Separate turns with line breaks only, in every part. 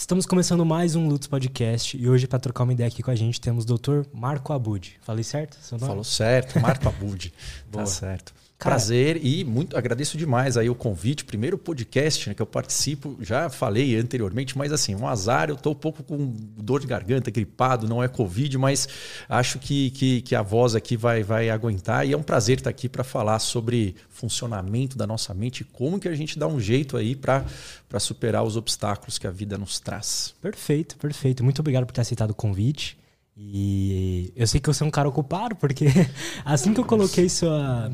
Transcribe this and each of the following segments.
Estamos começando mais um Lutz Podcast e hoje, para trocar uma ideia aqui com a gente, temos o Dr. Marco Abud. Falei certo?
Falou certo, Marco Abud. tá certo. Cara, Prazer e muito agradeço demais aí o convite. Primeiro podcast né, que eu participo, já falei anteriormente, mas assim, um azar, eu estou um pouco com dor de garganta, gripado, não é Covid, mas acho que, que, que, a voz aqui vai, vai aguentar e é um prazer estar aqui para falar sobre funcionamento da nossa mente e como que a gente dá um jeito aí para superar os obstáculos que a vida nos traz.
Perfeito, perfeito. Muito obrigado por ter aceitado o convite. E eu sei que você é um cara ocupado, porque assim que eu coloquei sua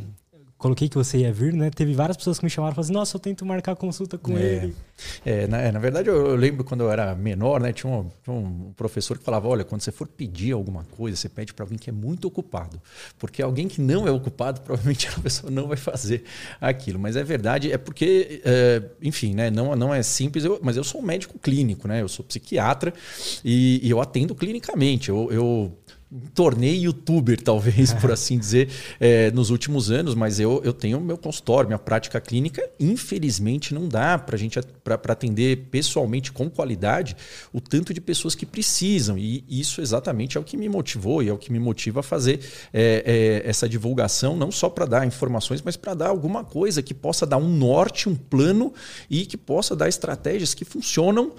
coloquei que você ia vir, né? Teve várias pessoas que me chamaram e falaram assim, nossa, eu tento marcar consulta com
é.
ele.
É, na, na verdade, eu, eu, lembro quando eu era menor, né? Tinha um, tinha um, professor que falava, olha, quando você for pedir alguma coisa, você pede para alguém que é muito ocupado. Porque alguém que não é ocupado, provavelmente a pessoa não vai fazer aquilo. Mas é verdade, é porque, é, enfim, né? Não, não é simples, eu, mas eu sou um médico clínico, né? Eu sou psiquiatra e, e eu atendo clinicamente. eu, eu tornei youtuber, talvez, por assim dizer, é, nos últimos anos, mas eu, eu tenho meu consultório, minha prática clínica. Infelizmente, não dá para a gente para atender pessoalmente com qualidade o tanto de pessoas que precisam. E isso exatamente é o que me motivou e é o que me motiva a fazer é, é, essa divulgação, não só para dar informações, mas para dar alguma coisa que possa dar um norte, um plano e que possa dar estratégias que funcionam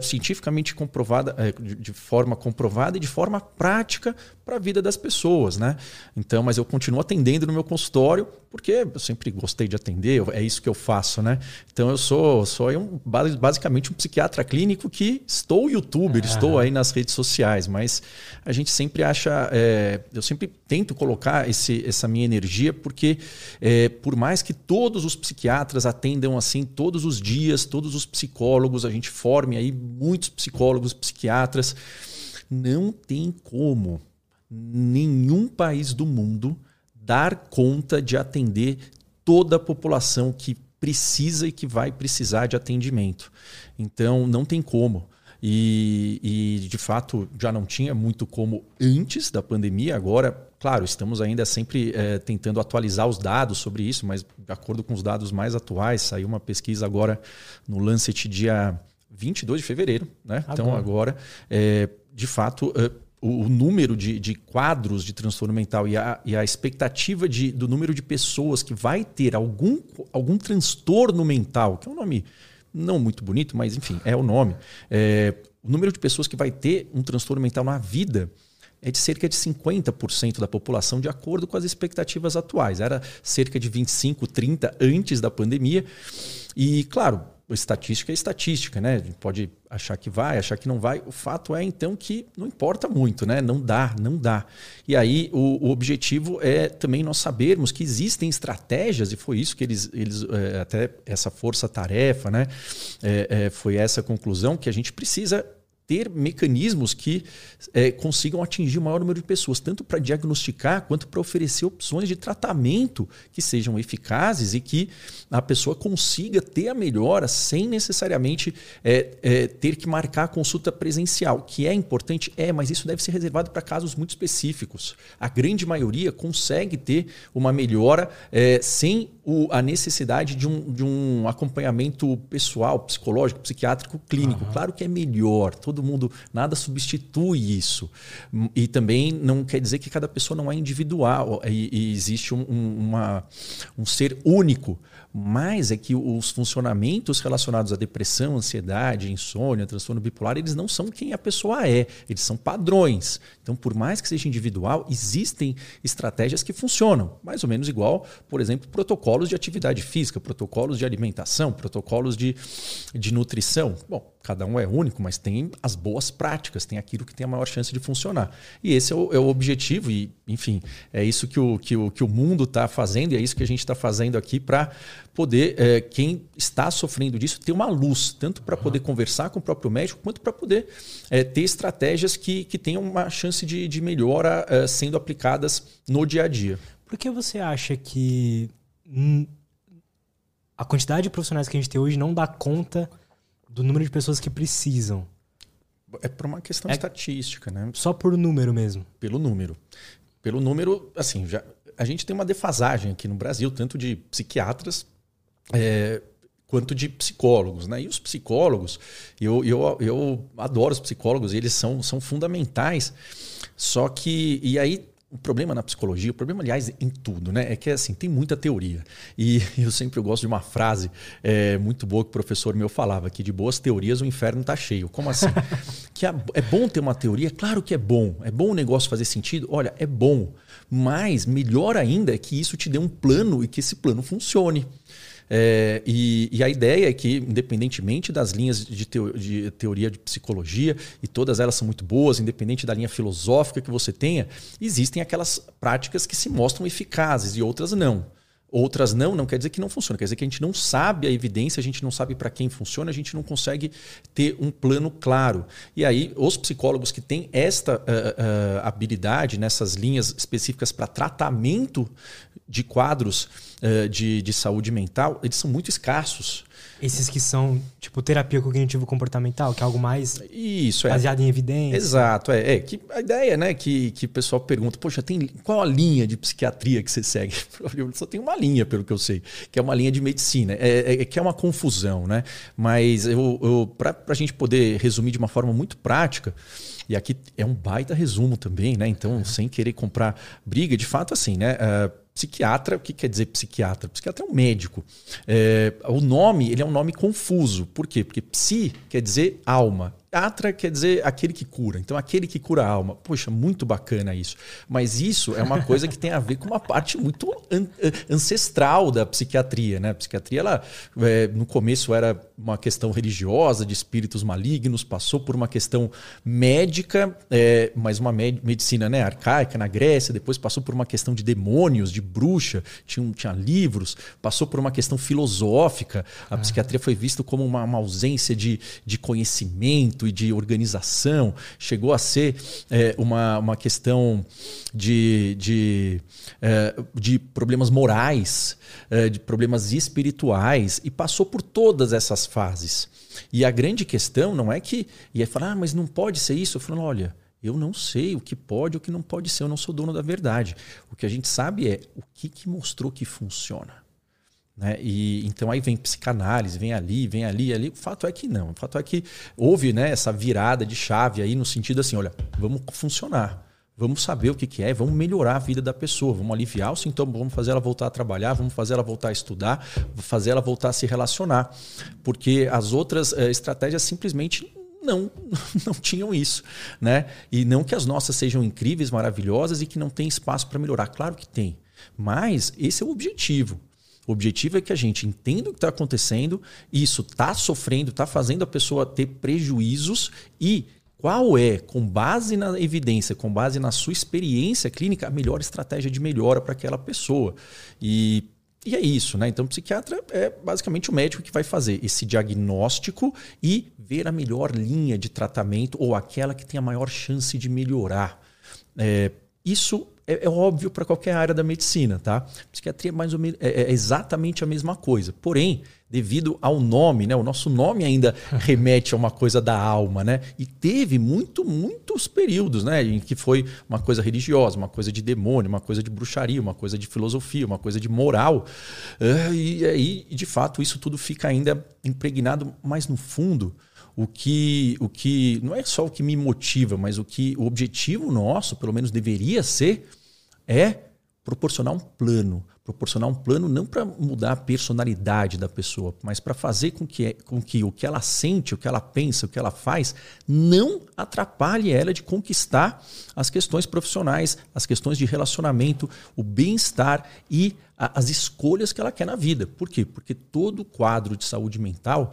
cientificamente comprovada, de forma comprovada e de forma prática para a vida das pessoas, né? Então, mas eu continuo atendendo no meu consultório porque eu sempre gostei de atender, é isso que eu faço, né? Então eu sou, sou um, basicamente um psiquiatra clínico que estou youtuber, estou aí nas redes sociais, mas a gente sempre acha, é, eu sempre tento colocar esse, essa minha energia porque é, por mais que todos os psiquiatras atendam assim todos os dias, todos os psicólogos, a gente forme aí muitos psicólogos, psiquiatras não tem como nenhum país do mundo dar conta de atender toda a população que precisa e que vai precisar de atendimento. Então, não tem como. E, e, de fato já não tinha muito como antes da pandemia. Agora, claro, estamos ainda sempre é, tentando atualizar os dados sobre isso, mas de acordo com os dados mais atuais, saiu uma pesquisa agora no Lancet dia 22 de fevereiro, né? Agora. Então agora é, de fato, eh, o, número de, de, quadros de transtorno mental e a, e a expectativa de, do número de pessoas que vai ter algum, algum transtorno mental, que é um nome não muito bonito, mas enfim, é o nome. É, o número de pessoas que vai ter um transtorno mental na vida é de cerca de 50% da população, de acordo com as expectativas atuais. Era cerca de 25, 30 antes da pandemia. E, claro, estatística é estatística, né? Pode achar que vai, achar que não vai. O fato é, então, que não importa muito, né? Não dá, não dá. E aí o, o objetivo é também nós sabermos que existem estratégias, e foi isso que eles, eles é, até essa força-tarefa, né? É, é, foi essa conclusão que a gente precisa ter mecanismos que é, consigam atingir o maior número de pessoas, tanto para diagnosticar quanto para oferecer opções de tratamento que sejam eficazes e que a pessoa consiga ter a melhora sem necessariamente é, é, ter que marcar a consulta presencial, que é importante, é, mas isso deve ser reservado para casos muito específicos. A grande maioria consegue ter uma melhora é, sem o, a necessidade de um, de um acompanhamento pessoal, psicológico, psiquiátrico, clínico. Uhum. Claro que é melhor, todo mundo, nada substitui isso. E também não quer dizer que cada pessoa não é individual e, e existe um, um, uma, um ser único mas é que os funcionamentos relacionados à depressão, ansiedade, insônia, transtorno bipolar, eles não são quem a pessoa é, eles são padrões. Então, por mais que seja individual, existem estratégias que funcionam, mais ou menos igual, por exemplo, protocolos de atividade física, protocolos de alimentação, protocolos de, de nutrição. Bom, cada um é único, mas tem as boas práticas, tem aquilo que tem a maior chance de funcionar. E esse é o, é o objetivo, e, enfim, é isso que o, que o, que o mundo está fazendo, e é isso que a gente está fazendo aqui para poder, é, quem está sofrendo disso, ter uma luz, tanto para poder conversar com o próprio médico, quanto para poder é, ter estratégias que, que tenham uma chance de, de melhora é, sendo aplicadas no dia a dia.
Por que você acha que a quantidade de profissionais que a gente tem hoje não dá conta do número de pessoas que precisam?
É por uma questão é estatística, né?
Só por número mesmo.
Pelo número. Pelo número, assim, já, a gente tem uma defasagem aqui no Brasil, tanto de psiquiatras é, quanto de psicólogos. Né? E os psicólogos, eu, eu, eu adoro os psicólogos, eles são, são fundamentais. Só que, e aí o problema na psicologia, o problema, aliás, em tudo, né? É que assim, tem muita teoria. E eu sempre gosto de uma frase é, muito boa que o professor meu falava: que de boas teorias o inferno está cheio. Como assim? que é bom ter uma teoria? Claro que é bom. É bom o negócio fazer sentido? Olha, é bom. Mas melhor ainda é que isso te dê um plano e que esse plano funcione. É, e, e, a ideia é que, independentemente das linhas de, teo, de, teoria de psicologia, e todas elas são muito boas, independente da linha filosófica que você tenha, existem aquelas práticas que se mostram eficazes e outras não. Outras não, não quer dizer que não funciona, quer dizer que a gente não sabe a evidência, a gente não sabe para quem funciona, a gente não consegue ter um plano claro. E aí, os psicólogos que têm esta uh, uh, habilidade nessas linhas específicas para tratamento de quadros uh, de, de saúde mental, eles são muito escassos.
Esses que são, tipo, terapia cognitivo-comportamental, que é algo mais
Isso,
baseado
é.
em evidência.
Exato, é. é que a ideia, né, que, que o pessoal pergunta, poxa, tem, qual a linha de psiquiatria que você segue? Eu só tenho uma linha, pelo que eu sei, que é uma linha de medicina. É, é, é que é uma confusão, né? Mas eu, eu para a gente poder resumir de uma forma muito prática, e aqui é um baita resumo também, né? Então, uhum. sem querer comprar briga, de fato, assim, né? Uh, Psiquiatra, o que quer dizer psiquiatra? Psiquiatra é um médico. É, o nome ele é um nome confuso. Por quê? Porque psi quer dizer alma Atra quer dizer aquele que cura. Então, aquele que cura a alma. Poxa, muito bacana isso. Mas isso é uma coisa que tem a ver com uma parte muito an ancestral da psiquiatria. Né? A psiquiatria, ela, é, no começo, era uma questão religiosa, de espíritos malignos, passou por uma questão médica, é, mas uma med medicina né, arcaica na Grécia, depois passou por uma questão de demônios, de bruxa, tinha, tinha livros, passou por uma questão filosófica. A ah. psiquiatria foi vista como uma, uma ausência de, de conhecimento e de organização, chegou a ser é, uma, uma questão de, de, é, de problemas morais, é, de problemas espirituais, e passou por todas essas fases. E a grande questão não é que. E aí falar, ah, mas não pode ser isso. Eu falo, olha. Eu não sei o que pode ou o que não pode ser, eu não sou dono da verdade. O que a gente sabe é o que, que mostrou que funciona. Né? E então aí vem psicanálise, vem ali, vem ali, ali. O fato é que não. O fato é que houve né, essa virada de chave aí no sentido assim, olha, vamos funcionar. Vamos saber o que, que é, vamos melhorar a vida da pessoa, vamos aliviar o sintoma, vamos fazer ela voltar a trabalhar, vamos fazer ela voltar a estudar, fazer ela voltar a se relacionar. Porque as outras eh, estratégias simplesmente não, não tinham isso, né? E não que as nossas sejam incríveis, maravilhosas e que não tem espaço para melhorar. Claro que tem. Mas esse é o objetivo. O objetivo é que a gente entenda o que está acontecendo, isso está sofrendo, está fazendo a pessoa ter prejuízos e qual é, com base na evidência, com base na sua experiência clínica, a melhor estratégia de melhora para aquela pessoa. E, e é isso, né? Então, o psiquiatra é basicamente o médico que vai fazer esse diagnóstico e ver a melhor linha de tratamento ou aquela que tem a maior chance de melhorar. É, isso é, é óbvio para qualquer área da medicina, tá? Psiquiatria é, mais ou menos, é, é, exatamente a mesma coisa. Porém, devido ao nome, né? O nosso nome ainda remete a uma coisa da alma, né? E teve muito, muitos períodos, né? Em que foi uma coisa religiosa, uma coisa de demônio, uma coisa de bruxaria, uma coisa de filosofia, uma coisa de moral. Uh, e aí, de fato, isso tudo fica ainda impregnado, mas no fundo o que, o que não é só o que me motiva, mas o que o objetivo nosso, pelo menos deveria ser, é proporcionar um plano. Proporcionar um plano não para mudar a personalidade da pessoa, mas para fazer com que, com que o que ela sente, o que ela pensa, o que ela faz, não atrapalhe ela de conquistar as questões profissionais, as questões de relacionamento, o bem-estar e a, as escolhas que ela quer na vida. Por quê? Porque todo quadro de saúde mental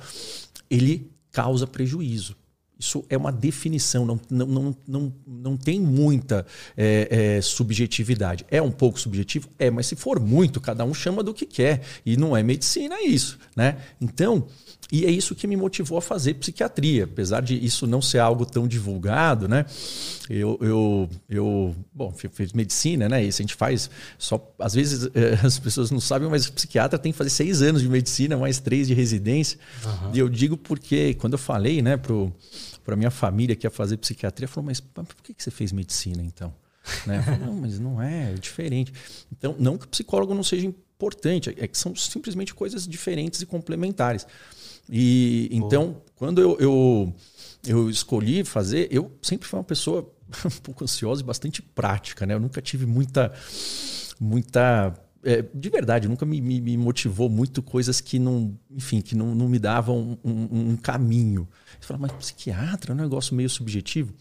ele causa prejuízo. Isso é uma definição, não, não, não, não, não tem muita é, é, subjetividade. É um pouco subjetivo? É, mas se for muito, cada um chama do que quer. E não é medicina isso. Né? Então, e é isso que me motivou a fazer psiquiatria. Apesar de isso não ser algo tão divulgado, né? Eu, eu, eu bom, fiz medicina, né? Isso a gente faz só. Às vezes as pessoas não sabem, mas psiquiatra tem que fazer seis anos de medicina, mais três de residência. Uhum. E eu digo porque, quando eu falei, né, pro para minha família que ia fazer psiquiatria, falou, mas por que você fez medicina então? né? Falei, não, mas não é, é diferente. Então, não que o psicólogo não seja importante, é que são simplesmente coisas diferentes e complementares. E então, quando eu, eu, eu escolhi fazer, eu sempre fui uma pessoa um pouco ansiosa e bastante prática, né? Eu nunca tive muita muita é, de verdade, nunca me, me, me, motivou muito coisas que não, enfim, que não, não me davam um, um, um caminho. Você fala, mas psiquiatra é um negócio meio subjetivo?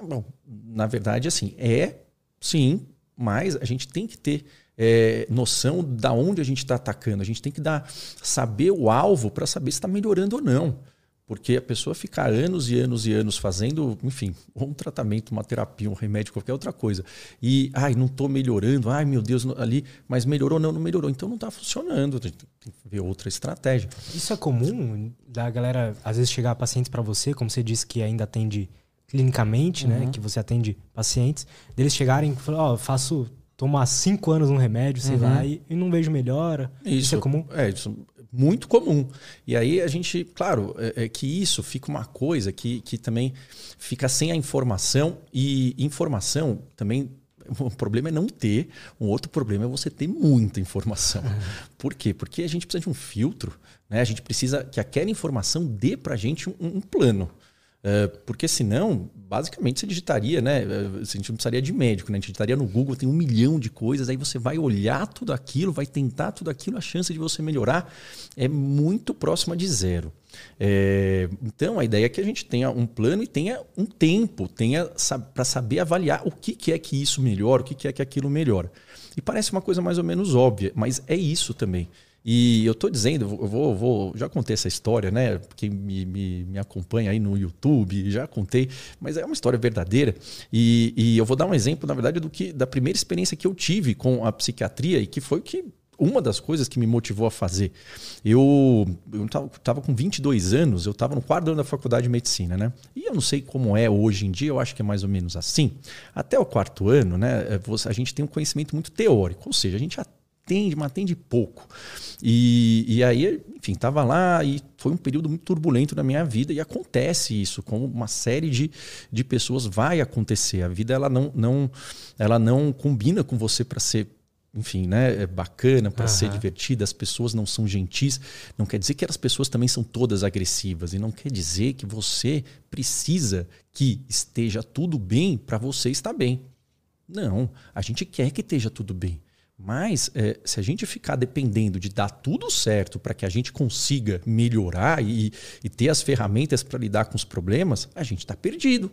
Bom, na verdade, assim, é sim, mas a gente tem que ter é, noção da onde a gente está atacando. A gente tem que dar, saber o alvo para saber se está melhorando ou não. Porque a pessoa ficar anos e anos e anos fazendo, enfim, um tratamento, uma terapia, um remédio, qualquer outra coisa, e, ai, não estou melhorando, ai, meu Deus, ali, mas melhorou, não, não melhorou, então não está funcionando, tem que ver outra estratégia.
Isso é comum da galera, às vezes, chegar pacientes para você, como você disse que ainda atende clinicamente, né, uhum. né, que você atende pacientes, deles chegarem e falar, ó, oh, faço tomo há cinco anos um remédio, sei uhum. lá, e, e, não vejo melhora. Isso, isso, é comum?
É, isso muito comum. E aí a gente, claro, é, é, que isso fica uma coisa que, que também fica sem a informação, e informação também. O problema é não ter, um outro problema é você ter muita informação. Uhum. Por quê? Porque a gente precisa de um filtro, né? a gente precisa que aquela informação dê para a gente um, um plano. Uh, porque senão, basicamente, você digitaria, né? Uh, a gente não precisaria de médico, né? A gente digitaria no Google, tem um milhão de coisas, aí você vai olhar tudo aquilo, vai tentar tudo aquilo, a chance de você melhorar é muito próxima de zero. É, então, a ideia é que a gente tenha um plano e tenha um tempo, tenha para saber avaliar o que, que é que isso melhora, o que, que é que aquilo melhora. E parece uma coisa mais ou menos óbvia, mas é isso também. E eu estou dizendo, eu vou, vou, já contei essa história, né? Quem me, me, me, acompanha aí no YouTube, já contei, mas é uma história verdadeira. E, e, eu vou dar um exemplo, na verdade, do que da primeira experiência que eu tive com a psiquiatria e que foi que uma das coisas que me motivou a fazer. Eu estava com 22 anos, eu estava no quarto ano da faculdade de medicina, né? E eu não sei como é hoje em dia, eu acho que é mais ou menos assim. Até o quarto ano, né, a gente tem um conhecimento muito teórico, ou seja, a gente atende, mas atende pouco. E, e aí, enfim, estava lá e foi um período muito turbulento na minha vida e acontece isso, como uma série de, de pessoas vai acontecer. A vida ela não, não, ela não combina com você para ser enfim, né, é bacana para uhum. ser divertida, as pessoas não são gentis, não quer dizer que as pessoas também são todas agressivas e não quer dizer que você precisa que esteja tudo bem para você estar bem. Não, a gente quer que esteja tudo bem. Mas é, se a gente ficar dependendo de dar tudo certo para que a gente consiga melhorar e, e ter as ferramentas para lidar com os problemas, a gente está perdido.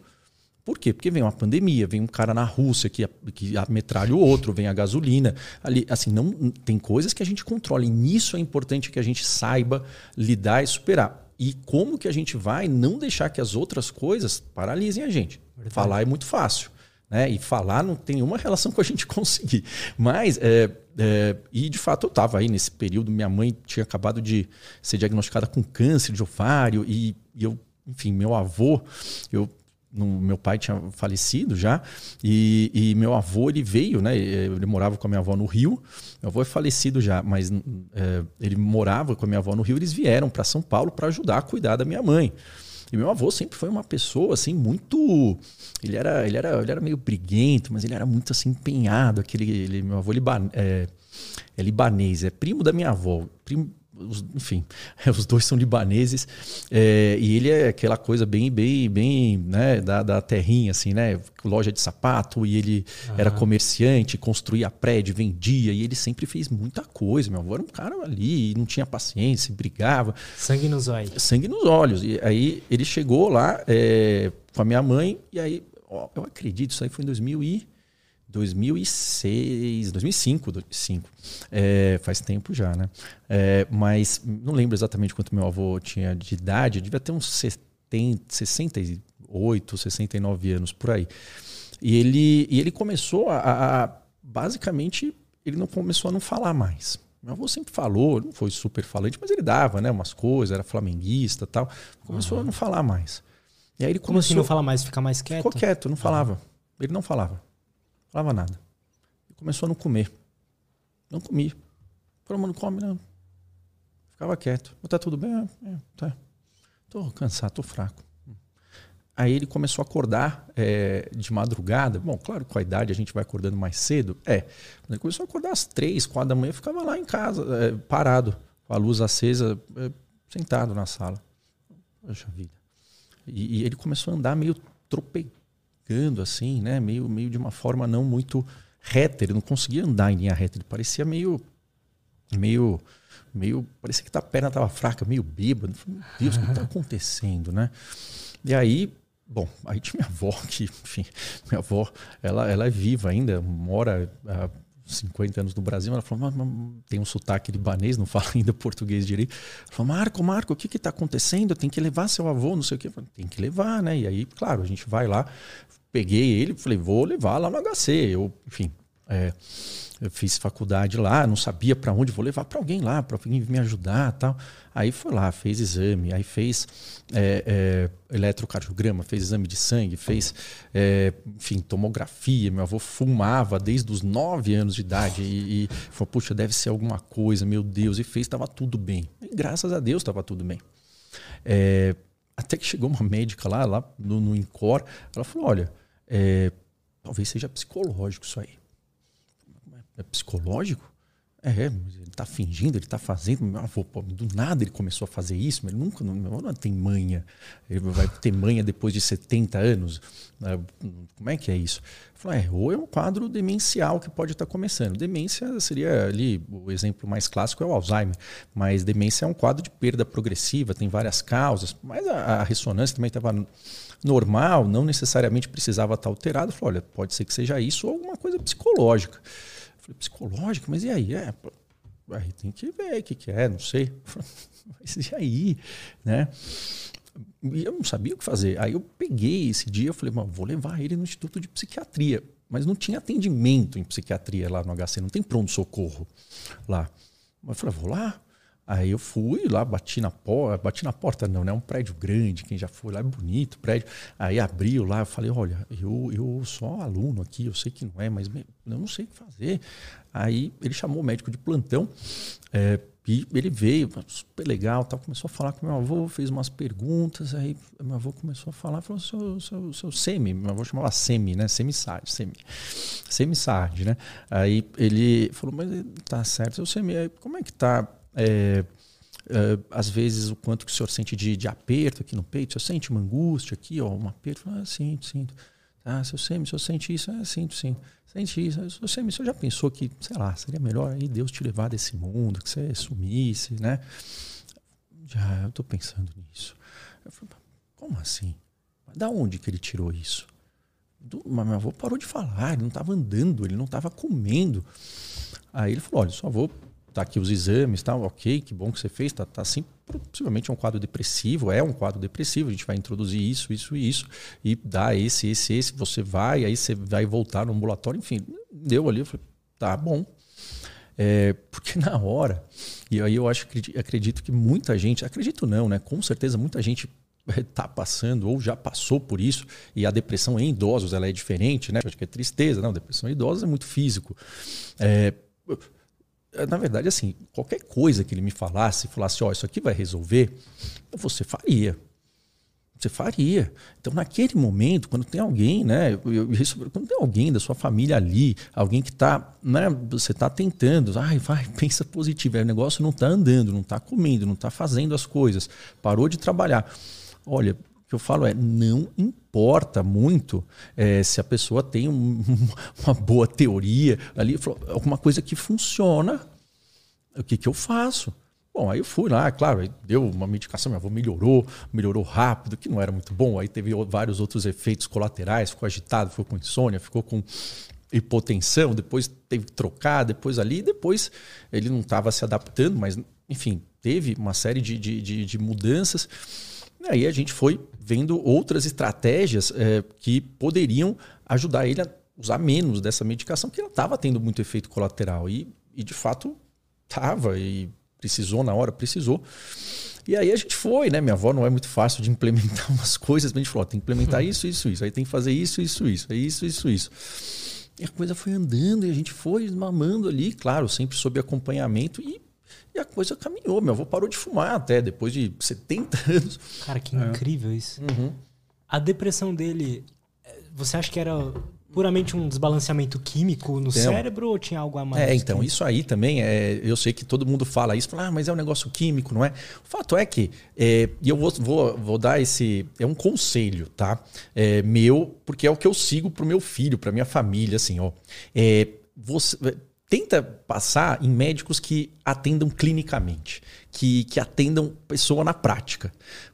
Por quê? Porque vem uma pandemia, vem um cara na Rússia que, que metralha o outro, vem a gasolina. Ali, assim, não tem coisas que a gente controla. E nisso é importante que a gente saiba lidar e superar. E como que a gente vai não deixar que as outras coisas paralisem a gente? Verdade. Falar é muito fácil. Né? E falar não tem uma relação com a gente conseguir. Mas, é, é, e de fato eu estava aí nesse período, minha mãe tinha acabado de ser diagnosticada com câncer de ovário e, e eu, enfim, meu avô, eu no, meu pai tinha falecido já e, e, meu avô ele veio, né? Ele morava com a minha avó no Rio. Meu avô é falecido já, mas é, ele morava com a minha avó no Rio. Eles vieram para São Paulo para ajudar a cuidar da minha mãe. E meu avô sempre foi uma pessoa assim muito, ele era, ele era, ele era meio briguento, mas ele era muito assim empenhado. Aquele, ele, meu avô liban, é, é libanês, é primo da minha avó, primo, os, enfim, os dois são libaneses é, e ele é aquela coisa bem, bem, bem, né, da, da terrinha, assim, né, loja de sapato e ele era comerciante, construía prédio, vendia e ele sempre fez muita coisa. Meu avô era um cara ali, não tinha paciência, brigava.
Sangue nos olhos.
Sangue nos olhos. E aí ele chegou lá é, com a minha mãe e aí, ó, eu acredito, isso aí foi em 2000 e 2006, 2005, 2005. É, faz tempo já, né? É, mas não lembro exatamente quanto meu avô tinha de idade, devia ter uns 70, 68, 69 anos por aí. E ele, e ele começou a, a, basicamente, ele não começou a não falar mais. Meu avô sempre falou, não foi super falante, mas ele dava, né, umas coisas, era flamenguista, tal. Começou uhum. a não falar mais.
E aí ele Como assim começou, não fala mais, ficar mais quieto?
Ficou quieto, não falava. Ele não falava. Falava nada. Começou a não comer. Não comia. Falou, não come, não. Ficava quieto. Tá tudo bem? É, é, tá. Tô cansado, tô fraco. Aí ele começou a acordar é, de madrugada. Bom, claro, com a idade a gente vai acordando mais cedo. É. Ele começou a acordar às três, quatro da manhã, ficava lá em casa, é, parado, com a luz acesa, é, sentado na sala. Poxa vida. E, e, ele começou a andar meio assim, né? Meio, meio de uma forma não muito reta. Ele não conseguia andar em linha reta. Ele parecia meio. meio. meio. parecia que a perna estava fraca, meio bêbado. Meu Deus, o que está acontecendo, né? E aí Bom, aí tinha minha avó, que, enfim, minha avó, ela, ela é viva ainda, mora há 50 anos no Brasil. Ela falou, mas, tem um sotaque libanês, não fala ainda português direito. Ela falou, Marco, Marco, o que está acontecendo? Tem que levar seu avô, não sei o quê. Falei, tem que levar, né? E aí, claro, a gente vai lá, peguei ele, falei, vou levar lá no HC. Eu, enfim, é, eu fiz faculdade lá, não sabia para onde, vou levar para alguém lá, para alguém me ajudar tal. Aí foi lá, fez exame, aí fez é, é, eletrocardiograma, fez exame de sangue, fez, é, enfim, tomografia. Meu avô fumava desde os 9 anos de idade e, e falou, puxa, deve ser alguma coisa, meu Deus, e fez, estava tudo bem. E graças a Deus estava tudo bem. É, até que chegou uma médica lá, lá no, no INCOR, ela falou, olha, é, talvez seja psicológico isso aí. É psicológico? É, ele está fingindo, ele está fazendo. Meu avô, pô, do nada ele começou a fazer isso, mas ele nunca não, não tem manha. Ele vai ter manha depois de 70 anos. Né? Como é que é isso? É, ou é um quadro demencial que pode estar tá começando. Demência seria ali, o exemplo mais clássico é o Alzheimer, mas demência é um quadro de perda progressiva, tem várias causas, mas a, a ressonância também estava normal, não necessariamente precisava estar alterada. Falei, olha, pode ser que seja isso ou alguma coisa psicológica. Falei, psicológico? Mas e aí? É, aí tem que ver o que, que é, não sei. Mas e aí? Né? E eu não sabia o que fazer. Aí eu peguei esse dia, falei, vou levar ele no Instituto de Psiquiatria. Mas não tinha atendimento em psiquiatria lá no HC, não tem pronto-socorro lá. Mas eu falei, vou lá. Aí eu fui lá, bati na porta, bati na porta não, né? Um prédio grande, quem já foi lá é bonito, prédio. Aí abriu lá, eu falei, olha, eu, eu sou aluno aqui, eu sei que não é, mas eu não sei o que fazer. Aí ele chamou o médico de plantão, é, e ele veio, super legal, tal, começou a falar com meu avô, fez umas perguntas, aí meu avô começou a falar, falou, seu, seu, seu Semi, meu avô chamava Semi, né? Semi-Sard, Semi. Semi-Sard, né? Aí ele falou, mas tá certo, seu Semi, como é que tá é, é, às vezes o quanto que o senhor sente de, de aperto aqui no peito, o senhor sente uma angústia aqui, ó, um aperto, ah, sinto, sinto. Ah, seu Semi, o senhor sente isso? Ah, sinto, sinto. Sente isso. Seu Semi, o senhor já pensou que, sei lá, seria melhor aí Deus te levar desse mundo, que você sumisse, né? Já, eu tô pensando nisso. Eu falei, como assim? Da onde que ele tirou isso? Do, mas meu avô parou de falar, ele não estava andando, ele não estava comendo. Aí ele falou, olha, só avô tá aqui os exames, tá, ok, que bom que você fez, tá, tá sim, possivelmente é um quadro depressivo, é um quadro depressivo, a gente vai introduzir isso, isso e isso, e dá esse, esse, esse, você vai, aí você vai voltar no ambulatório, enfim, deu ali, eu falei, tá bom. É, porque na hora, e aí eu acho acredito que muita gente, acredito não, né? Com certeza muita gente está passando ou já passou por isso, e a depressão em idosos ela é diferente, né? Acho que é tristeza, não, depressão em idosos é muito físico. É, na verdade, assim, qualquer coisa que ele me falasse, falasse, ó, oh, isso aqui vai resolver, você faria. Você faria. Então, naquele momento, quando tem alguém, né? quando tem alguém da sua família ali, alguém que está, né? Você está tentando, ai, vai, pensa positivo. Aí o negócio não está andando, não está comendo, não está fazendo as coisas, parou de trabalhar. Olha, que eu falo é não importa muito é, se a pessoa tem um, uma boa teoria ali, alguma coisa que funciona. O que, que eu faço? Bom, aí eu fui lá, claro, aí deu uma medicação, minha avó melhorou, melhorou rápido, que não era muito bom. Aí teve vários outros efeitos colaterais, ficou agitado, ficou com insônia, ficou com hipotensão, depois teve que trocar, depois ali, depois ele não estava se adaptando, mas enfim, teve uma série de, de, de, de mudanças. E aí a gente foi vendo outras estratégias é, que poderiam ajudar ele a usar menos dessa medicação, que ela estava tendo muito efeito colateral. E, e de fato estava, e precisou na hora, precisou. E aí a gente foi, né? Minha avó não é muito fácil de implementar umas coisas, mas a gente falou: tem que implementar isso, isso, isso. Aí tem que fazer isso, isso, isso. Isso, isso, isso. E a coisa foi andando e a gente foi mamando ali, claro, sempre sob acompanhamento. E e a coisa caminhou. Meu avô parou de fumar até depois de 70 anos.
Cara, que incrível é. isso.
Uhum.
A depressão dele, é, você acha que era puramente um desbalanceamento químico no então, cérebro ou tinha algo a mais?
É, então, isso aí também, é, eu sei que todo mundo fala isso, fala, ah, mas é um negócio químico, não é? O fato é que, é, e eu vou, vou, vou dar esse, é um conselho, tá? É, meu, porque é o que eu sigo pro meu filho, pra minha família, assim, ó. É, você, tenta passar em médicos que atendam clinicamente, que, que atendam pessoa na prática.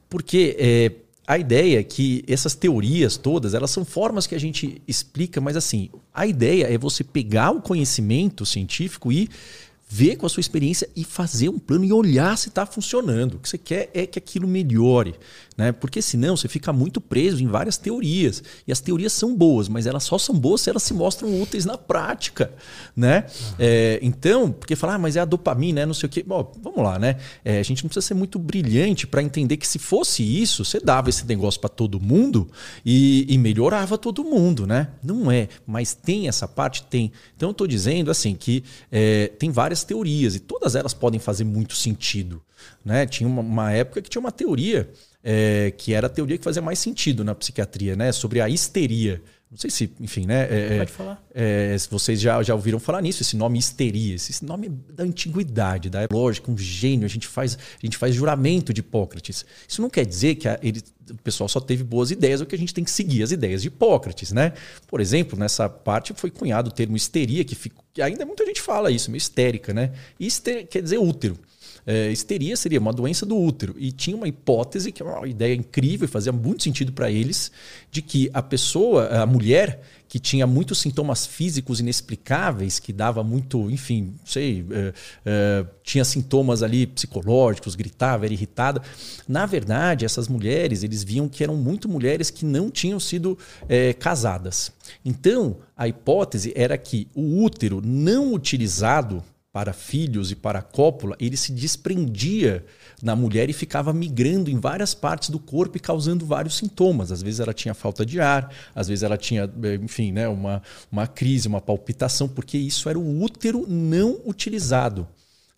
Porque é, a ideia é que essas teorias todas, elas são formas que a gente explica, mas assim, a ideia é você pegar o conhecimento científico e ver com a sua experiência e fazer um plano e olhar se está funcionando. O que você quer é que aquilo melhore, né? Porque senão você fica muito preso em várias teorias. E as teorias são boas, mas elas só são boas se elas se mostram úteis na prática, né? É, então, porque falar, ah, mas é a dopamina, é não sei o quê. Bom, vamos lá, né? É, a gente não precisa ser muito brilhante para entender que se fosse isso, você dava esse negócio para todo mundo e, e melhorava todo mundo, né? Não é, mas tem essa parte? Tem. Então eu estou dizendo assim que é, tem várias várias teorias e todas elas podem fazer muito sentido. Né? Tinha uma, uma época que tinha uma teoria é, que era a teoria que fazia mais sentido na psiquiatria, né? sobre a histeria. Não sei se, enfim, né?
É, é, Pode falar.
É, se vocês já, já ouviram falar nisso, esse nome histeria, esse nome da antiguidade, da lógica, um gênio, a gente faz, a gente faz juramento de Hipócrates. Isso não quer dizer que a, ele, o pessoal só teve boas ideias ou que a gente tem que seguir as ideias de Hipócrates, né? Por exemplo, nessa parte foi cunhado o termo histeria, que, fica, que ainda muita gente fala isso, meio histérica, né? Hister, quer dizer útero. É, histeria seria uma doença do útero. E tinha uma hipótese, que é uma ideia incrível fazia muito sentido para eles, de que a pessoa, a mulher, que tinha muitos sintomas físicos inexplicáveis, que dava muito, enfim, não sei, é, é, tinha sintomas ali psicológicos, gritava, era irritada. Na verdade, essas mulheres, eles viam que eram muito mulheres que não tinham sido é, casadas. Então, a hipótese era que o útero não utilizado para filhos e para a cópula, ele se desprendia na mulher e ficava migrando em várias partes do corpo e causando vários sintomas. Às vezes ela tinha falta de ar, às vezes ela tinha, enfim, né, uma, uma crise, uma palpitação, porque isso era o útero não utilizado.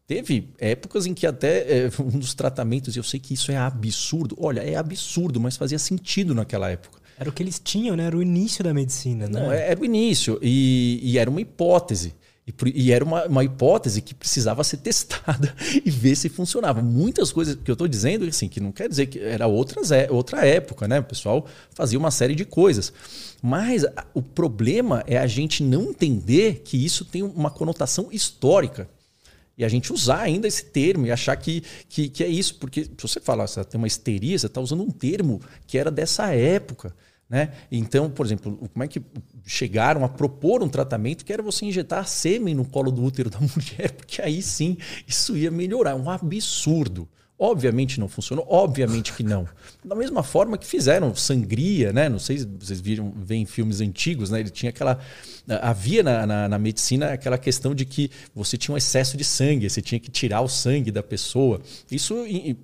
Teve épocas em que até é, um dos tratamentos, eu sei que isso é absurdo, olha, é absurdo, mas fazia sentido naquela época.
Era o que eles tinham, né? Era o início da medicina, né?
Não, era o início. E, e era uma hipótese. E, e era uma, uma, hipótese que precisava ser testada e ver se funcionava. Muitas coisas que eu estou dizendo, assim, que não quer dizer que era outras, é, outra época, né? O pessoal fazia uma série de coisas. Mas o problema é a gente não entender que isso tem uma conotação histórica. E a gente usar ainda esse termo e achar que, que, que é isso. Porque se você falar, você tem uma histeria, você está usando um termo que era dessa época. Né? Então, por exemplo, como é que chegaram a propor um tratamento que era você injetar sêmen no colo do útero da mulher, porque aí sim isso ia melhorar. É um absurdo. Obviamente não funcionou, obviamente que não. Da mesma forma que fizeram sangria, né? Não sei se vocês viram, veem filmes antigos, né? Ele tinha aquela. Havia na, na, na, medicina aquela questão de que você tinha um excesso de sangue, você tinha que tirar o sangue da pessoa. Isso,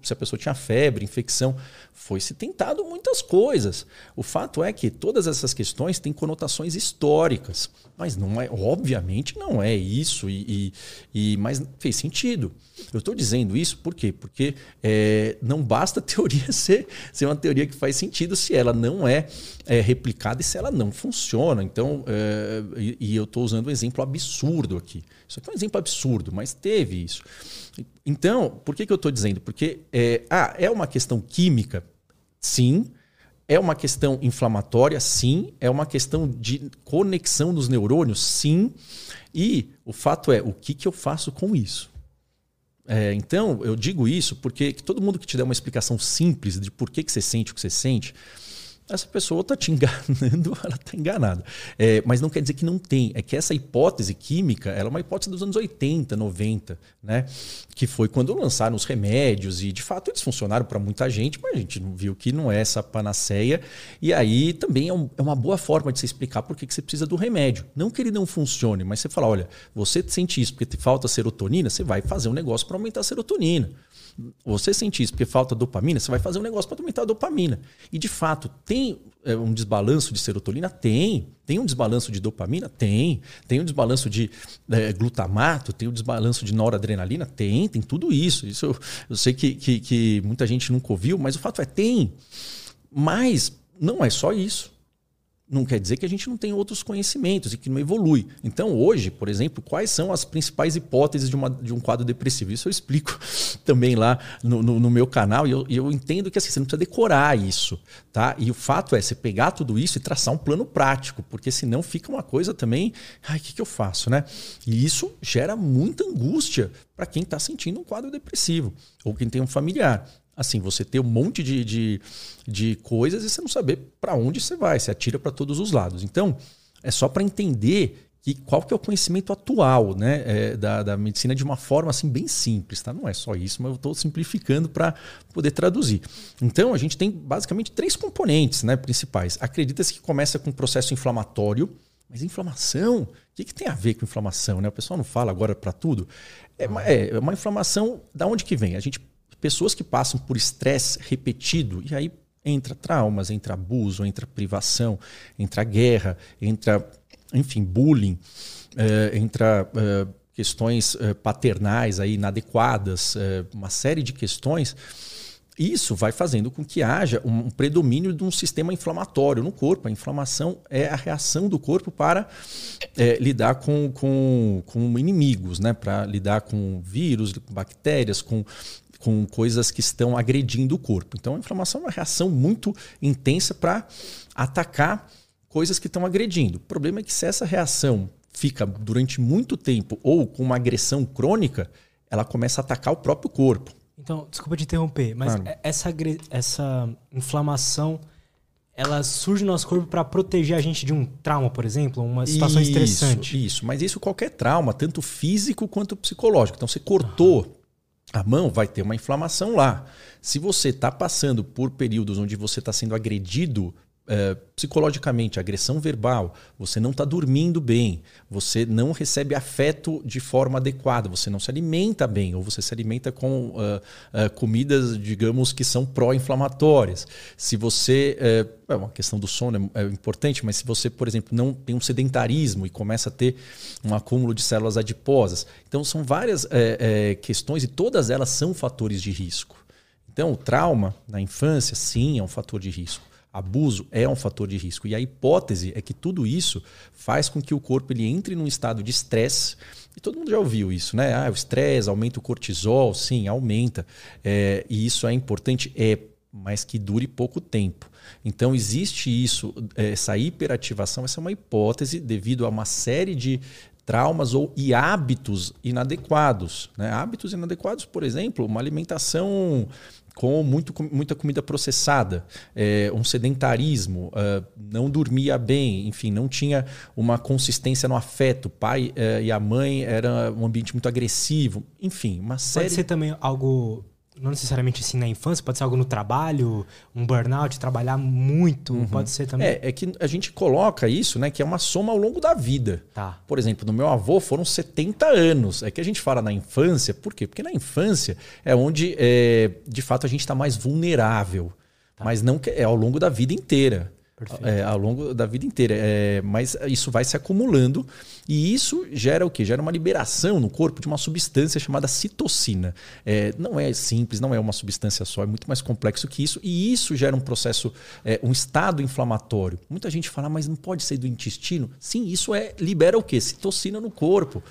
se a pessoa tinha febre, infecção, foi se tentado muitas coisas. O fato é que todas essas questões têm conotações históricas, mas não é, obviamente não é isso, e, e, e mas fez sentido. Eu estou dizendo isso por quê? Porque é, não basta a teoria ser, ser uma teoria que faz sentido se ela não é, é replicada e se ela não funciona. Então, é, e, e, eu estou usando um exemplo absurdo aqui. Isso aqui é um exemplo absurdo, mas teve isso. Então, por que, que eu estou dizendo? Porque é, ah, é uma questão química? Sim. É uma questão inflamatória? Sim. É uma questão de conexão dos neurônios? Sim. E o fato é, o que, que eu faço com isso? É, então, eu digo isso porque todo mundo que te der uma explicação simples de por que, que você sente o que você sente, essa pessoa está te enganando, ela está enganada. É, mas não quer dizer que não tem. É que essa hipótese química ela é uma hipótese dos anos 80, 90, né? que foi quando lançaram os remédios e de fato eles funcionaram para muita gente, mas a gente viu que não é essa panaceia. E aí também é, um, é uma boa forma de você explicar por que, que você precisa do remédio. Não que ele não funcione, mas você fala: olha, você sente isso porque te falta serotonina, você vai fazer um negócio para aumentar a serotonina. Você sente isso porque falta dopamina, você vai fazer um negócio para aumentar a dopamina. E de fato, tem é, um desbalanço de serotonina? Tem. Tem um desbalanço de dopamina? Tem. Tem um desbalanço de é, glutamato? Tem um desbalanço de noradrenalina? Tem, tem tudo isso. Isso eu, eu sei que, que, que muita gente nunca ouviu, mas o fato é, tem. Mas não é só isso não quer dizer que a gente não tem outros conhecimentos e que não evolui. Então, hoje, por exemplo, quais são as principais hipóteses de, uma, de um quadro depressivo? Isso eu explico também lá no, no, no meu canal e eu, eu, entendo que assim, você não precisa decorar isso. tá? E o fato é você pegar tudo isso e traçar um plano prático, porque senão fica uma coisa também, ai, o que, que eu faço? né? E isso gera muita angústia para quem está sentindo um quadro depressivo ou quem tem um familiar assim, você ter um monte de, de, de coisas e você não saber para onde você vai, você atira para todos os lados. Então, é só para entender que qual que é o conhecimento atual né, é, da, da medicina de uma forma assim bem simples. Tá? Não é só isso, mas eu estou simplificando para poder traduzir. Então, a gente tem basicamente três componentes né, principais. Acredita-se que começa com um processo inflamatório, mas inflamação, o que, que tem a ver com inflamação? Né? O pessoal não fala agora para tudo. É, é uma inflamação, da onde que vem? A gente pessoas que passam por estresse repetido, e aí entra traumas, entra abuso, entra privação, entra guerra, entra, enfim, bullying, é, entra é, questões é, paternais aí inadequadas, uma série de questões. Isso vai fazendo com que haja um predomínio de um sistema inflamatório no corpo. A inflamação é a reação do corpo para é, lidar com, com, com inimigos, né? para lidar com vírus, com bactérias, com com coisas que estão agredindo o corpo. Então, a inflamação é uma reação muito intensa para atacar coisas que estão agredindo. O problema é que se essa reação fica durante muito tempo ou com uma agressão crônica, ela começa a atacar o próprio corpo.
Então, desculpa te interromper, mas claro. essa, essa inflamação ela surge no nosso corpo para proteger a gente de um trauma, por exemplo, uma situação
isso,
estressante.
Isso, mas isso qualquer trauma, tanto físico quanto psicológico. Então você cortou uhum a mão vai ter uma inflamação lá. Se você está passando por períodos onde você está sendo agredido é, psicologicamente, agressão verbal, você não está dormindo bem, você não recebe afeto de forma adequada, você não se alimenta bem, ou você se alimenta com uh, uh, comidas, digamos, que são pró-inflamatórias. Se você. Uh, é uma questão do sono é, é, importante, mas se você, por exemplo, não tem um sedentarismo e começa a ter um acúmulo de células adiposas. Então, são várias questões e todas elas são fatores de risco. Então, o trauma na infância, sim, é um fator de risco abuso é um fator de risco. E a hipótese é que tudo isso faz com que o corpo ele entre num estado de estresse. E todo mundo já ouviu isso, né? Ah, o estresse aumenta o cortisol, sim, aumenta. É, e isso é importante, é, mas que dure pouco tempo. Então existe isso, essa hiperativação, essa é uma hipótese devido a uma série de traumas ou e hábitos inadequados. Né? Hábitos inadequados, por exemplo, uma alimentação com muito, muita comida processada, é, um sedentarismo, uh, não dormia bem, enfim, não tinha uma consistência no afeto. O pai uh, e a mãe era um ambiente muito agressivo, enfim, uma série.
Pode ser também algo não necessariamente assim na infância, pode ser algo no trabalho, um burnout, trabalhar muito, uhum. pode ser também.
É, é que a gente coloca isso, né, que é uma soma ao longo da vida.
Tá.
Por exemplo, no meu avô foram 70 anos. É que a gente fala na infância, por quê? Porque na infância é onde, é, de fato, a gente está mais vulnerável. Tá. Mas não é ao longo da vida inteira é, ao longo da vida inteira. É, mas isso vai se acumulando e isso gera o quê? Gera uma liberação no corpo de uma substância chamada citocina. É, não é simples, não é uma substância só, é muito mais complexo que isso. E isso gera um processo, é, um estado inflamatório. Muita gente fala, mas não pode ser do intestino? Sim, isso é libera o quê? Citocina no corpo.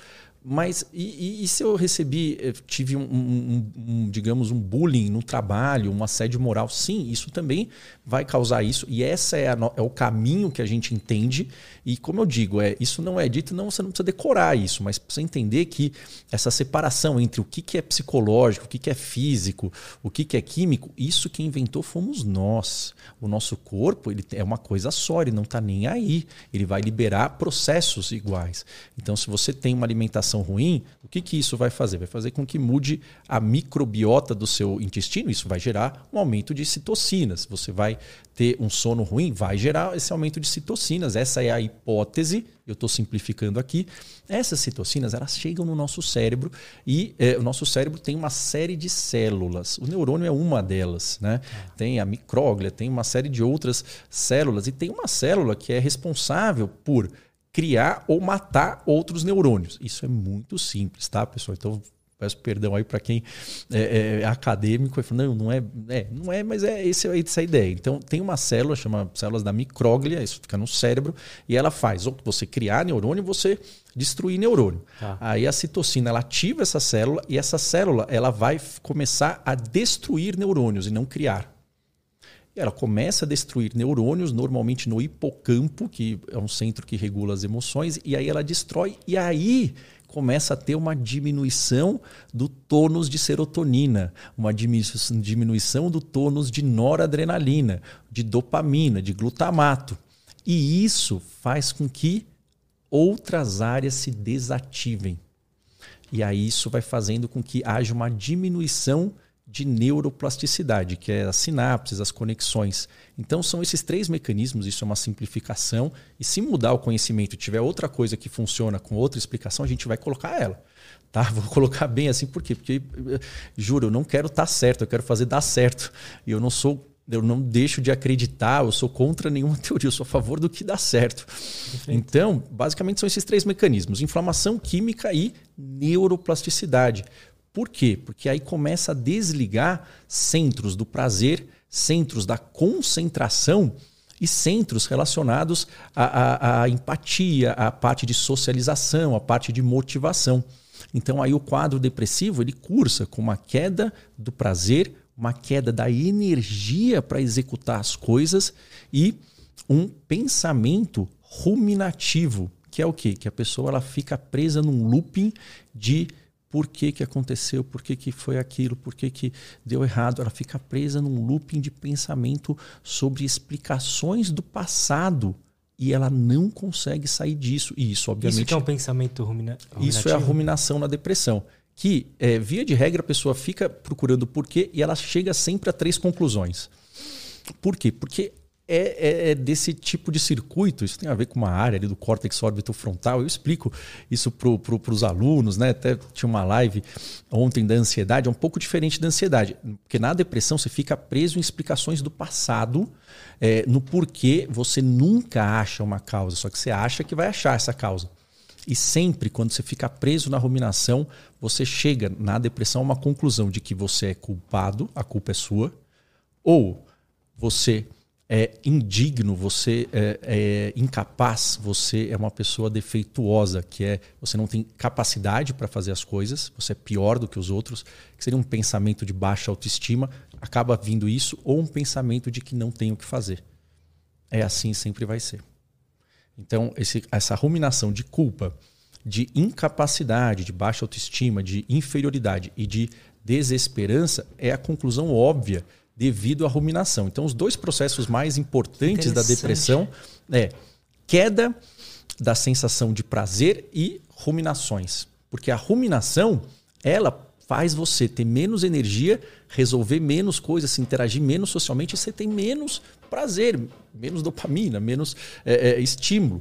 Mas e, e, se eu recebi, eh, tive um, um, um, digamos, um bullying no trabalho, um assédio moral? Sim, isso também vai causar isso. E esse é, é, o caminho que a gente entende. E como eu digo, é, isso não é dito, não, você não precisa decorar isso, mas precisa entender que essa separação entre o que, que é psicológico, o que, que é físico, o que, que é químico, isso que inventou fomos nós. O nosso corpo ele é uma coisa só, ele não está nem aí. Ele vai liberar processos iguais. Então, se você tem uma alimentação alimentação ruim, o que, que isso vai fazer? Vai fazer com que mude a microbiota do seu intestino, isso vai gerar um aumento de citocinas. Você vai ter um sono ruim, vai gerar esse aumento de citocinas. Essa é a hipótese, eu estou simplificando aqui. Essas citocinas elas chegam no nosso cérebro e é, o nosso cérebro tem uma série de células. O neurônio é uma delas, né? Tem a micróglia, tem uma série de outras células e tem uma célula que é responsável por criar ou matar outros neurônios. Isso é muito simples, tá, pessoal? Então peço perdão aí para quem é, é, é acadêmico e fala, não, não é, é, não é, mas é esse, essa a ideia. Então tem uma célula, chama células da micróglia, isso fica no cérebro, e ela faz ou você criar neurônio, você destruir neurônio. Tá. Aí a citocina ela ativa essa célula e essa célula ela vai começar a destruir neurônios e não criar. Ela começa a destruir neurônios, normalmente no hipocampo, que é um centro que regula as emoções, e aí ela destrói, e aí começa a ter uma diminuição do tônus de serotonina, uma diminuição do tônus de noradrenalina, de dopamina, de glutamato. E isso faz com que outras áreas se desativem. E aí isso vai fazendo com que haja uma diminuição de neuroplasticidade, que é as sinapses, as conexões. Então são esses três mecanismos, isso é uma simplificação, e se mudar o conhecimento e tiver outra coisa que funciona com outra explicação, a gente vai colocar ela. Tá? Vou colocar bem assim, por quê? Porque, juro, eu não quero estar tá certo, eu quero fazer dar certo. E eu não sou eu não deixo de acreditar, eu sou contra nenhuma teoria, eu sou a favor do que dá certo. Perfeito. Então, basicamente são esses três mecanismos: inflamação química e neuroplasticidade. Por quê? Porque aí começa a desligar centros do prazer, centros da concentração e centros relacionados à, à, à empatia, à parte de socialização, à parte de motivação. Então aí o quadro depressivo ele cursa com uma queda do prazer, uma queda da energia para executar as coisas e um pensamento ruminativo, que é o quê? Que a pessoa ela fica presa num looping de por que, que aconteceu, por que, que foi aquilo, por que, que deu errado. Ela fica presa num looping de pensamento sobre explicações do passado e ela não consegue sair disso. E isso, obviamente. Isso
é um pensamento rumina ruminativo?
Isso é a ruminação na depressão. Que, é, via de regra, a pessoa fica procurando por quê e ela chega sempre a três conclusões. Por quê? Porque é, é, é, desse tipo de circuito. Isso tem a ver com uma área ali do córtex frontal. Eu explico isso para os alunos, né? Até tinha uma live ontem da ansiedade, é um pouco diferente da ansiedade. Porque na depressão você fica preso em explicações do passado, é, no porquê você nunca acha uma causa, só que você acha que vai achar essa causa. E sempre, quando você fica preso na ruminação, você chega na depressão a uma conclusão de que você é culpado, a culpa é sua, ou você é indigno, você é, é, incapaz, você é uma pessoa defeituosa, que é você não tem capacidade para fazer as coisas, você é pior do que os outros, que seria um pensamento de baixa autoestima, acaba vindo isso, ou um pensamento de que não tenho o que fazer. É assim sempre vai ser. Então, esse, essa ruminação de culpa, de incapacidade, de baixa autoestima, de inferioridade e de desesperança é a conclusão óbvia devido à ruminação. Então, os dois processos mais importantes da depressão é queda da sensação de prazer e ruminações. Porque a ruminação, ela faz você ter menos energia, resolver menos coisas, se interagir menos socialmente e você tem menos prazer, menos dopamina, menos é, é, estímulo.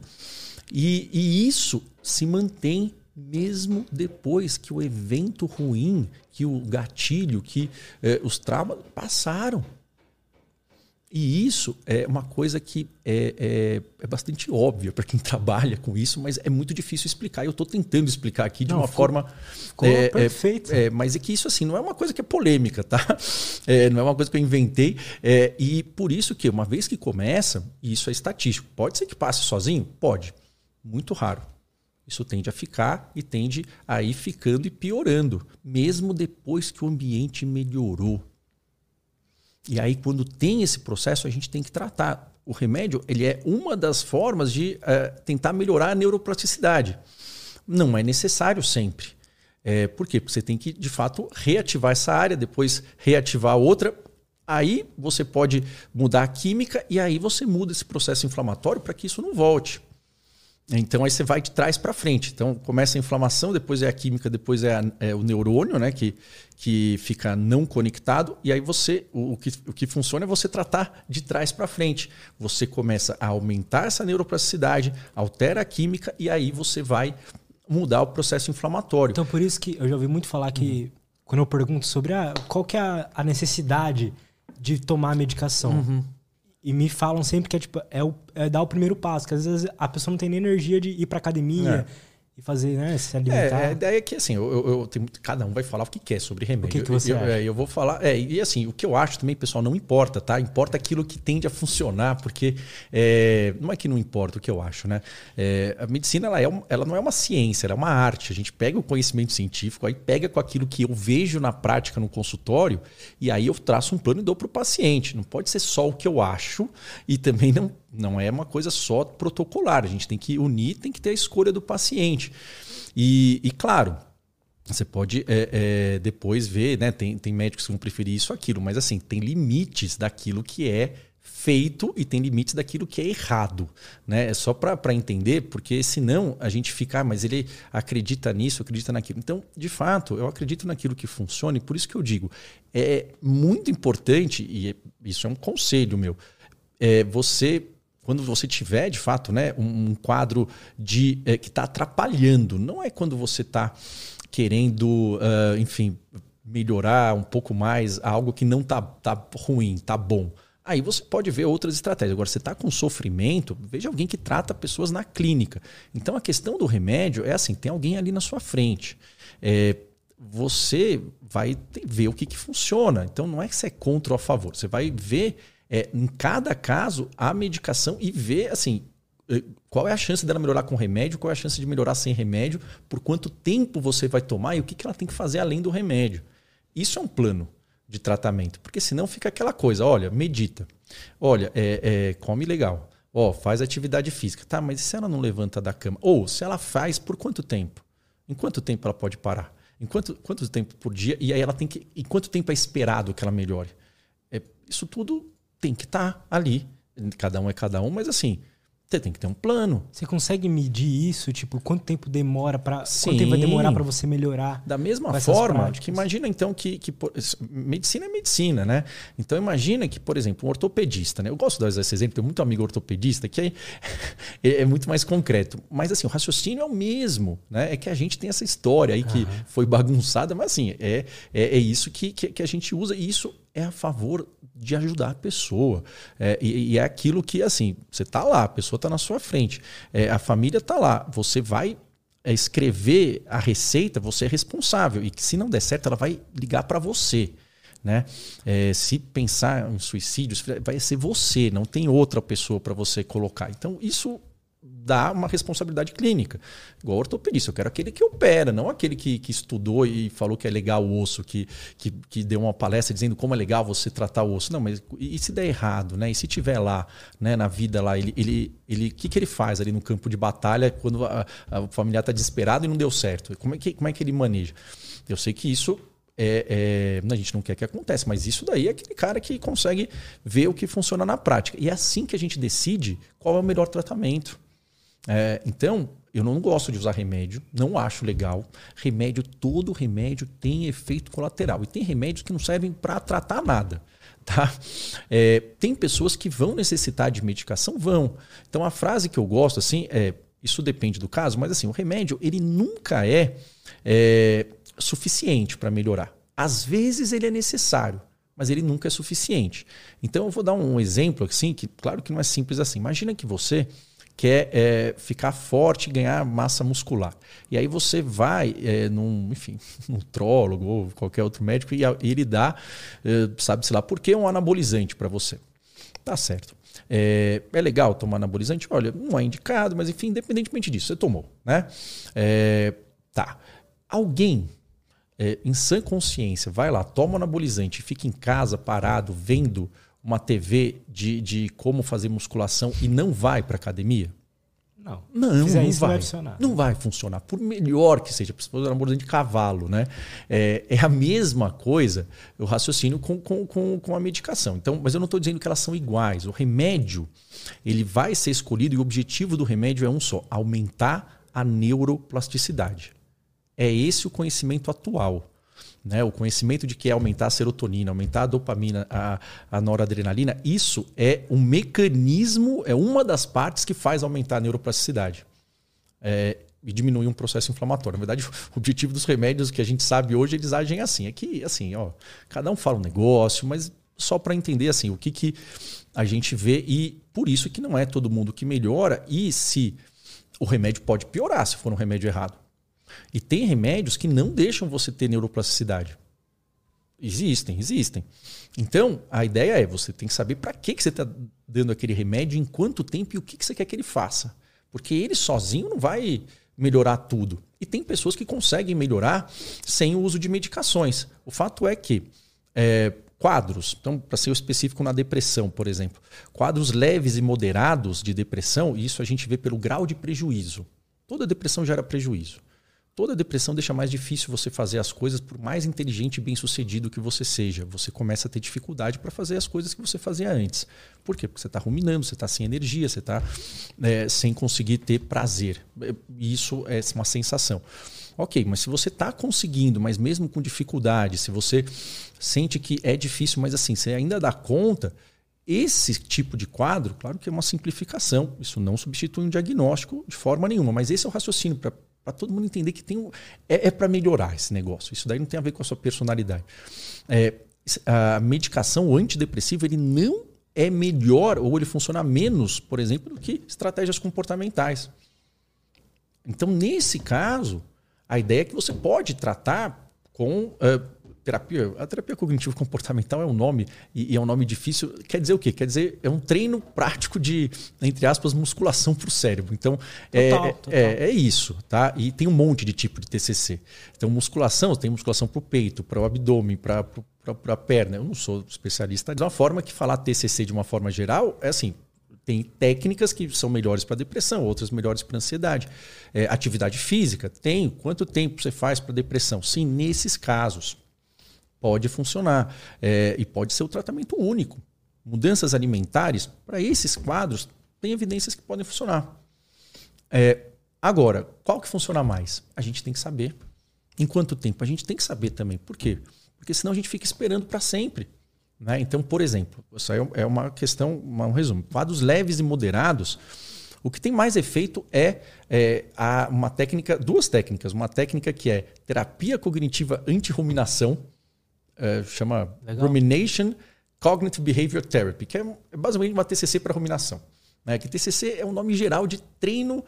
E, e isso se mantém mesmo depois que o evento ruim, que o gatilho, que eh, os traumas passaram. E isso é uma coisa que é, é, é bastante óbvia para quem trabalha com isso, mas é muito difícil explicar. Eu estou tentando explicar aqui de não, uma ficou, forma.
Ficou é, é perfeito.
É, mas é que isso assim não é uma coisa que é polêmica, tá? É, não é uma coisa que eu inventei. É, e por isso que, uma vez que começa, isso é estatístico, pode ser que passe sozinho? Pode. Muito raro. Isso tende a ficar e tende a ir ficando e piorando, mesmo depois que o ambiente melhorou. E aí, quando tem esse processo, a gente tem que tratar. O remédio ele é uma das formas de uh, tentar melhorar a neuroplasticidade. Não é necessário sempre. É, por quê? Porque você tem que, de fato, reativar essa área, depois reativar outra. Aí você pode mudar a química e aí você muda esse processo inflamatório para que isso não volte. Então aí você vai de trás para frente. Então começa a inflamação, depois é a química, depois é, a, é, o neurônio, né, que, que fica não conectado. E aí você, o, o, que, o que funciona é você tratar de trás para frente. Você começa a aumentar essa neuroplasticidade, altera a química e aí você vai mudar o processo inflamatório.
Então por isso que eu já ouvi muito falar que uhum. quando eu pergunto sobre a, qual que é a, a necessidade de tomar a medicação. Uhum. E me falam sempre que é, tipo, é, o, é dar o primeiro passo, que às vezes a pessoa não tem nem energia de ir pra academia. É. e fazer, né? Se alimentar.
É, a ideia é que assim, eu, eu, eu tenho, cada um vai falar o que quer sobre remédio.
O que, que você
eu,
acha?
Eu, eu vou falar. É, e assim, o que eu acho também, pessoal, não importa, tá? Importa aquilo que tende a funcionar, porque é, não é que não importa o que eu acho, né? É, a medicina ela, é, ela não é uma ciência, ela é uma arte. A gente pega o conhecimento científico, aí pega com aquilo que eu vejo na prática no consultório, e aí eu traço um plano e dou para o paciente. Não pode ser só o que eu acho e também não não é uma coisa só protocolar. A gente tem que unir, tem que ter a escolha do paciente. E, e claro, você pode é, é, depois ver, né? Tem, tem médicos que vão preferir isso aquilo, mas assim, tem limites daquilo que é feito e tem limites daquilo que é errado. Né? É só para entender, porque senão a gente fica, ah, mas ele acredita nisso, acredita naquilo. Então, de fato, eu acredito naquilo que funciona e por isso que eu digo, é muito importante, e isso é um conselho meu, é você quando você tiver, de fato, né, um, quadro de é, que está atrapalhando. Não é quando você está querendo, uh, enfim, melhorar um pouco mais algo que não está tá ruim, está bom. Aí você pode ver outras estratégias. Agora, você está com sofrimento, veja alguém que trata pessoas na clínica. Então, a questão do remédio é assim: tem alguém ali na sua frente. É, você vai ver o que, que funciona. Então, não é que você é contra ou a favor. Você vai ver é, em cada caso a medicação e ver assim eh, qual é a chance dela melhorar com remédio, qual é a chance de melhorar sem remédio, por quanto tempo você vai tomar e o que, que ela tem que fazer além do remédio. Isso é um plano de tratamento, porque senão fica aquela coisa, olha, medita, olha, é, é, come legal, ó, faz atividade física, tá? Mas se ela não levanta da cama? Ou se ela faz, por quanto tempo? Em quanto tempo ela pode parar? Em quanto, quanto tempo por dia? E aí ela tem que. Em quanto tempo é esperado que ela melhore? É, isso tudo tem que estar tá ali. Cada um é cada um, mas assim, você tem que ter um plano.
Você consegue medir isso? Tipo, quanto tempo demora para quanto tempo vai demorar para você melhorar?
Da mesma forma que imagina então que, que medicina é medicina, né? Então imagina que, por exemplo, um ortopedista, né? Eu gosto de dar esse exemplo, tenho muito amigo ortopedista que é, é muito mais concreto. Mas assim, o raciocínio é o mesmo, né? É que a gente tem essa história aí que uhum. foi bagunçada, mas assim, é, é, é isso que, que, que a gente usa e isso é a favor de ajudar a pessoa. É, e, e, é aquilo que, assim, você está lá, a pessoa está na sua frente, é, a família está lá, você vai é, escrever a receita, você é responsável. E que se não der certo, ela vai ligar para você. Né? É, se pensar em suicídio, vai ser você, não tem outra pessoa para você colocar. Então, isso dá uma responsabilidade clínica. Igual ortopedista, eu quero aquele que opera, não aquele que, que estudou e falou que é legal o osso, que, que, que, deu uma palestra dizendo como é legal você tratar o osso. Não, mas e se der errado, né? E se tiver lá, né, na vida lá, ele, ele, ele, que, que ele faz ali no campo de batalha quando a, a familiar está desesperado e não deu certo? Como é que, como é que ele maneja? Eu sei que isso é, é, a gente não quer que aconteça, mas isso daí é aquele cara que consegue ver o que funciona na prática. E é assim que a gente decide qual é o melhor tratamento. É, então, eu não gosto de usar remédio, não acho legal. Remédio, todo remédio tem efeito colateral. E tem remédios que não servem para tratar nada. Tá? É, tem pessoas que vão necessitar de medicação? Vão. Então a frase que eu gosto assim é: isso depende do caso, mas assim, o remédio ele nunca é, é suficiente para melhorar. Às vezes ele é necessário, mas ele nunca é suficiente. Então eu vou dar um exemplo assim, que claro que não é simples assim. Imagina que você quer é, ficar forte ganhar massa muscular. E aí você vai é, num, enfim, num trólogo ou qualquer outro médico e ele dá, é, sabe-se lá, por que um anabolizante para você. Tá certo. É, é, legal tomar anabolizante? Olha, não é indicado, mas enfim, independentemente disso, você tomou, né? É, tá. Alguém é, em sã consciência vai lá, toma anabolizante e fica em casa parado vendo uma TV de, de como fazer musculação e não vai para academia?
Não.
Não, não vai. Não, não vai funcionar. Por melhor que seja, se for um de cavalo, né? É, é, a mesma coisa o raciocínio com, com, com, com a medicação. Então, mas eu não estou dizendo que elas são iguais. O remédio ele vai ser escolhido e o objetivo do remédio é um só: aumentar a neuroplasticidade. É esse o conhecimento atual. Né, o conhecimento de que é aumentar a serotonina, aumentar a dopamina, a, a noradrenalina, isso é um mecanismo, é uma das partes que faz aumentar a neuroplasticidade. É, e diminuir um processo inflamatório. Na verdade, o objetivo dos remédios que a gente sabe hoje, eles agem assim. É que, assim, ó, cada um fala um negócio, mas só para entender assim o que, que a gente vê e por isso que não é todo mundo que melhora e se o remédio pode piorar se for um remédio errado. E tem remédios que não deixam você ter neuroplasticidade. Existem, existem. Então, a ideia é você tem que saber para que, que você está dando aquele remédio, em quanto tempo e o que, que você quer que ele faça. Porque ele sozinho não vai melhorar tudo. E tem pessoas que conseguem melhorar sem o uso de medicações. O fato é que é, quadros, então, para ser específico na depressão, por exemplo, quadros leves e moderados de depressão, isso a gente vê pelo grau de prejuízo. Toda depressão gera prejuízo. Toda depressão deixa mais difícil você fazer as coisas, por mais inteligente e bem-sucedido que você seja. Você começa a ter dificuldade para fazer as coisas que você fazia antes. Por quê? Porque você está ruminando, você está sem energia, você está é, sem conseguir ter prazer. Isso é uma sensação. Ok, mas se você está conseguindo, mas mesmo com dificuldade, se você sente que é difícil, mas assim, você ainda dá conta, esse tipo de quadro, claro que é uma simplificação, isso não substitui um diagnóstico de forma nenhuma, mas esse é o raciocínio para para todo mundo entender que tem um, é, é para melhorar esse negócio. Isso daí não tem a ver com a sua personalidade. É, a medicação o antidepressivo ele não é melhor ou ele funciona menos, por exemplo, do que estratégias comportamentais. Então, nesse caso, a ideia é que você pode tratar com uh, terapia, a terapia cognitivo comportamental é um nome e, e, é um nome difícil. Quer dizer o quê? Quer dizer é um treino prático de entre aspas musculação para o cérebro. Então é, total, é, total. é, é isso, tá? E tem um monte de tipo de TCC. Então musculação tem musculação para o peito, para o abdômen, para para a perna. Eu não sou especialista. De uma forma que falar TCC de uma forma geral é assim. Tem técnicas que são melhores para depressão, outras melhores para ansiedade. É, atividade física, tem. Quanto tempo você faz para depressão? Sim, nesses casos pode funcionar. É, e pode ser o tratamento único. Mudanças alimentares, para esses quadros, tem evidências que podem funcionar. É, agora, qual que funciona mais? A gente tem que saber. Em quanto tempo? A gente tem que saber também. Por quê? Porque senão a gente fica esperando para sempre. Né? Então, por exemplo, isso aí é uma questão, um resumo. Quadros leves e moderados, o que tem mais efeito é, é uma técnica, duas técnicas. Uma técnica que é terapia cognitiva anti-ruminação, é, chama Legal. Rumination Cognitive Behavior Therapy, que é, é basicamente uma TCC para ruminação. Né? Que TCC é um nome geral de treino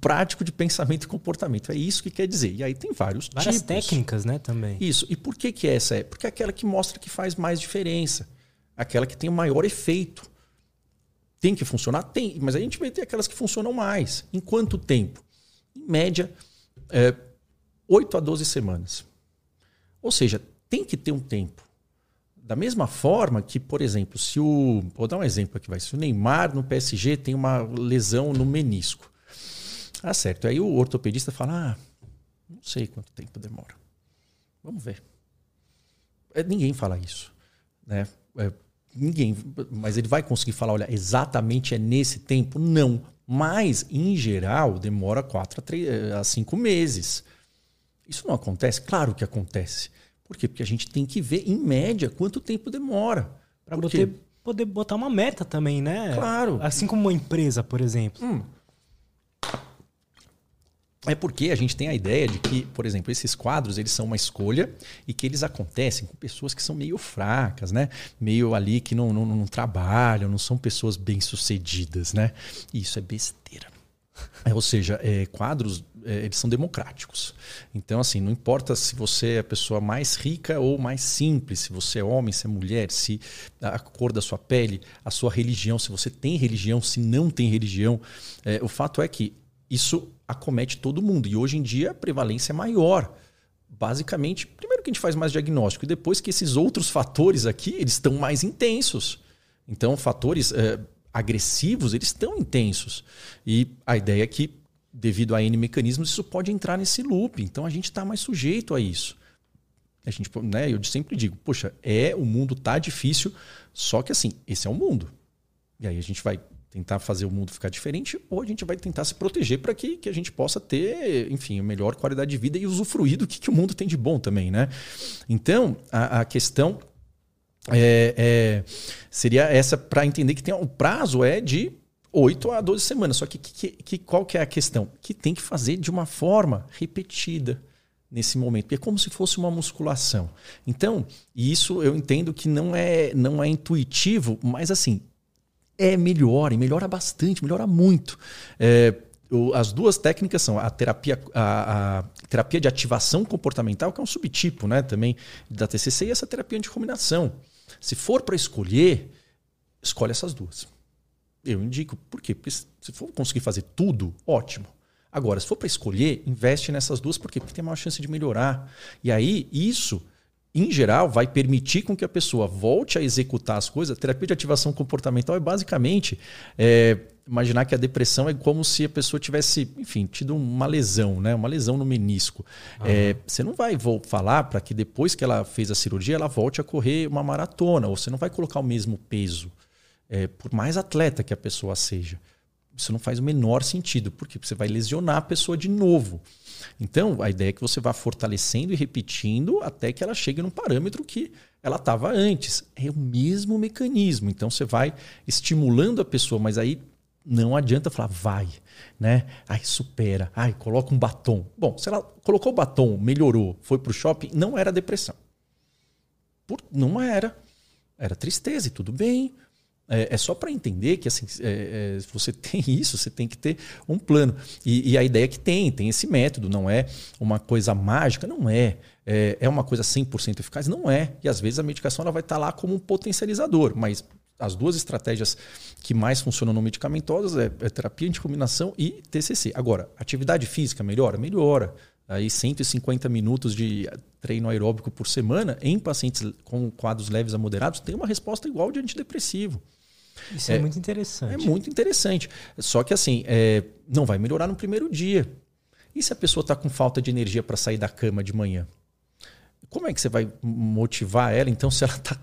prático de pensamento e comportamento. É isso que quer dizer. E aí tem vários
Várias
tipos.
técnicas, né, também.
Isso. E por que que essa é? Porque é aquela que mostra que faz mais diferença. Aquela que tem o maior efeito. Tem que funcionar? Tem. Mas a gente vai ter aquelas que funcionam mais. Em quanto tempo? Em média, é, 8 a 12 semanas. Ou seja, tem que ter um tempo. Da mesma forma que, por exemplo, se o. Vou dar um exemplo aqui, vai. Se o Neymar no PSG tem uma lesão no menisco. Ah, certo. Aí o ortopedista fala: ah, não sei quanto tempo demora. Vamos ver. É, ninguém fala isso. Né? É, ninguém. Mas ele vai conseguir falar: olha, exatamente é nesse tempo? Não. Mas, em geral, demora quatro a, três, a cinco meses. Isso não acontece? Claro que acontece. Por quê? Porque a gente tem que ver, em média, quanto tempo demora.
Para poder, poder botar uma meta também, né?
Claro.
Assim como uma empresa, por exemplo. Hum.
É porque a gente tem a ideia de que, por exemplo, esses quadros eles são uma escolha e que eles acontecem com pessoas que são meio fracas, né? Meio ali que não, não, não trabalham, não são pessoas bem-sucedidas, né? E isso é besteira. É, ou seja, é, quadros eles são democráticos. Então, assim, não importa se você é a pessoa mais rica ou mais simples, se você é homem, se é mulher, se a cor da sua pele, a sua religião, se você tem religião, se não tem religião. É, o fato é que isso acomete todo mundo. E hoje em dia a prevalência é maior. Basicamente, primeiro que a gente faz mais diagnóstico e depois que esses outros fatores aqui, eles estão mais intensos. Então, fatores é, agressivos, eles estão intensos. E a ideia é que devido a N mecanismos, isso pode entrar nesse loop. Então a gente está mais sujeito a isso. A gente, né, eu sempre digo, poxa, é o mundo tá difícil, só que assim, esse é o mundo. E aí a gente vai tentar fazer o mundo ficar diferente ou a gente vai tentar se proteger para que, que a gente possa ter, enfim, a melhor qualidade de vida e usufruir do que, que o mundo tem de bom também, né? Então, a, a questão é, é, seria essa para entender que tem, o prazo é de 8 a 12 semanas. Só que, que, que, qual que é a questão? Que tem que fazer de uma forma repetida nesse momento. É como se fosse uma musculação. Então, isso eu entendo que não é, não é intuitivo, mas assim, é melhor e melhora bastante, melhora muito. É, as duas técnicas são a terapia, a, a, terapia de ativação comportamental, que é um subtipo né, também da TCC, e essa terapia de ruminação. Se for para escolher, escolhe essas duas. Eu indico. Por quê? Porque se for conseguir fazer tudo, ótimo. Agora, se for para escolher, investe nessas duas, por quê? Porque tem maior chance de melhorar. E aí, isso em geral, vai permitir com que a pessoa volte a executar as coisas. A terapia de ativação comportamental é basicamente é, imaginar que a depressão é como se a pessoa tivesse, enfim, tido uma lesão, né? uma lesão no menisco. Uhum. É, você não vai falar para que depois que ela fez a cirurgia, ela volte a correr uma maratona, ou você não vai colocar o mesmo peso, é, por mais atleta que a pessoa seja. Isso não faz o menor sentido, porque você vai lesionar a pessoa de novo. Então, a ideia é que você vá fortalecendo e repetindo até que ela chegue num parâmetro que ela estava antes. É o mesmo mecanismo. Então, você vai estimulando a pessoa, mas aí não adianta falar, vai, né? Ai, supera, ai, coloca um batom. Bom, se ela colocou o batom, melhorou, foi para o shopping, não era depressão. Por, não era. Era tristeza e tudo bem. É, é só para entender que assim, é, é, você tem isso, você tem que ter um plano. E, e, a ideia é que tem, tem esse método, não é uma coisa mágica, não é. É, é uma coisa 100% eficaz? Não é. E às vezes a medicação ela vai estar tá lá como um potencializador, mas as duas estratégias que mais funcionam no medicamentosas é, é terapia anticombinação e TCC. Agora, atividade física melhora? Melhora. Aí 150 minutos de treino aeróbico por semana em pacientes com quadros leves a moderados tem uma resposta igual de antidepressivo.
Isso é, é muito interessante.
É muito interessante. Só que assim, é, não vai melhorar no primeiro dia. E se a pessoa está com falta de energia para sair da cama de manhã? Como é que você vai motivar ela? Então, se ela está.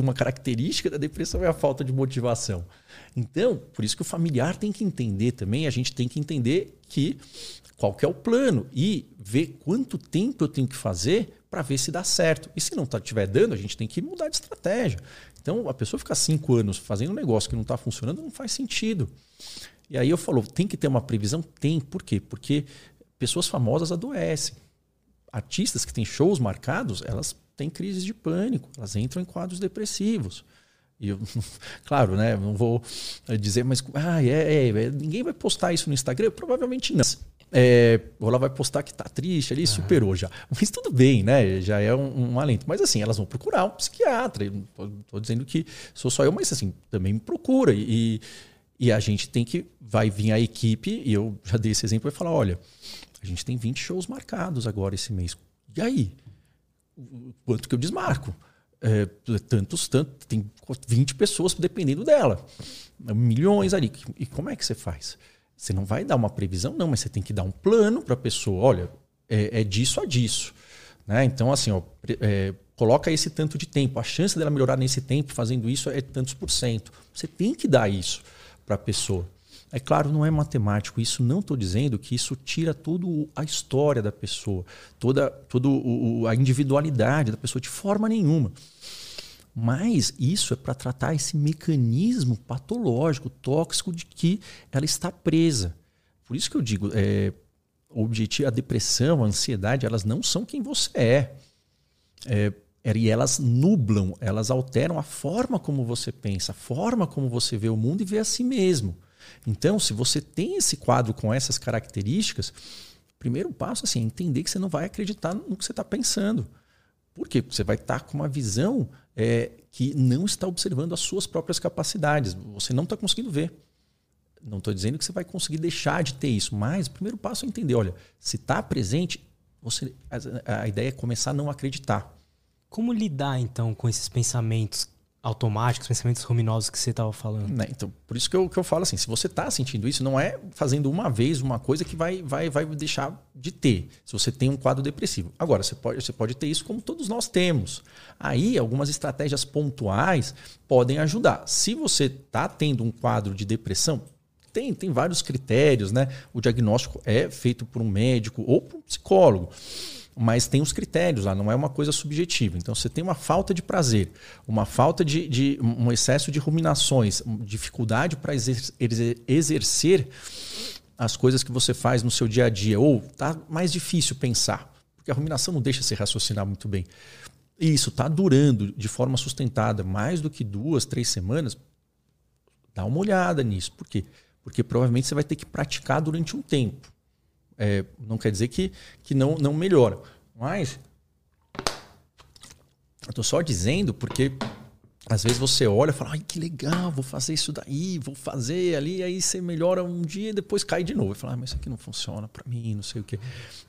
Uma característica da depressão é a falta de motivação. Então, por isso que o familiar tem que entender também, a gente tem que entender que qual que é o plano e ver quanto tempo eu tenho que fazer para ver se dá certo. E se não estiver tá, dando, a gente tem que mudar de estratégia. Então, a pessoa ficar cinco anos fazendo um negócio que não está funcionando não faz sentido. E aí eu falo, tem que ter uma previsão? Tem. Por quê? Porque pessoas famosas adoecem. Artistas que têm shows marcados, elas têm crises de pânico, elas entram em quadros depressivos. E eu, claro, né? Não vou dizer, mas ah, é, é, ninguém vai postar isso no Instagram? Provavelmente não. É, ou vai postar que tá triste ali, superou já. Mas tudo bem, né? Já é um, um alento. Mas assim, elas vão procurar um psiquiatra. Eu tô, dizendo que sou só eu, mas assim, também me procura. E, e a gente tem que. Vai vir a equipe, e eu já dei esse exemplo, vai falar: olha, a gente tem 20 shows marcados agora esse mês. E aí? Quanto que eu desmarco? É, tantos, tanto, tem 20 pessoas dependendo dela. Milhões ali. E como é que você faz? Você não vai dar uma previsão, não, mas você tem que dar um plano para a pessoa. Olha, é, é, disso a disso. Né? Então, assim, ó, é, coloca esse tanto de tempo. A chance dela melhorar nesse tempo fazendo isso é tantos por cento. Você tem que dar isso para a pessoa. É claro, não é matemático. Isso não estou dizendo que isso tira toda a história da pessoa, toda, toda a individualidade da pessoa, de forma nenhuma. Mas isso é para tratar esse mecanismo patológico, tóxico de que ela está presa. Por isso que eu digo, é, objetivo, a depressão, a ansiedade, elas não são quem você é. é. E elas nublam, elas alteram a forma como você pensa, a forma como você vê o mundo e vê a si mesmo. Então, se você tem esse quadro com essas características, primeiro passo assim, é entender que você não vai acreditar no que você está pensando. Por quê? Porque você vai estar com uma visão é, que não está observando as suas próprias capacidades. Você não está conseguindo ver. Não estou dizendo que você vai conseguir deixar de ter isso, mas o primeiro passo é entender: olha, se está presente, você, a, a ideia é começar a não acreditar.
Como lidar então com esses pensamentos automáticos, pensamentos ruminosos que você estava falando.
Né? Então, por isso que eu, que eu falo assim, se você está sentindo isso, não é fazendo uma vez uma coisa que vai, vai, vai deixar de ter, se você tem um quadro depressivo. Agora, você pode, você pode ter isso como todos nós temos. Aí, algumas estratégias pontuais podem ajudar. Se você está tendo um quadro de depressão, tem, tem vários critérios, né? O diagnóstico é feito por um médico ou por um psicólogo mas tem os critérios lá, não é uma coisa subjetiva. Então você tem uma falta de prazer, uma falta de, de um excesso de ruminações, dificuldade para exercer as coisas que você faz no seu dia a dia, ou tá mais difícil pensar, porque a ruminação não deixa você raciocinar muito bem. E isso está durando de forma sustentada mais do que duas, três semanas. Dá uma olhada nisso. Por quê? porque provavelmente você vai ter que praticar durante um tempo. É, não quer dizer que, que não, não melhora. Mas eu estou só dizendo porque às vezes você olha e fala, ai que legal, vou fazer isso daí, vou fazer ali, aí você melhora um dia e depois cai de novo. E fala, ah, mas isso aqui não funciona para mim, não sei o quê.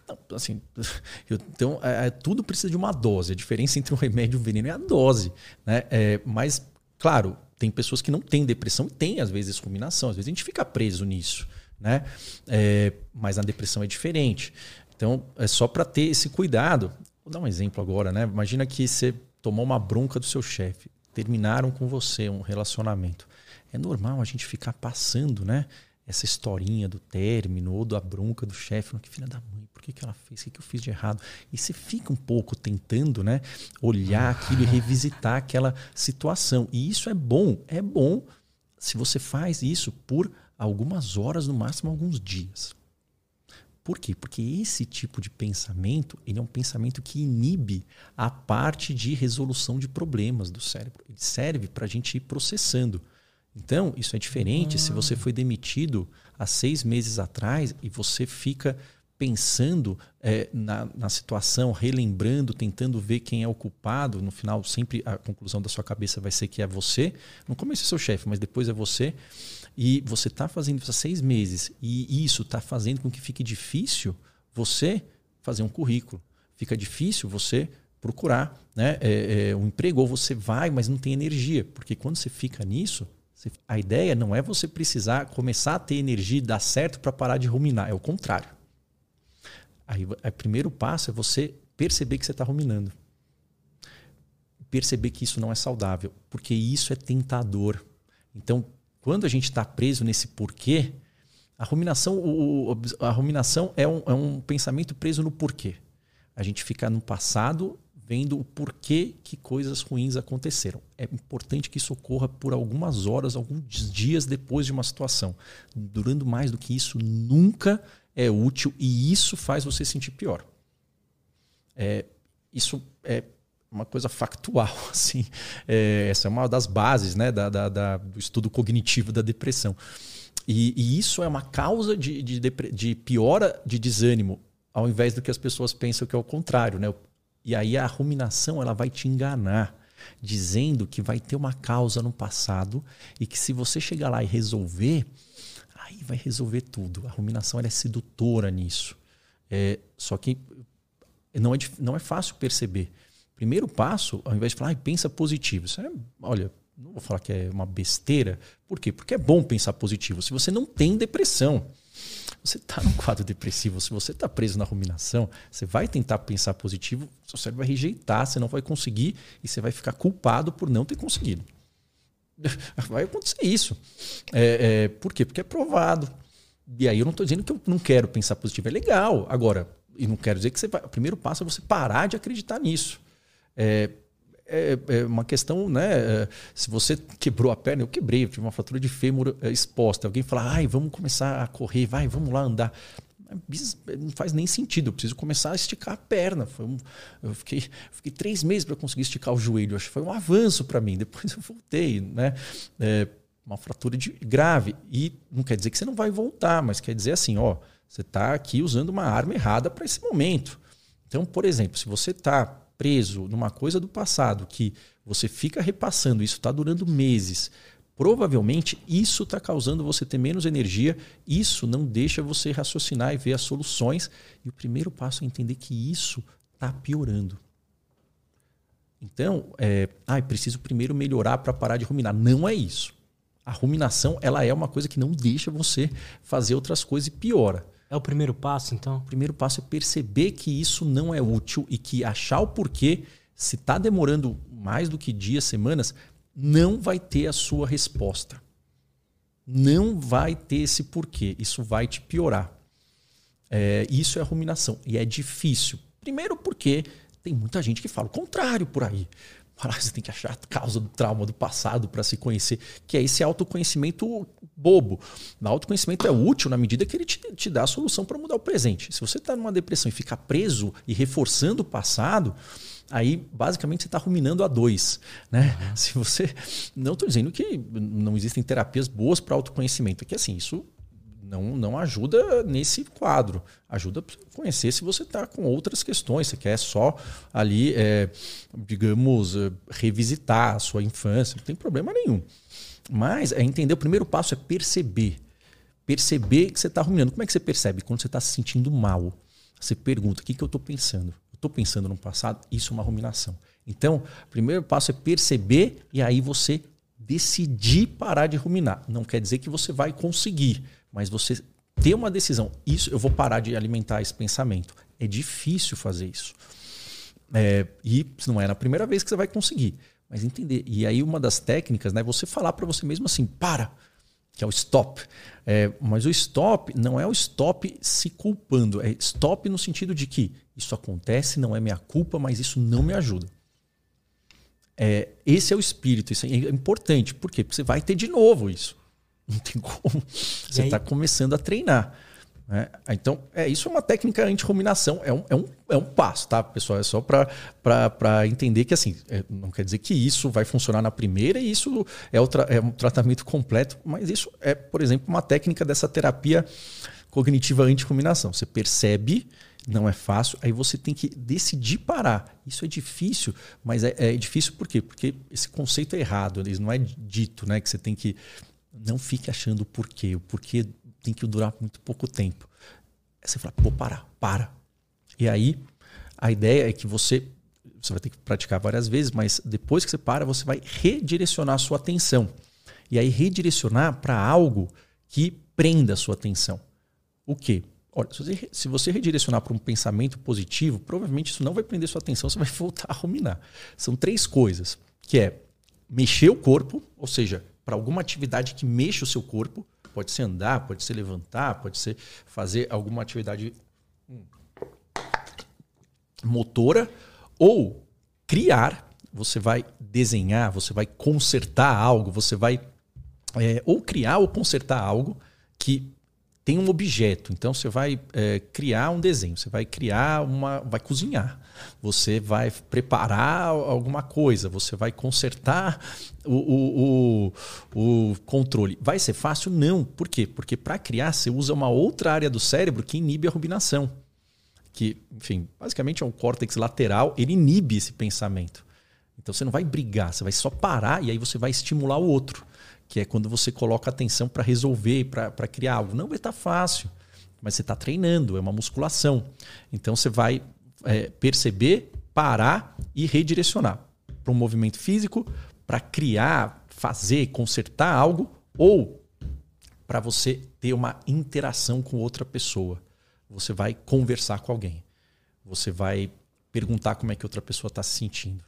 Não, assim, eu, então, é, tudo precisa de uma dose. A diferença entre um remédio e um veneno é a dose. Né? É, mas, claro, tem pessoas que não têm depressão e tem, às vezes, ruminação. Às vezes a gente fica preso nisso. Né? É, mas na depressão é diferente. Então, é só para ter esse cuidado. Vou dar um exemplo agora, né? Imagina que você tomou uma bronca do seu chefe terminaram com você um relacionamento. É normal a gente ficar passando, né? Essa historinha do término ou da bronca do chefe. Que filha da mãe, por que, que ela fez? O que, que eu fiz de errado? E você fica um pouco tentando, né? Olhar aquilo e revisitar aquela situação. E isso é bom. É bom se você faz isso por algumas horas, no máximo alguns dias. Por quê? Porque esse tipo de pensamento ele é um pensamento que inibe a parte de resolução de problemas do cérebro. Ele serve para a gente ir processando. Então, isso é diferente se você foi demitido há seis meses atrás e você fica pensando é, na, na situação, relembrando, tentando ver quem é o culpado. No final, sempre a conclusão da sua cabeça vai ser que é você. No começo é seu chefe, mas depois é você e você está fazendo isso há seis meses e isso está fazendo com que fique difícil você fazer um currículo. Fica difícil você procurar né, é, é, um emprego, ou você vai, mas não tem energia. Porque quando você fica nisso, você, a ideia não é você precisar começar a ter energia e dar certo para parar de ruminar, é o contrário. Aí, o primeiro passo é você perceber que você está ruminando. Perceber que isso não é saudável, porque isso é tentador. Então, quando a gente está preso nesse porquê, a ruminação, o, a ruminação é, um, é um pensamento preso no porquê. A gente fica no passado vendo o porquê que coisas ruins aconteceram. É importante que isso ocorra por algumas horas, alguns dias depois de uma situação. Durando mais do que isso, nunca é útil e isso faz você sentir pior. É, isso é uma coisa factual. Assim. É, essa é uma das bases né, da, da, da, do estudo cognitivo da depressão. E, e isso é uma causa de, de, de, piora de desânimo, ao invés do que as pessoas pensam que é o contrário. Né? E aí a ruminação ela vai te enganar, dizendo que vai ter uma causa no passado e que se você chegar lá e resolver, aí vai resolver tudo. A ruminação ela é sedutora nisso. É, só que não é, não é fácil perceber. Primeiro passo, ao invés de falar, ah, pensa positivo. Isso é, olha, não vou falar que é uma besteira. Por quê? Porque é bom pensar positivo. Se você não tem depressão, você está num quadro depressivo, se você está preso na ruminação, você vai tentar pensar positivo, seu cérebro vai rejeitar, você não vai conseguir e você vai ficar culpado por não ter conseguido. Vai acontecer isso. É, é, por quê? Porque é provado. E aí eu não estou dizendo que eu não quero pensar positivo. É legal. Agora, e não quero dizer que você vai. O primeiro passo é você parar de acreditar nisso. É, é, é, uma questão, né? É, se você quebrou a perna, eu quebrei, eu tive uma fratura de fêmur é, exposta. Alguém fala, ai, vamos começar a correr, vai, vamos lá andar. Não faz nem sentido, eu preciso começar a esticar a perna. Foi um, eu fiquei, fiquei três meses para conseguir esticar o joelho. Acho que foi um avanço para mim. Depois eu voltei, né? É, uma fratura de, grave. E não quer dizer que você não vai voltar, mas quer dizer assim, ó, você está aqui usando uma arma errada para esse momento. Então, por exemplo, se você está preso numa coisa do passado que você fica repassando, isso está durando meses, provavelmente isso está causando você ter menos energia, isso não deixa você raciocinar e ver as soluções. E o primeiro passo é entender que isso está piorando. Então, é, ah, preciso primeiro melhorar para parar de ruminar. Não é isso. A ruminação ela é uma coisa que não deixa você fazer outras coisas e piora.
É o primeiro passo, então? O
primeiro passo é perceber que isso não é útil e que achar o porquê, se está demorando mais do que dias, semanas, não vai ter a sua resposta. Não vai ter esse porquê. Isso vai te piorar. É, isso é ruminação. E é difícil. Primeiro porque tem muita gente que fala o contrário por aí. Você tem que achar a causa do trauma do passado para se conhecer, que é esse autoconhecimento bobo. O autoconhecimento é útil na medida que ele te, te dá a solução para mudar o presente. Se você está numa depressão e ficar preso e reforçando o passado, aí basicamente você está ruminando a dois. Né? Uhum. Se você. Não estou dizendo que não existem terapias boas para autoconhecimento, é que assim, isso não, não ajuda nesse quadro. Ajuda para conhecer se você está com outras questões, você quer só ali, é, digamos, é, revisitar a sua infância, não tem problema nenhum. Mas é entender, o primeiro passo é perceber. Perceber que você está ruminando. Como é que você percebe? Quando você está se sentindo mal. Você pergunta: o que, que eu estou pensando? Estou pensando no passado? Isso é uma ruminação. Então, o primeiro passo é perceber e aí você decidir parar de ruminar. Não quer dizer que você vai conseguir, mas você ter uma decisão. Isso eu vou parar de alimentar esse pensamento. É difícil fazer isso. É, e não é na primeira vez que você vai conseguir, mas entender. E aí uma das técnicas, né, você falar para você mesmo assim, para, que é o stop. É, mas o stop não é o stop se culpando, é stop no sentido de que isso acontece, não é minha culpa, mas isso não me ajuda. É, esse é o espírito, isso é importante. Por quê? Porque você vai ter de novo isso. Não tem como. Você está começando a treinar. Né? Então, é, isso é uma técnica anti-ruminação, é um, é, um, é um passo, tá, pessoal? É só para entender que, assim, é, não quer dizer que isso vai funcionar na primeira e isso é, o é um tratamento completo, mas isso é, por exemplo, uma técnica dessa terapia cognitiva anti-ruminação. Você percebe, não é fácil, aí você tem que decidir parar. Isso é difícil, mas é, é difícil por quê? Porque esse conceito é errado, ele não é dito, né? Que você tem que não fique achando o porquê. O porquê tem que durar muito pouco tempo. Aí você fala, pô, para, para. E aí, a ideia é que você, você vai ter que praticar várias vezes, mas depois que você para, você vai redirecionar a sua atenção. E aí, redirecionar para algo que prenda a sua atenção. O quê? Olha, se você, se você redirecionar para um pensamento positivo, provavelmente isso não vai prender sua atenção, você vai voltar a ruminar. São três coisas, que é mexer o corpo, ou seja, para alguma atividade que mexa o seu corpo. Pode ser andar, pode ser levantar, pode ser fazer alguma atividade hum, motora ou criar. Você vai desenhar, você vai consertar algo, você vai é, ou criar ou consertar algo que tem um objeto. Então você vai é, criar um desenho, você vai criar uma. vai cozinhar, você vai preparar alguma coisa, você vai consertar o, o, o, o controle. Vai ser fácil? Não. Por quê? Porque para criar você usa uma outra área do cérebro que inibe a rubinação. Que, enfim, basicamente é um córtex lateral, ele inibe esse pensamento. Então você não vai brigar, você vai só parar e aí você vai estimular o outro que é quando você coloca atenção para resolver, para criar algo. Não vai estar tá fácil, mas você está treinando, é uma musculação. Então você vai é, perceber, parar e redirecionar para um movimento físico, para criar, fazer, consertar algo ou para você ter uma interação com outra pessoa. Você vai conversar com alguém. Você vai perguntar como é que outra pessoa está se sentindo.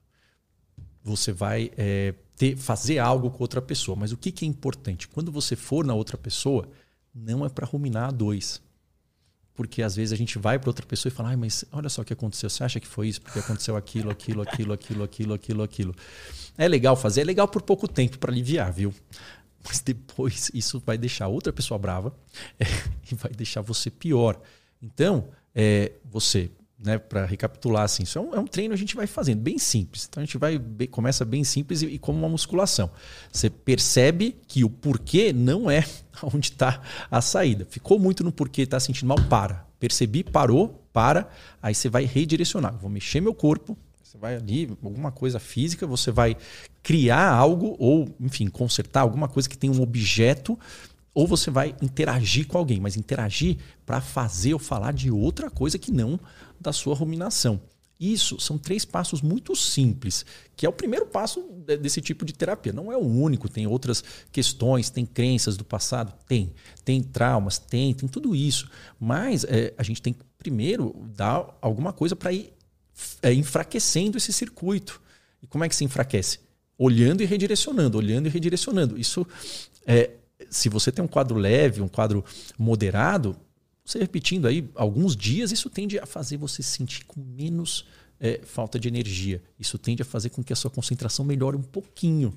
Você vai é, ter, fazer algo com outra pessoa. Mas o que, que é importante? Quando você for na outra pessoa, não é para ruminar a dois. Porque às vezes a gente vai para outra pessoa e fala, mas olha só o que aconteceu. Você acha que foi isso? Porque aconteceu aquilo, aquilo, aquilo, aquilo, aquilo, aquilo, aquilo. É legal fazer, é legal por pouco tempo para aliviar, viu? Mas depois isso vai deixar outra pessoa brava é, e vai deixar você pior. Então, é, você né, para recapitular assim, isso é um, é um, treino a gente vai fazendo bem simples. Então a gente vai começa bem simples e, e como uma musculação. Você percebe que o porquê não é onde está a saída. Ficou muito no porquê, está sentindo mal, para. Percebi, parou, para. Aí você vai redirecionar. Vou mexer meu corpo. Você vai ali, alguma coisa física, você vai criar algo ou, enfim, consertar alguma coisa que tem um objeto ou você vai interagir com alguém, mas interagir para fazer ou falar de outra coisa que não da sua ruminação. Isso são três passos muito simples, que é o primeiro passo desse tipo de terapia. Não é o único, tem outras questões, tem crenças do passado, tem, tem traumas, tem, tem tudo isso. Mas é, a gente tem que primeiro dar alguma coisa para ir é, enfraquecendo esse circuito. E como é que se enfraquece? Olhando e redirecionando, olhando e redirecionando. Isso é, se você tem um quadro leve, um quadro moderado, você repetindo aí alguns dias, isso tende a fazer você sentir com menos é, falta de energia. Isso tende a fazer com que a sua concentração melhore um pouquinho.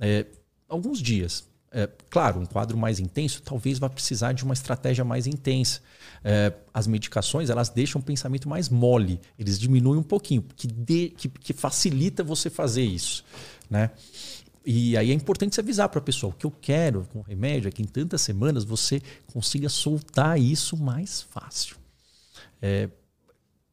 É, alguns dias. é, claro, um quadro mais intenso talvez vá precisar de uma estratégia mais intensa. É, as medicações elas deixam o pensamento mais mole, eles diminuem um pouquinho, que, de, que, que facilita você fazer isso. Né? E aí é importante se avisar para a pessoa: o que eu quero com o remédio é que em tantas semanas você consiga soltar isso mais fácil. É,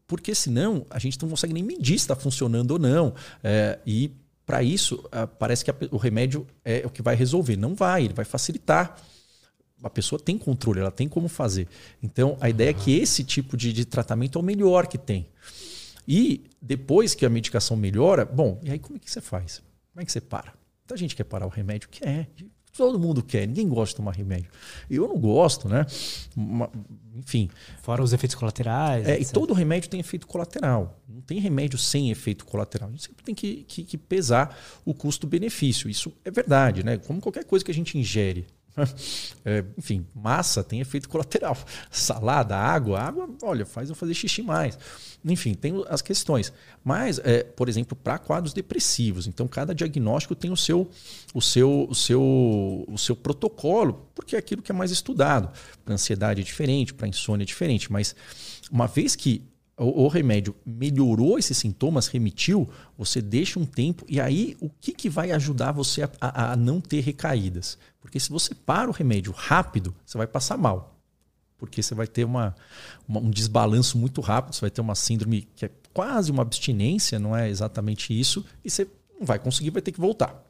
porque senão a gente não consegue nem medir se está funcionando ou não. É, e para isso, parece que a, o remédio é o que vai resolver. Não vai, ele vai facilitar. A pessoa tem controle, ela tem como fazer. Então, a ideia é que esse tipo de, de tratamento é o melhor que tem. E depois que a medicação melhora, bom, e aí como é que você faz? Como é que você para? Muita gente quer parar o remédio, quer. Todo mundo quer, ninguém gosta de tomar remédio. Eu não gosto, né? Enfim.
Fora os efeitos colaterais.
É, e todo remédio tem efeito colateral. Não tem remédio sem efeito colateral. A gente sempre tem que, que, que pesar o custo-benefício. Isso é verdade, né? Como qualquer coisa que a gente ingere. É, enfim, massa tem efeito colateral. Salada, água, água, olha, faz eu fazer xixi mais. Enfim, tem as questões. Mas, é, por exemplo, para quadros depressivos, então cada diagnóstico tem o seu, o seu, o seu, o seu protocolo, porque é aquilo que é mais estudado. Para ansiedade é diferente, para insônia é diferente. Mas uma vez que o, o, remédio melhorou esses sintomas, remitiu, você deixa um tempo e aí o que, que vai ajudar você a, a, a não ter recaídas? Porque se você para o remédio rápido, você vai passar mal porque você vai ter uma, uma, um desbalanço muito rápido, você vai ter uma síndrome que é quase uma abstinência, não é exatamente isso, e você não vai conseguir, vai ter que voltar.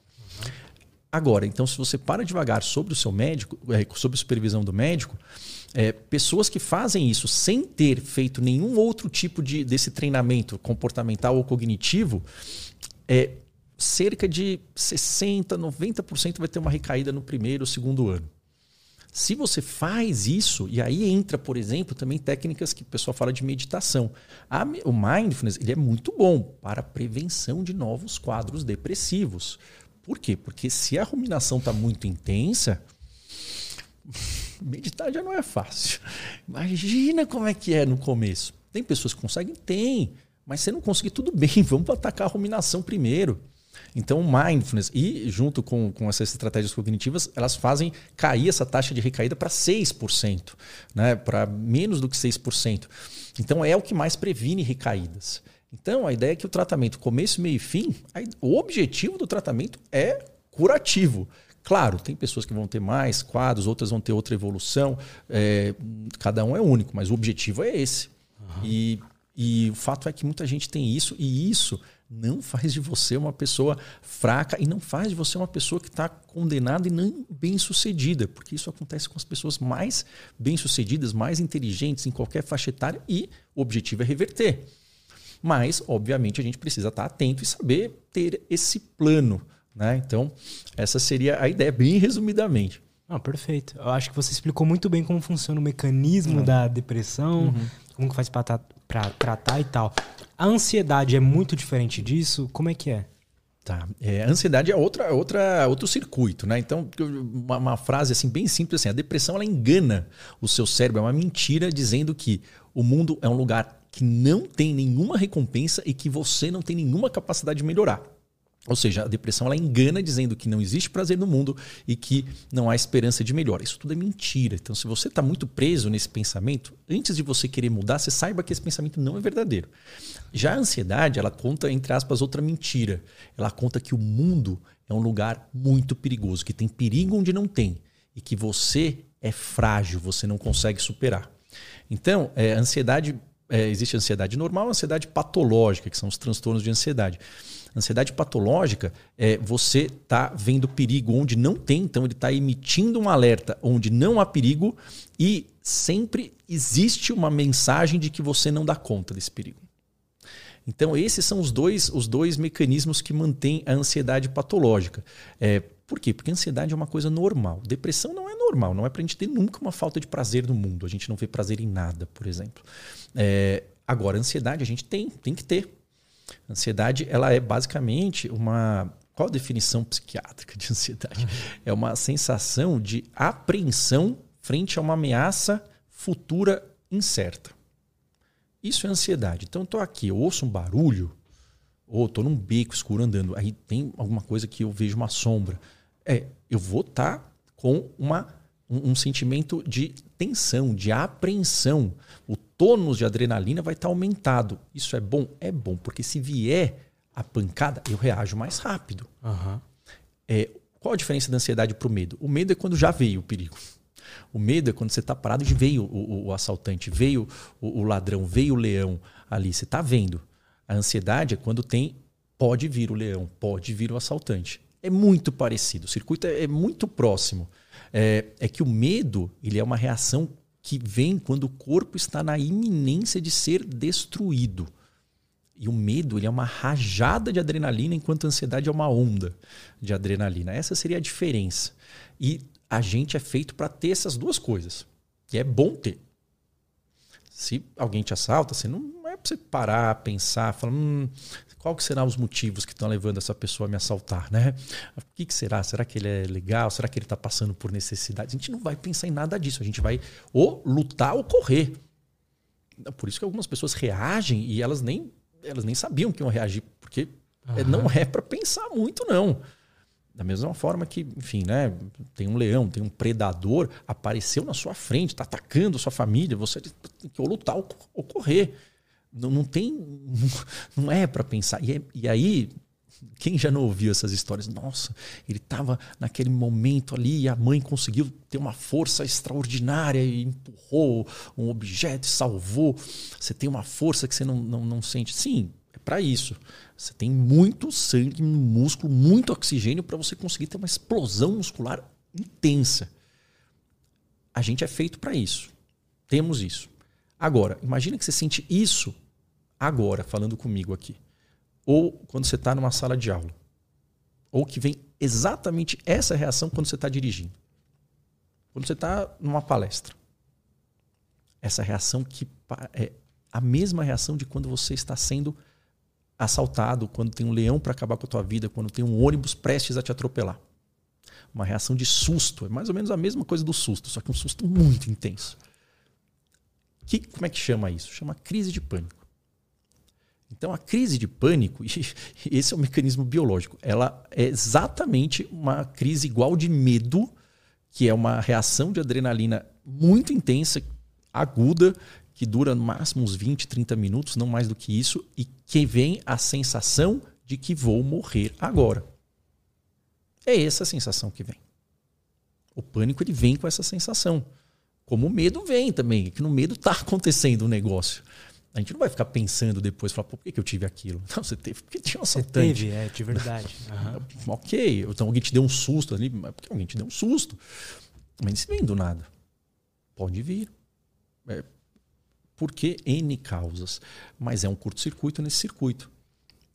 Agora, então, se você para devagar sobre o seu médico, é, sob supervisão do médico, é, pessoas que fazem isso sem ter feito nenhum outro tipo de, desse treinamento comportamental ou cognitivo, é, cerca de 60%, 90% vai ter uma recaída no primeiro ou segundo ano. Se você faz isso, e aí entra, por exemplo, também técnicas que o pessoal fala de meditação. A, o mindfulness ele é muito bom para a prevenção de novos quadros depressivos. Por quê? Porque se a ruminação está muito intensa, meditar já não é fácil. Imagina como é que é no começo. Tem pessoas que conseguem? Tem. Mas se não conseguir, tudo bem. Vamos atacar a ruminação primeiro. Então, mindfulness e junto com, com essas estratégias cognitivas, elas fazem cair essa taxa de recaída para 6%, né? para menos do que 6%. Então, é o que mais previne recaídas. Então, a ideia é que o tratamento, começo, meio e fim, o objetivo do tratamento é curativo. Claro, tem pessoas que vão ter mais quadros, outras vão ter outra evolução, é, cada um é único, mas o objetivo é esse. Uhum. E, e o fato é que muita gente tem isso, e isso não faz de você uma pessoa fraca e não faz de você uma pessoa que está condenada e não bem sucedida, porque isso acontece com as pessoas mais bem sucedidas, mais inteligentes em qualquer faixa etária e o objetivo é reverter. Mas, obviamente, a gente precisa estar atento e saber ter esse plano. Né? Então, essa seria a ideia, bem resumidamente.
Ah, perfeito. Eu acho que você explicou muito bem como funciona o mecanismo uhum. da depressão, uhum. como que faz para tratar e tal. A ansiedade é muito diferente disso? Como é que é?
Tá. É, a ansiedade é outra, outra, outro circuito, né? Então, uma, uma, frase assim bem simples assim: a depressão ela engana o seu cérebro, é uma mentira dizendo que o mundo é um lugar que não tem nenhuma recompensa e que você não tem nenhuma capacidade de melhorar. Ou seja, a depressão ela engana dizendo que não existe prazer no mundo e que não há esperança de melhora. Isso tudo é mentira. Então, se você está muito preso nesse pensamento, antes de você querer mudar, você saiba que esse pensamento não é verdadeiro. Já a ansiedade, ela conta, entre aspas, outra mentira. Ela conta que o mundo é um lugar muito perigoso, que tem perigo onde não tem e que você é frágil, você não consegue superar. Então, é, ansiedade, é, existe ansiedade normal, ansiedade patológica, que são os transtornos de ansiedade. Ansiedade patológica é você tá vendo perigo onde não tem, então ele está emitindo um alerta onde não há perigo e sempre existe uma mensagem de que você não dá conta desse perigo. Então esses são os dois, os dois mecanismos que mantêm a ansiedade patológica. É, por quê? Porque ansiedade é uma coisa normal. Depressão não é normal, não é para a gente ter nunca uma falta de prazer no mundo. A gente não vê prazer em nada, por exemplo. É, agora, ansiedade a gente tem, tem que ter. Ansiedade, ela é basicamente uma. Qual a definição psiquiátrica de ansiedade? É uma sensação de apreensão frente a uma ameaça futura incerta. Isso é ansiedade. Então, estou aqui, eu ouço um barulho, ou estou num beco escuro andando, aí tem alguma coisa que eu vejo uma sombra. É, eu vou estar tá com uma, um, um sentimento de tensão, de apreensão. O tônus de adrenalina vai estar aumentado. Isso é bom? É bom, porque se vier a pancada, eu reajo mais rápido.
Aham.
É, qual a diferença da ansiedade para o medo? O medo é quando já veio o perigo. O medo é quando você está parado e veio o, o- o assaltante, veio o, o ladrão, veio o leão ali. Você está vendo. A ansiedade é quando tem pode vir o leão, pode vir o assaltante. É muito parecido. O circuito é, é muito próximo. É, é que o medo ele é uma reação que vem quando o corpo está na iminência de ser destruído. E o medo ele é uma rajada de adrenalina, enquanto a ansiedade é uma onda de adrenalina. Essa seria a diferença. E a gente é feito para ter essas duas coisas. E é bom ter. Se alguém te assalta, você não é para você parar, pensar, falar, hum, qual que serão os motivos que estão levando essa pessoa a me assaltar, né? O que, que será? Será que ele é legal? Será que ele está passando por necessidade? A gente não vai pensar em nada disso. A gente vai ou lutar ou correr. Por isso que algumas pessoas reagem e elas nem, elas nem sabiam que iam reagir, porque é, não é para pensar muito, não. Da mesma forma que, enfim, né, tem um leão, tem um predador, apareceu na sua frente, está atacando a sua família, você tem que ou lutar ou, ou correr. Não, não tem. Não é para pensar. E, é- e aí, quem já não ouviu essas histórias? Nossa, ele estava naquele momento ali e a mãe conseguiu ter uma força extraordinária e empurrou um objeto salvou. Você tem uma força que você não, não, não sente. Sim, é para isso. Você tem muito sangue no músculo, muito oxigênio para você conseguir ter uma explosão muscular intensa. A gente é feito para isso. Temos isso. Agora, imagina que você sente isso agora, falando comigo aqui. Ou quando você está numa sala de aula. Ou que vem exatamente essa reação quando você está dirigindo. Quando você está numa palestra. Essa reação que é a mesma reação de quando você está sendo assaltado, quando tem um leão para acabar com a tua vida, quando tem um ônibus prestes a te atropelar. Uma reação de susto. É mais ou menos a mesma coisa do susto, só que um susto muito intenso. Que, como é que chama isso? Chama crise de pânico. Então, a crise de pânico, esse é o mecanismo biológico, ela é exatamente uma crise igual de medo, que é uma reação de adrenalina muito intensa, aguda, que dura no máximo uns 20, 30 minutos, não mais do que isso, e que vem a sensação de que vou morrer agora. É essa a sensação que vem. O pânico ele vem com essa sensação. Como o medo vem também, que no medo está acontecendo um negócio. A gente não vai ficar pensando depois, falar, por que, que eu tive aquilo? Não, você teve porque tinha um
Você
assaltante.
teve, é, de verdade. Aham.
Ok, então alguém te deu um susto ali, mas porque alguém te deu um susto. Mas isso vem do nada. Pode vir. É, por que N causas? Mas é um curto-circuito nesse circuito.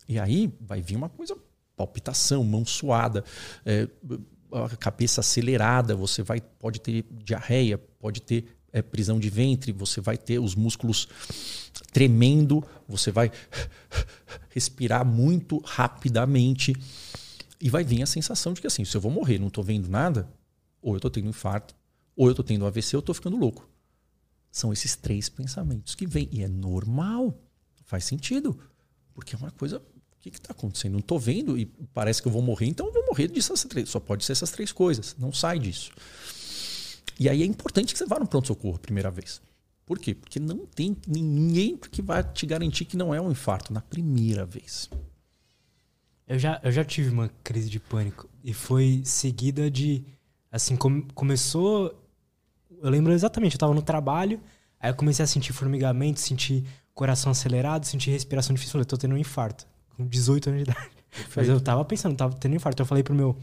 E aí vai vir uma coisa, palpitação, mão suada, é, a cabeça acelerada, você vai, pode ter diarreia, pode ter é, prisão de ventre, você vai ter os músculos tremendo, você vai respirar muito rapidamente e vai vir a sensação de que assim, se eu vou morrer, não estou vendo nada, ou eu estou tendo infarto, ou eu estou tendo AVC, ou eu estou ficando louco. São esses três pensamentos que vêm. E é normal. Faz sentido. Porque é uma coisa. Que está acontecendo? Não estou vendo e parece que eu vou morrer, então eu vou morrer disso. Só pode ser essas três coisas. Não sai disso. E aí é importante que você vá no pronto-socorro a primeira vez. Por quê? Porque não tem ninguém que vai te garantir que não é um infarto na primeira vez.
Eu já, eu já tive uma crise de pânico e foi seguida de. Assim, come- começou. Eu lembro exatamente, eu tava no trabalho, aí eu comecei a sentir formigamento, sentir coração acelerado, sentir respiração difícil. Falei, tô tendo um infarto, com 18 anos de idade. Mas eu tava pensando, tava tendo infarto. Eu falei pro meu.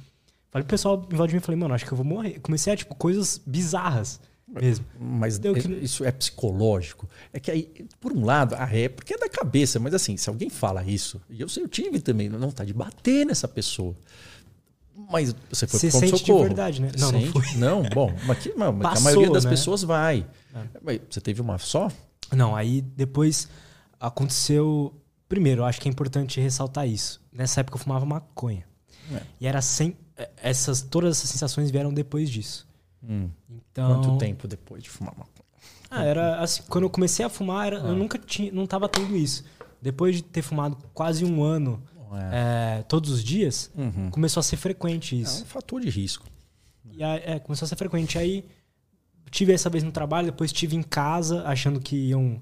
Falei pro pessoal em volta de mim, falei, mano, acho que eu vou morrer. Comecei a, tipo, coisas bizarras mesmo.
Mas
Deu
é-
que-
isso é psicológico. É que aí, por um lado, ah, é porque é da cabeça, mas assim, se alguém fala isso, e eu eu tive também, não tá de bater nessa pessoa. Mas você foi pro
sente de verdade, né? Não, não
Sente?
fui.
Não, bom, mas, que, mas que a
Passou,
maioria das
né?
pessoas vai.
É.
Mas Você teve uma só?
Não, aí depois aconteceu. Primeiro, eu acho que é importante ressaltar isso. Nessa época eu fumava maconha.
É.
E era sem. eh, Essas, todas essas sensações vieram depois disso.
Hum.
Então.
Quanto tempo depois de fumar maconha?
Ah, era assim, quando eu comecei a fumar, era- eu nunca tinha, não tava tendo isso. Depois de ter fumado quase um ano
É.
eh, todos os dias,
Uhum.
começou a ser frequente
É
isso.
um fator de risco.
E aí, é, começou a ser frequente. Aí tive essa vez no trabalho, depois tive em casa, achando que iam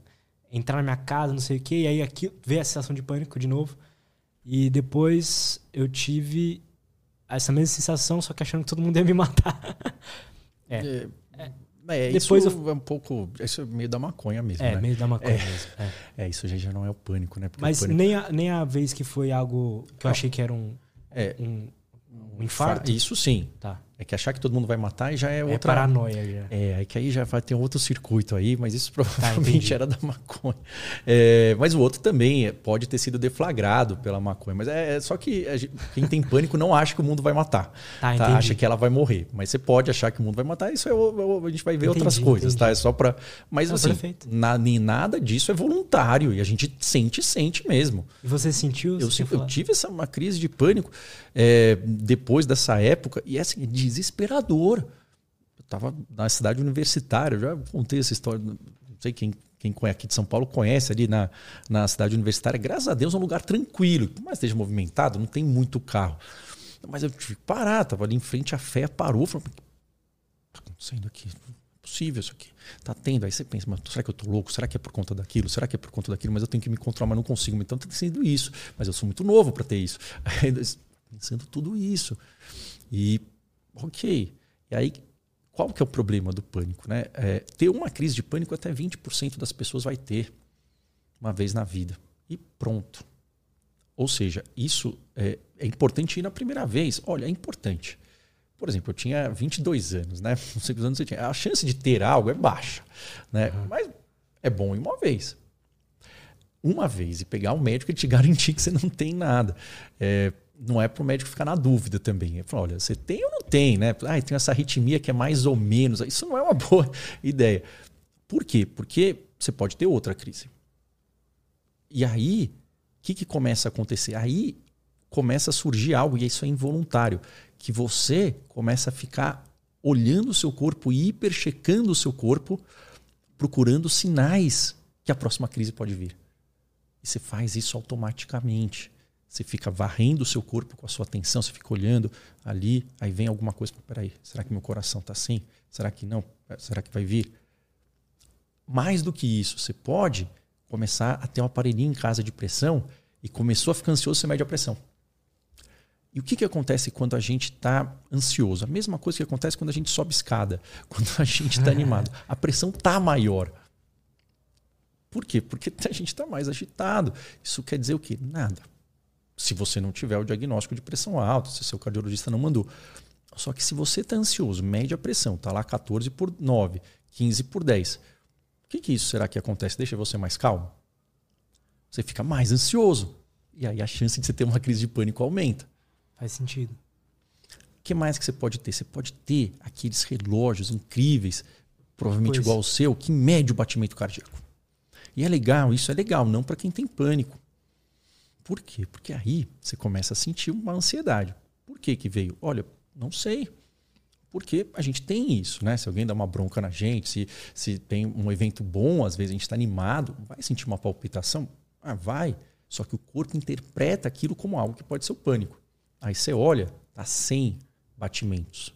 entrar na minha casa, não sei o quê. E aí aqui veio a sensação de pânico de novo. E depois eu tive essa mesma sensação, só que achando que todo mundo ia me matar.
é. é. É, Depois isso eu... é um pouco. Isso é meio da maconha mesmo.
É,
né?
meio da maconha é. mesmo.
É. é. isso já não é o pânico, né?
Porque Mas
pânico...
Nem, a, nem a vez que foi algo que eu achei que era um, é, um, um infarto.
Isso sim. Tá. É que achar que todo mundo vai matar e já é, é outra.
É paranoia já.
É, é que aí já vai ter um outro circuito aí, mas isso tá, provavelmente tá, era da maconha. É, mas o outro também pode ter sido deflagrado pela maconha. Mas é, é só que gente, quem tem pânico não acha que o mundo vai matar. Tá, tá? Acha que ela vai morrer. Mas você pode achar que o mundo vai matar, isso é, a gente vai ver entendi, outras coisas, entendi. tá? É só para. Mas não, assim, na, nem nada disso é voluntário e a gente sente, sente mesmo.
E você sentiu?
Eu, eu tive essa uma crise de pânico é, depois dessa época e é assim, desesperador. Eu estava na cidade universitária, já contei essa história, não sei quem, quem aqui de São Paulo conhece ali na, na cidade universitária. Graças a Deus é um lugar tranquilo, por mais esteja movimentado, não tem muito carro. Mas eu tive que parar, estava ali em frente à fé, parou, falou: o que está acontecendo aqui? Não é possível isso aqui. Está tendo. Aí você pensa, mas será que eu estou louco? Será que é por conta daquilo? Será que é por conta daquilo? Mas eu tenho que me controlar, mas não consigo. Então tem sido isso. Mas eu sou muito novo para ter isso. Pensando tudo isso. E, ok. E aí, qual que é o problema do pânico? Né? É, ter uma crise de pânico até 20% das pessoas vai ter uma vez na vida. E pronto. Ou seja, isso é, é importante ir na primeira vez. Olha, é importante. Por exemplo, eu tinha 22 anos, né? Não sei quantos anos você tinha. A chance de ter algo é baixa, né? Uhum. Mas é bom ir uma vez. Uma vez e pegar um médico e te garantir que você não tem nada. É, não é para o médico ficar na dúvida também. Ele fala, olha, você tem ou não tem, né? Ah, tem essa arritmia que é mais ou menos. Isso não é uma boa ideia. Por quê? Porque você pode ter outra crise. E aí, o que, que começa a acontecer? Aí começa a surgir algo, e isso é involuntário, que você começa a ficar olhando o seu corpo e hiperchecando o seu corpo, procurando sinais que a próxima crise pode vir. E você faz isso automaticamente. Você fica varrendo o seu corpo com a sua atenção, você fica olhando ali, aí vem alguma coisa. Peraí, será que meu coração está assim? Será que não? Será que vai vir? Mais do que isso, você pode começar a ter um aparelhinho em casa de pressão e começou a ficar ansioso, você mede a pressão. E o que, que acontece quando a gente está ansioso? A mesma coisa que acontece quando a gente sobe escada, quando a gente está animado. A pressão está maior. Por quê? Porque a gente está mais agitado. Isso quer dizer o quê? Nada se você não tiver o diagnóstico de pressão alta, se seu cardiologista não mandou. Só que se você está ansioso, mede a pressão, está lá 14 por 9, 15 por 10. O que, que isso será que acontece? Deixa você mais calmo? Você fica mais ansioso. E aí a chance de você ter uma crise de pânico aumenta.
Faz sentido.
O que mais que você pode ter? Você pode ter aqueles relógios incríveis, provavelmente pois. igual ao seu, que mede o batimento cardíaco. E é legal, isso é legal, não para quem tem pânico. Por quê? Porque aí você começa a sentir uma ansiedade. Por que, que veio? Olha, não sei. Porque a gente tem isso, né? Se alguém dá uma bronca na gente, se, se tem um evento bom, às vezes a gente está animado, vai sentir uma palpitação? Ah, vai. Só que o corpo interpreta aquilo como algo que pode ser o pânico. Aí você olha, tá 100 batimentos.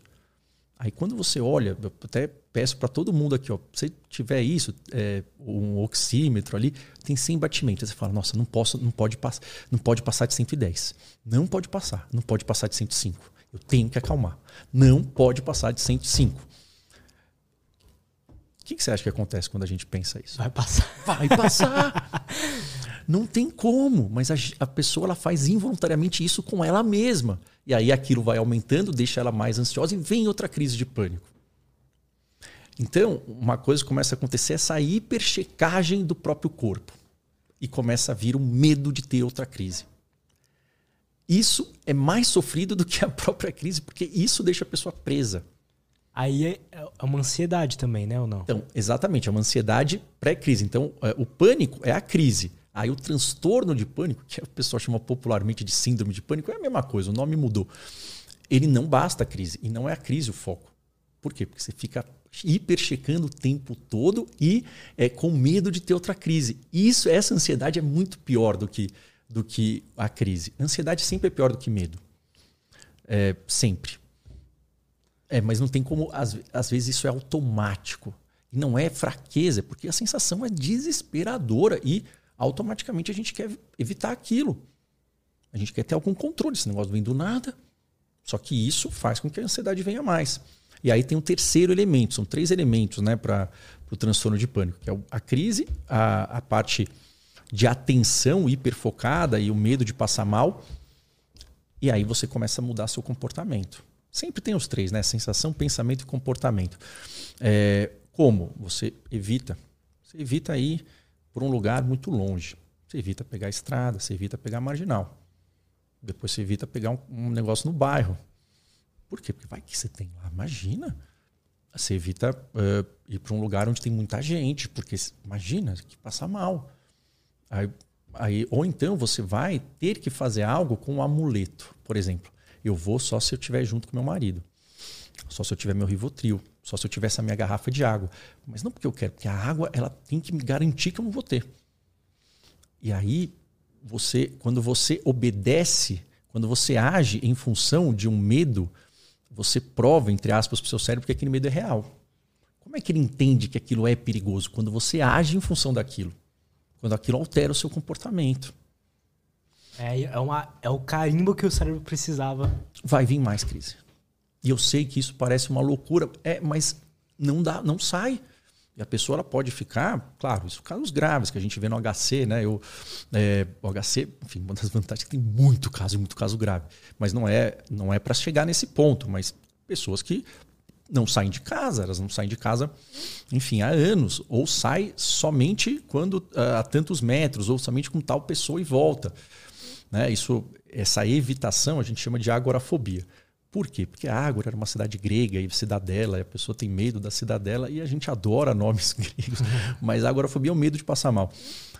Aí quando você olha, até peço para todo mundo aqui, ó, se tiver isso, é, um oxímetro ali, tem 100 batimentos. Você fala, nossa, não posso, não pode passar, não pode passar de 110. Não pode passar, não pode passar de 105. Eu tenho que acalmar. Não pode passar de 105. O que, que você acha que acontece quando a gente pensa isso?
Vai passar.
Vai passar. não tem como, mas a, a pessoa ela faz involuntariamente isso com ela mesma. E aí aquilo vai aumentando, deixa ela mais ansiosa e vem outra crise de pânico. Então, uma coisa começa a acontecer essa hiperchecagem do próprio corpo. E começa a vir o medo de ter outra crise. Isso é mais sofrido do que a própria crise, porque isso deixa a pessoa presa.
Aí é, é uma ansiedade também, né, ou não?
Então, exatamente, é uma ansiedade pré-crise. Então, é, o pânico é a crise. Aí o transtorno de pânico, que o pessoal chama popularmente de síndrome de pânico, é a mesma coisa, o nome mudou. Ele não basta a crise, e não é a crise o foco. Por quê? Porque você fica hiper checando o tempo todo e é, com medo de ter outra crise. Isso, essa ansiedade é muito pior do que, do que a crise. Ansiedade sempre é pior do que medo. É, sempre. É, mas não tem como. Às, às vezes isso é automático. E não é fraqueza, porque a sensação é desesperadora e automaticamente a gente quer evitar aquilo. A gente quer ter algum controle. Esse negócio vem do nada. Só que isso faz com que a ansiedade venha mais. E aí tem um terceiro elemento, são três elementos né, para o transtorno de pânico, que é a crise, a, a parte de atenção hiperfocada e o medo de passar mal. E aí você começa a mudar seu comportamento. Sempre tem os três, né? Sensação, pensamento e comportamento. É, como? Você evita. Você evita ir por um lugar muito longe. Você evita pegar a estrada, você evita pegar a marginal. Depois você evita pegar um, um negócio no bairro. Por quê? Porque vai que você tem lá. Imagina. Você evita uh, ir para um lugar onde tem muita gente, porque imagina que passa mal. Aí, aí, ou então você vai ter que fazer algo com um amuleto, por exemplo. Eu vou só se eu estiver junto com meu marido. Só se eu tiver meu Rivotril. Só se eu tiver essa minha garrafa de água. Mas não porque eu quero, porque a água ela tem que me garantir que eu não vou ter. E aí, você, quando você obedece, quando você age em função de um medo, você prova, entre aspas, para o seu cérebro que aquele medo é real. Como é que ele entende que aquilo é perigoso? Quando você age em função daquilo. Quando aquilo altera o seu comportamento.
É, é, uma, é o carimbo que o cérebro precisava.
Vai vir mais crise. E eu sei que isso parece uma loucura, é, mas não dá, não sai. E a pessoa ela pode ficar, claro, isso casos graves que a gente vê no HC, né? Eu, é, o HC, enfim, uma das vantagens é que tem muito caso, muito caso grave. Mas não é, não é para chegar nesse ponto, mas pessoas que não saem de casa, elas não saem de casa, enfim, há anos, ou sai somente quando uh, a tantos metros, ou somente com tal pessoa e volta. Né? Isso, essa evitação a gente chama de agorafobia. Por quê? Porque Ágora era uma cidade grega e cidadela, e a pessoa tem medo da cidadela e a gente adora nomes gregos, mas agorafobia é o medo de passar mal.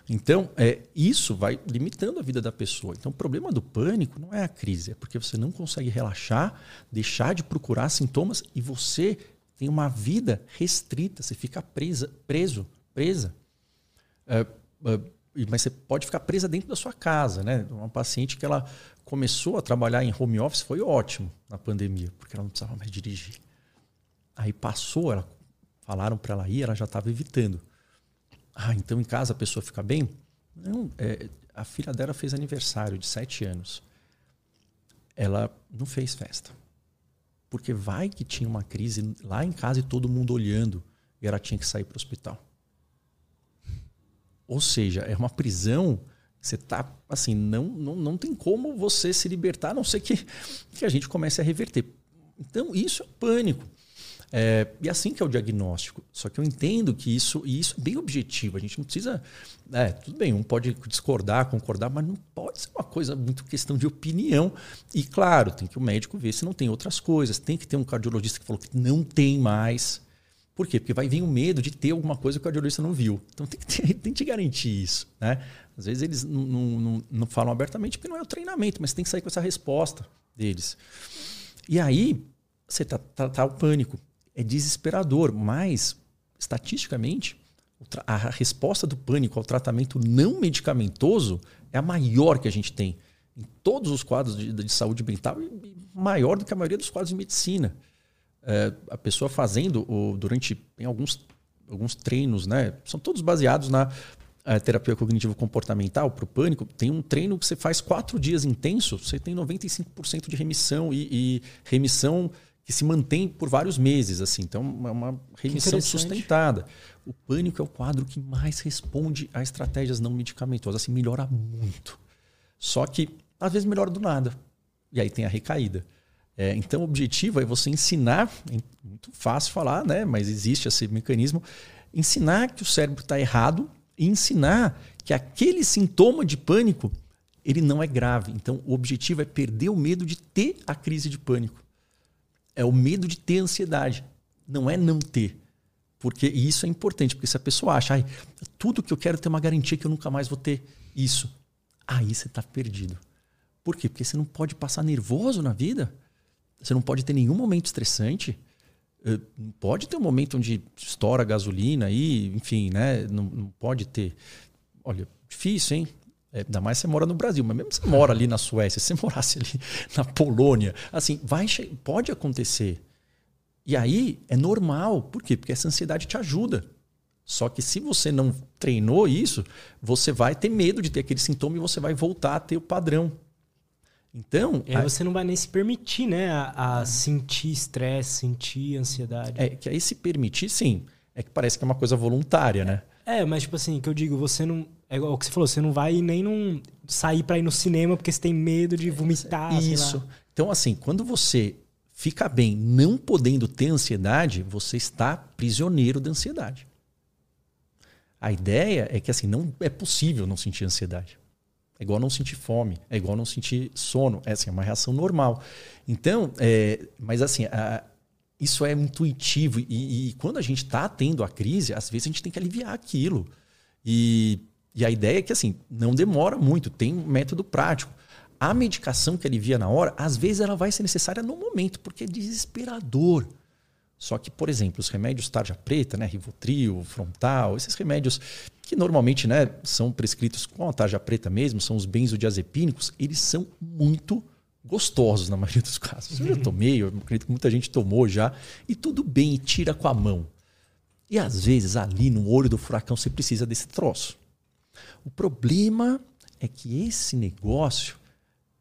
Então, é, isso vai limitando a vida da pessoa. Então, o problema do pânico não é a crise, é porque você não consegue relaxar, deixar de procurar sintomas e você tem uma vida restrita, você fica presa, preso, presa. É, é, mas você pode ficar presa dentro da sua casa, né? Uma paciente que ela começou a trabalhar em home office foi ótimo na pandemia, porque ela não precisava mais dirigir. Aí passou, ela, falaram para ela ir, ela já estava evitando. Ah, então em casa a pessoa fica bem? Não, é, a filha dela fez aniversário de sete anos. Ela não fez festa. Porque vai que tinha uma crise lá em casa e todo mundo olhando e ela tinha que sair para o hospital. Ou seja, é uma prisão você tá assim, não, não, não tem como você se libertar, a não ser que, que a gente comece a reverter. Então, isso é pânico. É, e assim que é o diagnóstico. Só que eu entendo que isso, e isso é bem objetivo. A gente não precisa. É, tudo bem, um pode discordar, concordar, mas não pode ser uma coisa muito questão de opinião. E claro, tem que o médico ver se não tem outras coisas. Tem que ter um cardiologista que falou que não tem mais. Por quê? Porque vai vir o medo de ter alguma coisa que o cardiologista não viu. Então tem que, ter, tem que garantir isso. Né? Às vezes eles não, não, não falam abertamente porque não é o treinamento, mas tem que sair com essa resposta deles. E aí você tá, tá, tá o pânico. É desesperador, mas estatisticamente a resposta do pânico ao tratamento não medicamentoso é a maior que a gente tem em todos os quadros de, de saúde mental e maior do que a maioria dos quadros de medicina. É, a pessoa fazendo o, durante em alguns, alguns treinos, né? São todos baseados na a terapia cognitivo-comportamental para o pânico, tem um treino que você faz quatro dias intenso, você tem 95% de remissão e, e, remissão que se mantém por vários meses. assim Então, é uma remissão sustentada. O pânico é o quadro que mais responde a estratégias não medicamentosas. Assim, melhora muito. Só que, às vezes, melhora do nada. E aí tem a recaída. É, então, o objetivo é você ensinar, é muito fácil falar, né? mas existe esse mecanismo, ensinar que o cérebro está errado e ensinar que aquele sintoma de pânico ele não é grave. Então, o objetivo é perder o medo de ter a crise de pânico. É o medo de ter ansiedade. Não é não ter. Porque isso é importante, porque se a pessoa acha, Ai, tudo que eu quero é ter uma garantia que eu nunca mais vou ter isso, aí você está perdido. Por quê? Porque você não pode passar nervoso na vida, você não pode ter nenhum momento estressante, eh, pode ter um momento onde estoura a gasolina aí, enfim, né? Não, não pode ter. Olha, difícil, hein? É, ainda mais você mora no Brasil, mas mesmo você mora ali na Suécia, se você morasse ali na Polônia, assim, vai pode acontecer. E aí é normal. Por quê? Porque essa ansiedade te ajuda. Só que se você não treinou isso, você vai ter medo de ter aquele sintoma e você vai voltar a ter o padrão. Então.
Aí você não vai nem se permitir, né? A, a sentir estresse, sentir ansiedade.
É, que aí se permitir, sim. É que parece que é uma coisa voluntária, né?
É, mas tipo assim, que eu digo, você não. É igual o que você falou, você não vai nem num, sair para ir no cinema porque você tem medo de vomitar.
Isso. Então, assim, quando você fica bem não podendo ter ansiedade, você está prisioneiro da ansiedade. A ideia é que assim, não é possível não sentir ansiedade. É igual não sentir fome, é igual não sentir sono. É assim, é uma reação normal. Então, é, mas assim, a, isso é intuitivo. E, e quando a gente está tendo a crise, às vezes a gente tem que aliviar aquilo. E, e a ideia é que assim, não demora muito, tem um método prático. A medicação que alivia na hora, às vezes ela vai ser necessária no momento, porque é desesperador. Só que, por exemplo, os remédios tarja preta, né, Rivotril, Frontal, esses remédios que normalmente né, são prescritos com a tarja preta mesmo, são os benzodiazepínicos, eles são muito gostosos na maioria dos casos. Eu já tomei, eu acredito que muita gente tomou já, e tudo bem, e tira com a mão. E às vezes ali no olho do furacão você precisa desse troço. O problema é que esse negócio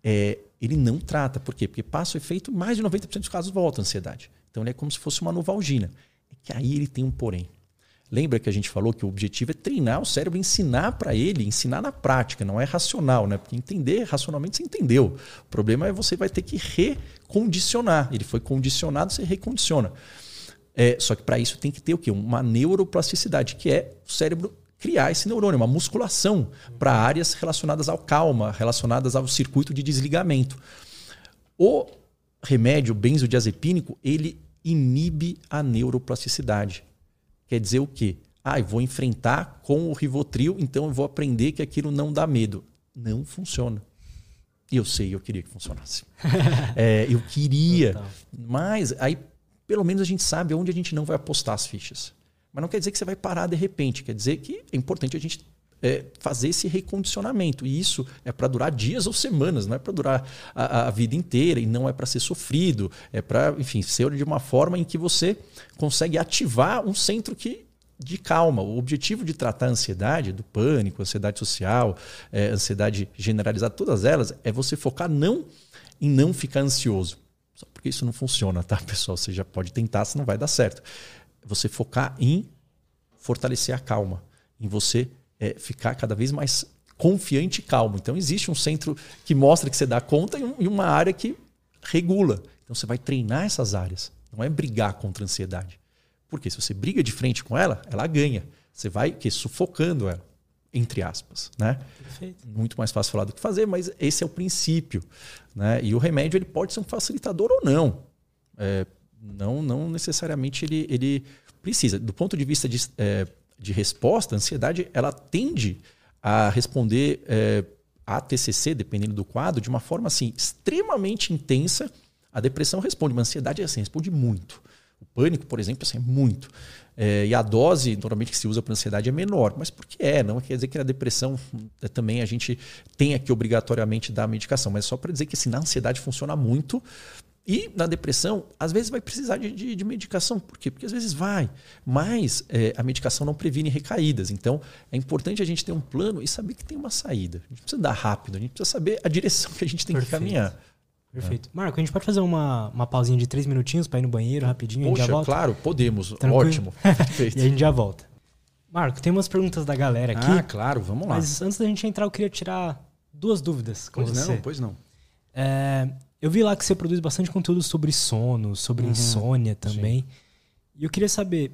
é, ele não trata. Por quê? Porque passa o efeito, mais de 90% dos casos volta a ansiedade. Então ele é como se fosse uma novalgina. É que aí ele tem um porém. Lembra que a gente falou que o objetivo é treinar o cérebro, ensinar para ele, ensinar na prática, não é racional, né? Porque entender racionalmente você entendeu. O problema é você vai ter que recondicionar. Ele foi condicionado, você recondiciona. É, só que para isso tem que ter o quê? Uma neuroplasticidade, que é o cérebro criar esse neurônio, uma musculação para áreas relacionadas ao calma, relacionadas ao circuito de desligamento. O remédio benzodiazepínico, ele inibe a neuroplasticidade. Quer dizer o quê? Ah, eu vou enfrentar com o Rivotril, então eu vou aprender que aquilo não dá medo. Não funciona. E eu sei, eu queria que funcionasse. é, eu queria. Total. Mas aí, pelo menos, a gente sabe onde a gente não vai apostar as fichas. Mas não quer dizer que você vai parar de repente. Quer dizer que é importante a gente é, fazer esse recondicionamento. E isso é para durar dias ou semanas, não é para durar a, a, vida inteira e não é para ser sofrido. É para, enfim, ser de uma forma em que você consegue ativar um centro que de calma. O objetivo de tratar a ansiedade, do pânico, ansiedade social, é, ansiedade generalizada, todas elas, é você focar não em não ficar ansioso. Só porque isso não funciona, tá, pessoal? Você já pode tentar, se não vai dar certo. Você focar em fortalecer a calma, em você é, ficar cada vez mais confiante e calmo. Então, existe um centro que mostra que você dá conta e, uma área que regula. Então, você vai treinar essas áreas. Não é brigar contra a ansiedade. Porque se você briga de frente com ela, ela ganha. Você vai que, sufocando ela, entre aspas. Né? Perfeito. Muito mais fácil falar do que fazer, mas esse é o princípio. Né? E o remédio ele pode ser um facilitador ou não. É, não, não necessariamente ele, ele precisa. Do ponto de vista de é, de resposta, a ansiedade ela tende a responder é, a TCC, dependendo do quadro, de uma forma assim extremamente intensa. A depressão responde, mas a ansiedade assim, responde muito. O pânico, por exemplo, assim, é muito. É, e a dose, normalmente, que se usa para ansiedade é menor. Mas por que é? Não quer dizer que na depressão é, também a gente tenha que obrigatoriamente dar medicação. Mas só para dizer que assim, na ansiedade funciona muito. E na depressão, às vezes vai precisar de, de, de medicação. Por quê? Porque às vezes vai. Mas é, a medicação não previne recaídas. Então é importante a gente ter um plano e saber que tem uma saída. A gente precisa dar rápido, a gente precisa saber a direção que a gente tem Perfeito. que caminhar.
Perfeito. Marco, a gente pode fazer uma, uma pausinha de três minutinhos para ir no banheiro rapidinho?
Poxa,
a gente já volta?
claro, podemos. Tranquilo? Ótimo.
e a gente já volta. Marco, tem umas perguntas da galera aqui.
Ah, claro, vamos lá.
Mas antes da gente entrar, eu queria tirar duas dúvidas com
pois
você.
não, pois não.
É, eu vi lá que você produz bastante conteúdo sobre sono, sobre uhum, insônia também. Sim. E eu queria saber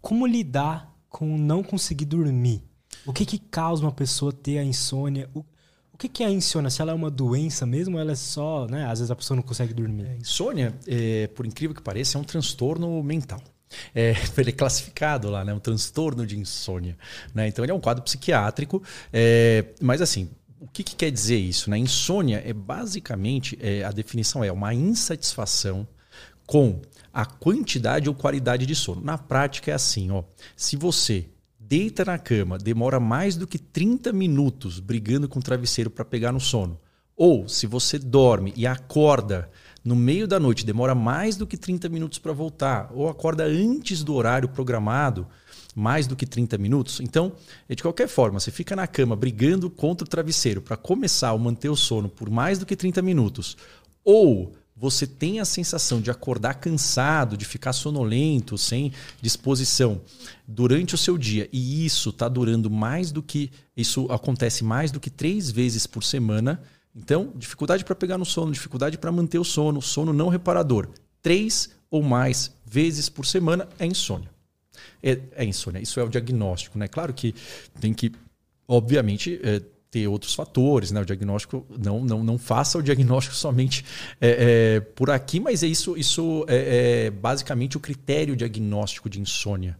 como lidar com não conseguir dormir. O que que causa uma pessoa ter a insônia? O, o que, que é a insônia? Se ela é uma doença mesmo ou ela é só, né? Às vezes a pessoa não consegue dormir.
É, insônia, é, por incrível que pareça, é um transtorno mental. É, ele é classificado lá, né? Um transtorno de insônia. Né? Então ele é um quadro psiquiátrico, é, mas assim, o que, que, quer dizer isso? Né? Insônia é basicamente, é, a definição é uma insatisfação com a quantidade ou qualidade de sono. Na prática é assim, ó. Se você deita na cama, demora mais do que 30 minutos brigando com o travesseiro para pegar no sono, Ou se você dorme e acorda no meio da noite, demora mais do que 30 minutos para voltar, ou acorda antes do horário programado, mais do que 30 minutos. Então, de qualquer forma, você fica na cama brigando contra o travesseiro para começar a manter o sono por mais do que 30 minutos, ou você tem a sensação de acordar cansado, de ficar sonolento, sem disposição durante o seu dia, e isso está durando mais do que. Isso acontece mais do que três vezes por semana. Então, dificuldade para pegar no sono, dificuldade para manter o sono, sono não reparador. Três ou mais vezes por semana é insônia. É, é insônia. Isso é o diagnóstico, né? Claro que tem que, obviamente, é, ter outros fatores, né? O diagnóstico não não, não faça o diagnóstico somente é, é, por aqui, mas é isso isso é, é, basicamente o critério diagnóstico de insônia.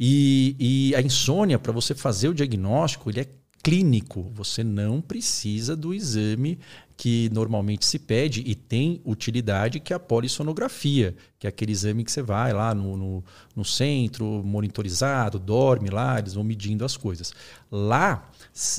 E, e a insônia para você fazer o diagnóstico ele é clínico. Você não precisa do exame que normalmente se pede e tem utilidade, que é a polissonografia, que é aquele exame que você vai lá no, no, no centro, monitorizado, dorme lá, eles vão medindo as coisas. Lá,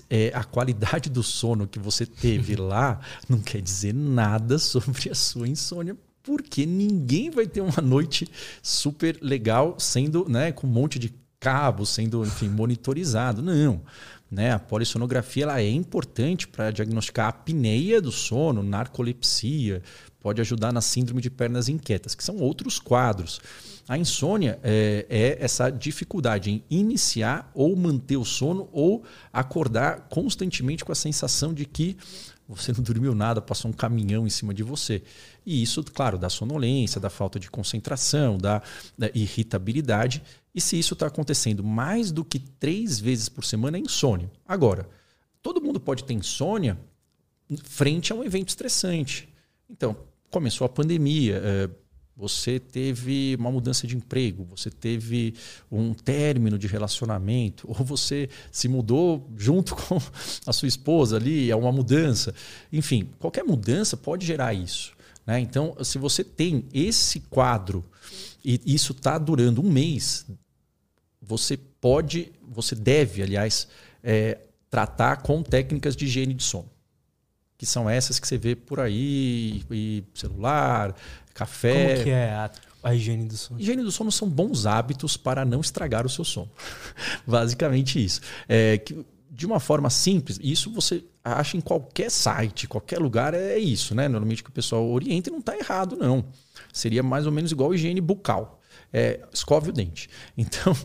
é, a qualidade do sono que você teve lá não quer dizer nada sobre a sua insônia porque ninguém vai ter uma noite super legal sendo, né, com um monte de cabos sendo, enfim, monitorizado. Não. Né? A polissonografia ela é importante para diagnosticar a apneia do sono, narcolepsia, pode ajudar na síndrome de pernas inquietas, que são outros quadros. A insônia é, é, essa dificuldade em iniciar ou manter o sono ou acordar constantemente com a sensação de que você não dormiu nada, passou um caminhão em cima de você. E isso, claro, dá sonolência, dá falta de concentração, dá, dá irritabilidade. E se isso está acontecendo mais do que três vezes por semana, é insônia. Agora, todo mundo pode ter insônia frente a um evento estressante. Então, começou a pandemia, é, você teve uma mudança de emprego, você teve um término de relacionamento, ou você se mudou junto com a sua esposa ali, é uma mudança. Enfim, qualquer mudança pode gerar isso. Né? Então, se você tem esse quadro e isso está durando um mês, você pode, você deve, aliás, é, tratar com técnicas de higiene de sono que são essas que você vê por aí, e celular, café.
Como que é a, a higiene do sono?
Higiene do sono são bons hábitos para não estragar o seu sono. Basicamente isso. É, que, de uma forma simples, isso você acha em qualquer site, qualquer lugar é isso, né? Normalmente que o pessoal orienta e não está errado, não. Seria mais ou menos igual a higiene bucal. É, escove o dente. Então,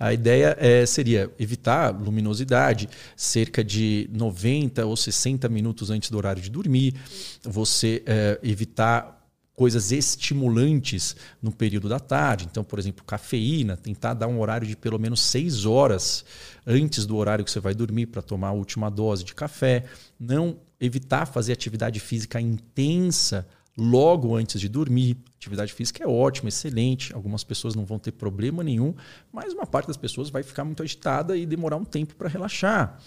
a ideia é, seria evitar luminosidade cerca de 90 ou 60 minutos antes do horário de dormir, você é, evitar coisas estimulantes no período da tarde. Então, por exemplo, cafeína, tentar dar um horário de pelo menos seis horas antes do horário que você vai dormir para tomar a última dose de café. Não evitar fazer atividade física intensa logo antes de dormir. Atividade física é ótima, excelente. Algumas pessoas não vão ter problema nenhum, mas uma parte das pessoas vai ficar muito agitada e demorar um tempo para relaxar.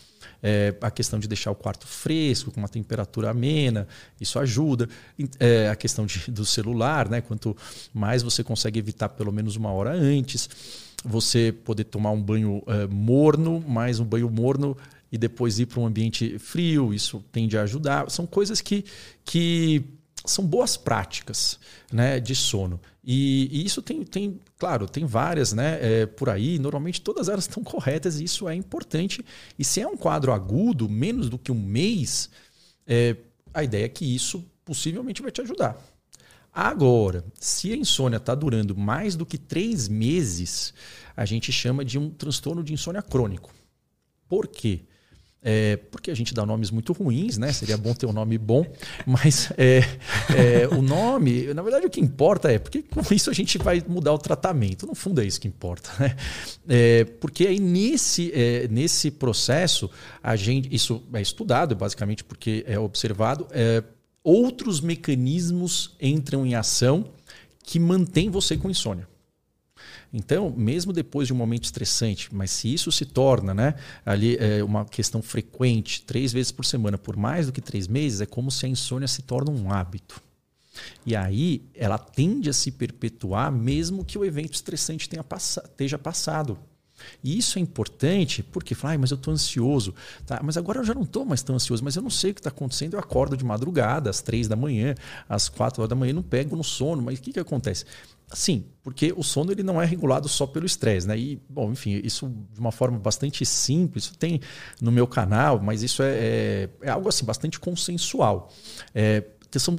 É, a questão de deixar o quarto fresco, com uma temperatura amena, isso ajuda. É, a questão de, do celular, né? quanto mais você consegue evitar pelo menos uma hora antes. Você poder tomar um banho é, morno, mais um banho morno e depois ir para um ambiente frio, isso tende a ajudar. São coisas que, que são boas práticas né, de sono. E, e, isso tem, tem, claro, tem várias né, é, por aí, normalmente todas elas estão corretas e isso é importante. E se é um quadro agudo, menos do que um mês, é, a ideia é que isso possivelmente vai te ajudar. Agora, se a insônia está durando mais do que três meses, a gente chama de um transtorno de insônia crônico. Por quê? É, porque a gente dá nomes muito ruins, né? Seria bom ter um nome bom, mas é, é, o nome, na verdade, o que importa é porque com isso a gente vai mudar o tratamento. No fundo, é isso que importa, né? É, porque aí nesse, é, nesse processo, a gente, isso é estudado, basicamente, porque é observado, é, outros mecanismos entram em ação que mantêm você com insônia. Então, mesmo depois de um momento estressante, mas se isso se torna né, ali é, uma questão frequente, três vezes por semana, por mais do que três meses, é como se a insônia se torna um hábito. E aí ela tende a se perpetuar mesmo que o evento estressante tenha pass esteja passado. E isso é importante porque fala, ah, mas eu estou ansioso. Tá, mas agora eu já não estou mais tão ansioso, mas eu não sei o que está acontecendo. Eu acordo de madrugada, às três da manhã, às quatro horas da manhã, não pego no sono. Mas o que, que acontece? Sim, porque o sono ele não é regulado só pelo estresse, né? E, bom, enfim, isso de uma forma bastante simples, isso tem no meu canal, mas isso é, é, é algo assim bastante consensual. É, são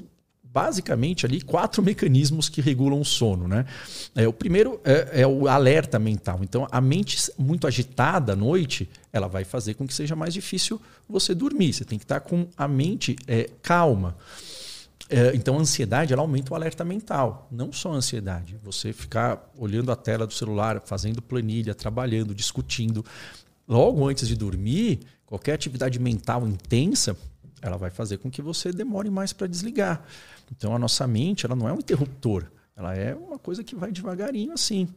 basicamente ali quatro mecanismos que regulam o sono. Né? É, o primeiro é, é, o alerta mental. Então, a mente muito agitada à noite, ela vai fazer com que seja mais difícil você dormir. Você tem que estar com a mente é, calma. É, então, a ansiedade ela aumenta o alerta mental, não só a ansiedade. Você ficar olhando a tela do celular, fazendo planilha, trabalhando, discutindo, logo antes de dormir, qualquer atividade mental intensa, ela vai fazer com que você demore mais para desligar. Então a nossa mente, ela não é um interruptor, ela é uma coisa que vai devagarinho assim.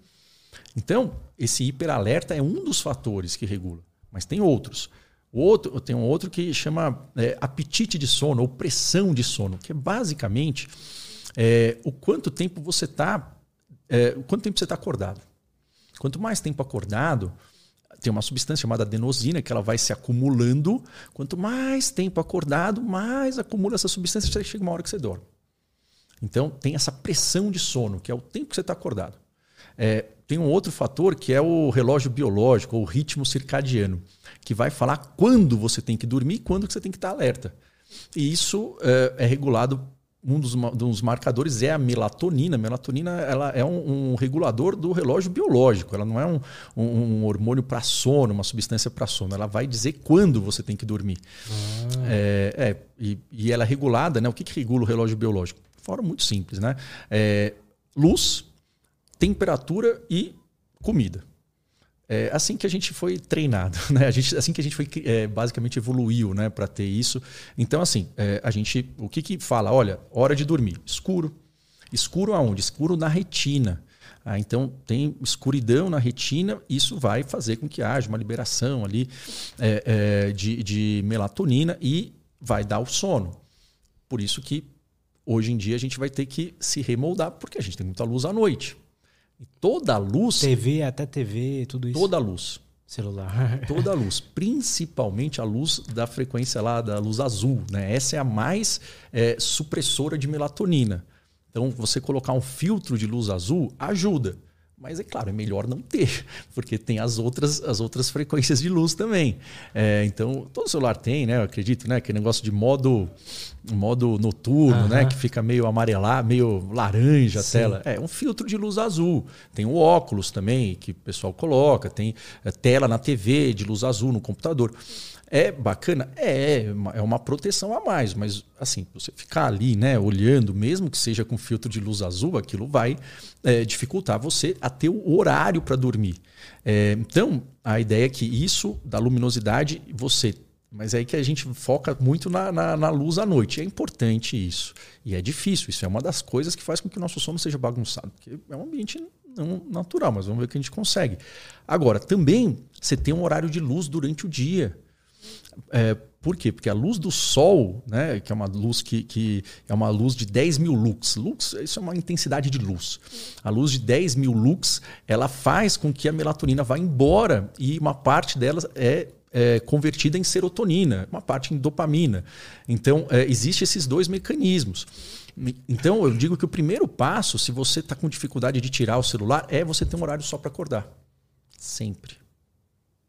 Então, esse hiperalerta é um dos fatores que regula, mas tem outros. O outro, tem um outro que chama é, apetite de sono ou pressão de sono, que é basicamente é, o quanto tempo você está, é, quanto tempo você está acordado. Quanto mais tempo acordado, tem uma substância chamada adenosina que ela vai se acumulando. Quanto mais tempo acordado, mais acumula essa substância, chega uma hora que você dorme. Então, tem essa pressão de sono, que é o tempo que você está acordado. É, tem um outro fator que é o relógio biológico, ou o ritmo circadiano, que vai falar quando você tem que dormir e quando você tem que estar alerta. E isso é, é regulado um dos, dos, marcadores é a melatonina. A melatonina ela é um, um, regulador do relógio biológico. Ela não é um, um, um hormônio para sono, uma substância para sono. Ela vai dizer quando você tem que dormir. Ah. É, é e, e, ela é regulada, né? O que, que regula o relógio biológico? forma muito simples, né? É, luz, temperatura e comida. É assim que a gente foi treinado, né? A gente, assim que a gente foi é, basicamente evoluiu, né, para ter isso. Então, assim, é, a gente, o que que fala? Olha, hora de dormir, escuro. Escuro aonde? Escuro na retina. Ah, então tem escuridão na retina, isso vai fazer com que haja uma liberação ali é, é, de, de melatonina e vai dar o sono. Por isso que Hoje em dia a gente vai ter que se remoldar porque a gente tem muita luz à noite. E toda a luz.
TV, até TV, tudo isso.
Toda a luz.
Celular.
Toda a luz. Principalmente a luz da frequência lá, da luz azul. Né? Essa é a mais é, supressora de melatonina. Então, você colocar um filtro de luz azul ajuda. Mas é claro, é melhor não ter, porque tem as outras, as outras frequências de luz também. É, então, todo celular tem, né? Eu acredito, né? Aquele negócio de modo, modo noturno, né? Que fica meio amarelar, meio laranja Sim. a tela. É um filtro de luz azul. Tem o óculos também, que o pessoal coloca, tem é, tela na TV de luz azul no computador. É bacana? É, é uma proteção a mais, mas assim, você ficar ali, né, olhando, mesmo que seja com filtro de luz azul, aquilo vai é, dificultar você a ter o horário para dormir. É, então, a ideia é que isso, da luminosidade, você. Mas é aí que a gente foca muito na, na, na luz à noite. É importante isso. E é difícil. Isso é uma das coisas que faz com que o nosso sono seja bagunçado. Porque é um ambiente não natural, mas vamos ver o que a gente consegue. Agora, também você tem um horário de luz durante o dia. É, por quê? Porque a luz do sol, né, que é uma luz que, que é uma luz de 10 mil lux. Lux, isso é uma intensidade de luz. A luz de 10 mil lux, ela faz com que a melatonina vá embora e uma parte dela é, é convertida em serotonina, uma parte em dopamina. Então, é, existem esses dois mecanismos. Então, eu digo que o primeiro passo, se você está com dificuldade de tirar o celular, é você ter um horário só para acordar. Sempre.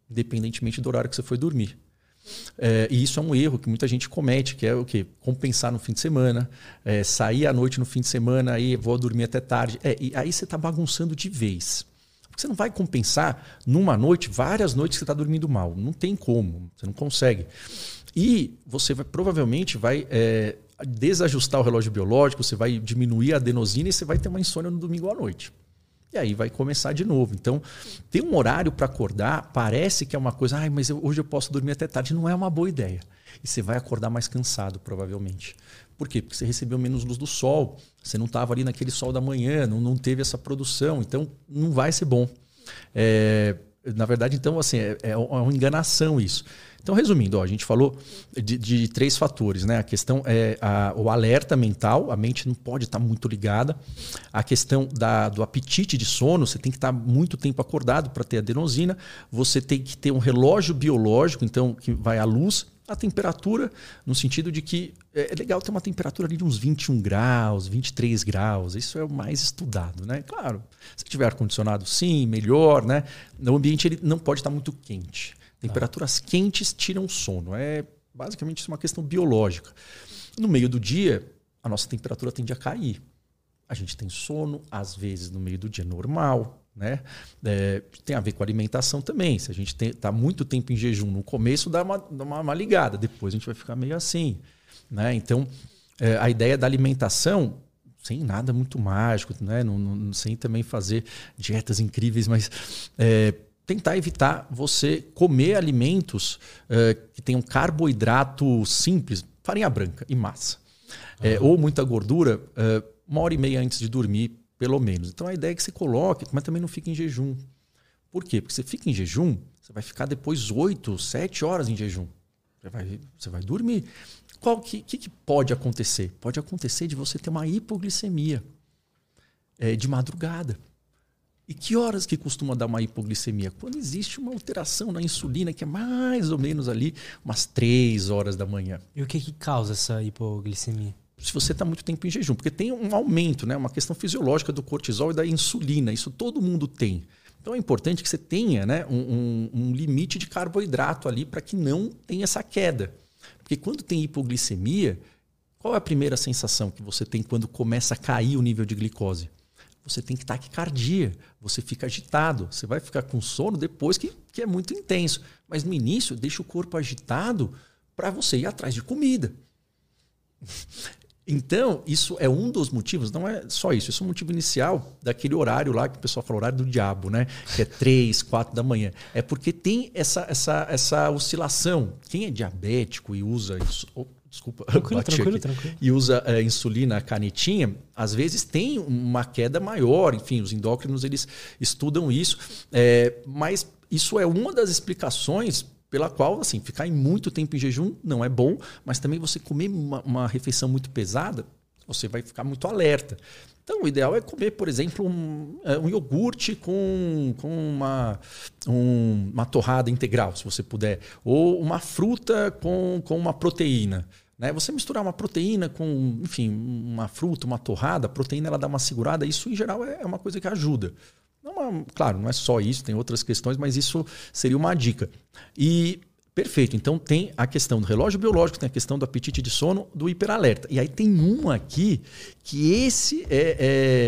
Independentemente do horário que você foi dormir. É, e isso é um erro que muita gente comete, que é o quê? Compensar no fim de semana, é, sair à noite no fim de semana, aí vou dormir até tarde. É, e aí você está bagunçando de vez. Você não vai compensar numa noite, várias noites que você está dormindo mal. Não tem como, você não consegue. E você vai, provavelmente vai é, desajustar o relógio biológico, você vai diminuir a adenosina e você vai ter uma insônia no domingo à noite. E aí vai começar de novo. Então, ter um horário para acordar parece que é uma coisa, ah, mas eu, hoje eu posso dormir até tarde. Não é uma boa ideia. E você vai acordar mais cansado, provavelmente. Por quê? Porque você recebeu menos luz do sol, você não estava ali naquele sol da manhã, não, não teve essa produção, então não vai ser bom. É, na verdade, então, assim, é, é uma enganação isso. Então, resumindo, ó, a gente falou de, de, três fatores, né? A questão é a, o alerta mental, a mente não pode estar muito ligada. A questão da, do apetite de sono, você tem que estar muito tempo acordado para ter adenosina. Você tem que ter um relógio biológico, então, que vai à luz. A temperatura, no sentido de que é, é legal ter uma temperatura ali de uns 21 graus, 23 graus. Isso é o mais estudado, né? Claro, se tiver ar-condicionado, sim, melhor, né? O ambiente ele não pode estar muito quente. Temperaturas ah. quentes tiram sono. É basicamente isso é uma questão biológica. No meio do dia, a nossa temperatura tende a cair. A gente tem sono, às vezes no meio do dia normal, né? É, tem a ver com alimentação também. Se a gente está muito tempo em jejum no começo, dá uma, dá uma, uma, ligada. Depois a gente vai ficar meio assim. Né? Então, é, a ideia da alimentação, sem nada muito mágico, né? Não, não, sem também fazer dietas incríveis, mas é, tentar evitar você comer alimentos uh, que tenham carboidrato simples, farinha branca e massa. Uhum. É, ou muita gordura, uh, uma hora e meia antes de dormir, pelo menos. Então a ideia é que você coloque, mas também não fique em jejum. Por quê? Porque você fica em jejum, você vai ficar depois 8, 7 horas em jejum. Você vai, você vai dormir. O que, que, que, pode acontecer? Pode acontecer de você ter uma hipoglicemia é, de madrugada. E que horas que costuma dar uma hipoglicemia? Quando existe uma alteração na insulina, que é mais ou menos ali umas 3 horas da manhã.
E o que, que causa essa hipoglicemia?
Se você está muito tempo em jejum, porque tem um aumento, né? uma questão fisiológica do cortisol e da insulina, isso todo mundo tem. Então é importante que você tenha né, um, um, um limite de carboidrato ali para que não tenha essa queda. Porque quando tem hipoglicemia, qual é a primeira sensação que você tem quando começa a cair o nível de glicose? você tem que taquicardia, você fica agitado, você vai ficar com sono depois que, que é muito intenso. Mas no início, deixa o corpo agitado para você ir atrás de comida. Então, isso é um dos motivos, não é só isso, isso é o motivo inicial daquele horário lá que o pessoal fala, horário do diabo, né? Que é 3, 4 da manhã. É porque tem essa, essa, essa oscilação. Quem é diabético e usa isso, desculpa,
tranquilo, tranquilo, tranquilo.
e usa é, insulina, a canetinha, às vezes tem uma queda maior. Enfim, os endócrinos eles estudam isso, é, mas isso é uma das explicações pela qual, assim, ficar muito tempo em jejum não é bom, mas também você comer uma, uma refeição muito pesada, você vai ficar muito alerta. Então, o ideal é comer, por exemplo, um, é, um iogurte com, com uma, um, uma torrada integral, se você puder. Ou uma fruta com, com uma proteína. Né? Você misturar uma proteína com, enfim, uma fruta, uma torrada, a proteína ela dá uma segurada, isso em geral é, é uma coisa que ajuda. Não é, claro, não é só isso, tem outras questões, mas isso seria uma dica. E perfeito, então tem a questão do relógio biológico, tem a questão do apetite de sono, do hiperalerta. E aí tem um aqui que esse é,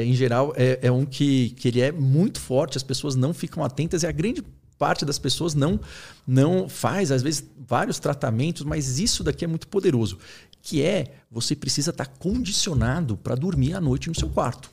é em geral é, é um que, que ele é muito forte, as pessoas não ficam atentas e a grande parte das pessoas não não faz, às vezes, vários tratamentos, mas isso daqui é muito poderoso, que é você precisa estar condicionado para dormir à noite no seu quarto.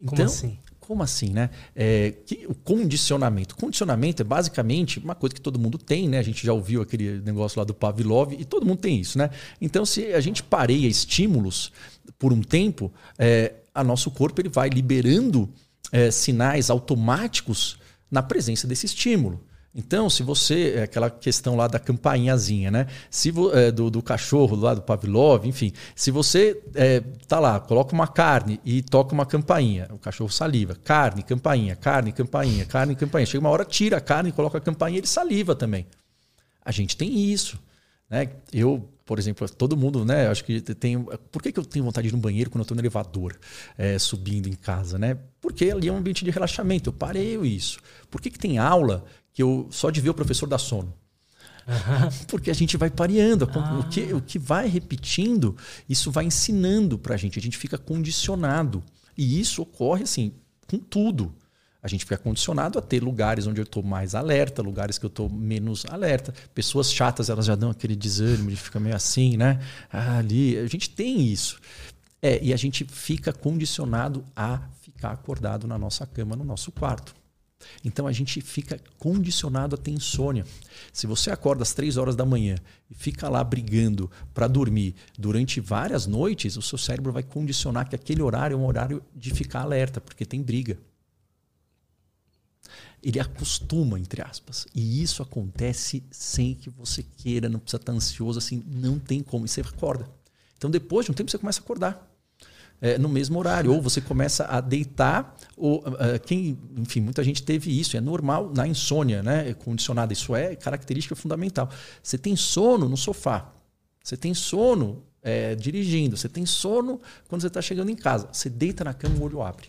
Então, Como assim?
Como assim, né? É, que, o condicionamento. Condicionamento é basicamente uma coisa que todo mundo tem, né? A gente já ouviu aquele negócio lá do Pavlov e todo mundo tem isso, né? Então, se a gente pareia estímulos por um tempo, é, a nosso corpo ele vai liberando é, sinais automáticos na presença desse estímulo. Então, se você. É aquela questão lá da campainhazinha, né? Se é, do, do, cachorro lá do Pavlov, enfim. Se você é, tá lá, coloca uma carne e toca uma campainha, o cachorro saliva. Carne, campainha, carne, campainha, carne, campainha. Chega uma hora, tira a carne, coloca a campainha ele saliva também. A gente tem isso. Né? Eu, por exemplo, todo mundo, né? Acho que tem. Por que, que eu tenho vontade de ir no banheiro quando eu estou no elevador, é, subindo em casa, né? Porque ali é um ambiente de relaxamento. Eu parei isso. Por que, que tem aula que eu só de ver o professor dá sono? Porque a gente vai pareando. Ah. O, que, o que vai repetindo, isso vai ensinando para a gente. A gente fica condicionado. E isso ocorre assim com tudo. A gente fica condicionado a ter lugares onde eu estou mais alerta, lugares que eu estou menos alerta. Pessoas chatas, elas já dão aquele desânimo, de fica meio assim, né? Ah, ali, a gente tem isso. É, e a gente fica condicionado a ficar acordado na nossa cama, no nosso quarto. Então a gente fica condicionado a ter insônia. Se você acorda às três horas da manhã e fica lá brigando para dormir durante várias noites, o seu cérebro vai condicionar que aquele horário é um horário de ficar alerta, porque tem briga. ele acostuma, entre aspas. E isso acontece sem que você queira, não precisa estar ansioso, assim, não tem como. E você acorda. Então, depois de um tempo, você começa a acordar. É, no mesmo horário, ou você começa a deitar, ou uh, quem, enfim, muita gente teve isso, é normal na insônia, né? Condicionada, isso é característica fundamental. Você tem sono no sofá, você tem sono é, dirigindo, você tem sono quando você está chegando em casa. Você deita na cama, o olho abre.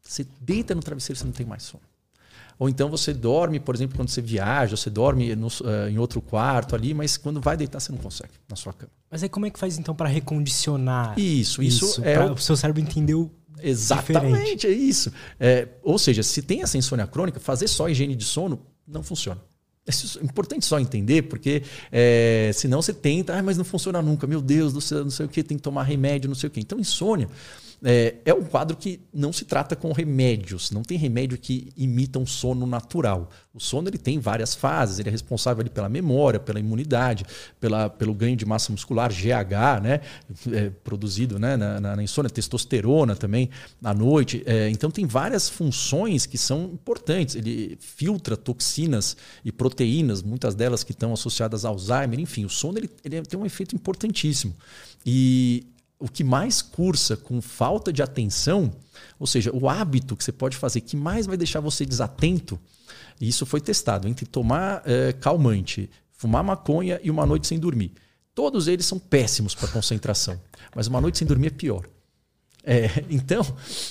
Você deita no travesseiro, você não tem mais sono. Ou então você dorme, por exemplo, quando você viaja, você dorme no, uh, em outro quarto ali, mas quando vai deitar você não consegue na sua cama.
Mas aí como é que faz então para recondicionar
isso? Isso, isso é
o... o seu cérebro entendeu
Exatamente,
diferente.
é isso. É, ou seja, se tem essa insônia crônica, fazer só higiene de sono não funciona. É importante só entender, porque é, senão você tenta, ah, mas não funciona nunca, meu Deus do céu, não sei o que, tem que tomar remédio, não sei o que. Então, insônia é, é, um quadro que não se trata com remédios, não tem remédio que imita um sono natural. O sono ele tem várias fases, ele é responsável ali pela memória, pela imunidade, pela, pelo ganho de massa muscular, GH, né, é, produzido né, na, na, na, insônia, testosterona também à noite. É, então tem várias funções que são importantes. Ele filtra toxinas e proteínas, muitas delas que estão associadas ao Alzheimer. Enfim, o sono ele, ele tem um efeito importantíssimo. E o que mais cursa com falta de atenção, ou seja, o hábito que você pode fazer que mais vai deixar você desatento, e isso foi testado entre tomar é, calmante, fumar maconha e uma noite sem dormir. Todos eles são péssimos para concentração, mas uma noite sem dormir é pior. É, então,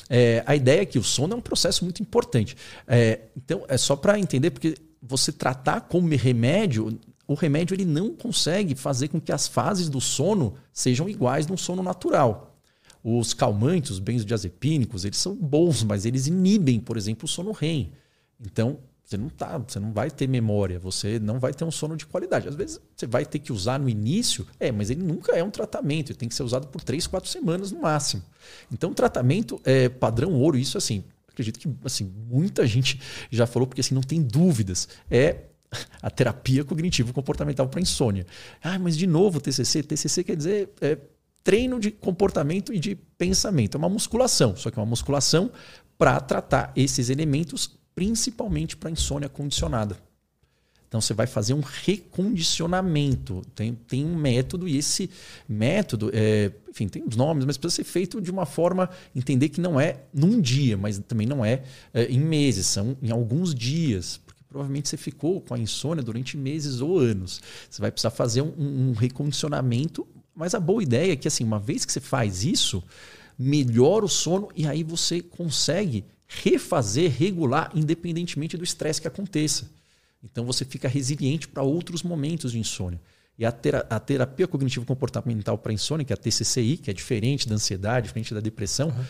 é, a ideia é que o sono é um processo muito importante. É, então, é só para entender, porque você tratar como remédio o remédio ele não consegue fazer com que as fases do sono sejam iguais um sono natural. Os calmantes, os benzodiazepínicos, eles são bons, mas eles inibem, por exemplo, o sono REM. Então, você não tá, você não vai ter memória, você não vai ter um sono de qualidade. Às vezes você vai ter que usar no início, é, mas ele nunca é um tratamento, ele tem que ser usado por três, quatro semanas no máximo. Então, o tratamento é padrão ouro, isso assim, acredito que assim, muita gente já falou, porque assim, não tem dúvidas. É a terapia cognitivo-comportamental para insônia. Ah, mas de novo TCC? TCC quer dizer é, treino de comportamento e de pensamento. É uma musculação, só que é uma musculação para tratar esses elementos, principalmente para insônia condicionada. Então você vai fazer um recondicionamento. Tem, tem um método, e esse método, é, enfim, tem os nomes, mas precisa ser feito de uma forma, entender que não é num dia, mas também não é, é em meses, são em alguns dias provavelmente você ficou com a insônia durante meses ou anos. Você vai precisar fazer um, um recondicionamento, mas a boa ideia é que assim, uma vez que você faz isso, melhora o sono e aí você consegue refazer, regular, independentemente do estresse que aconteça. Então você fica resiliente para outros momentos de insônia. E a, tera a terapia cognitivo-comportamental para insônia, que é a TCCI, que é diferente da ansiedade, diferente da depressão, uhum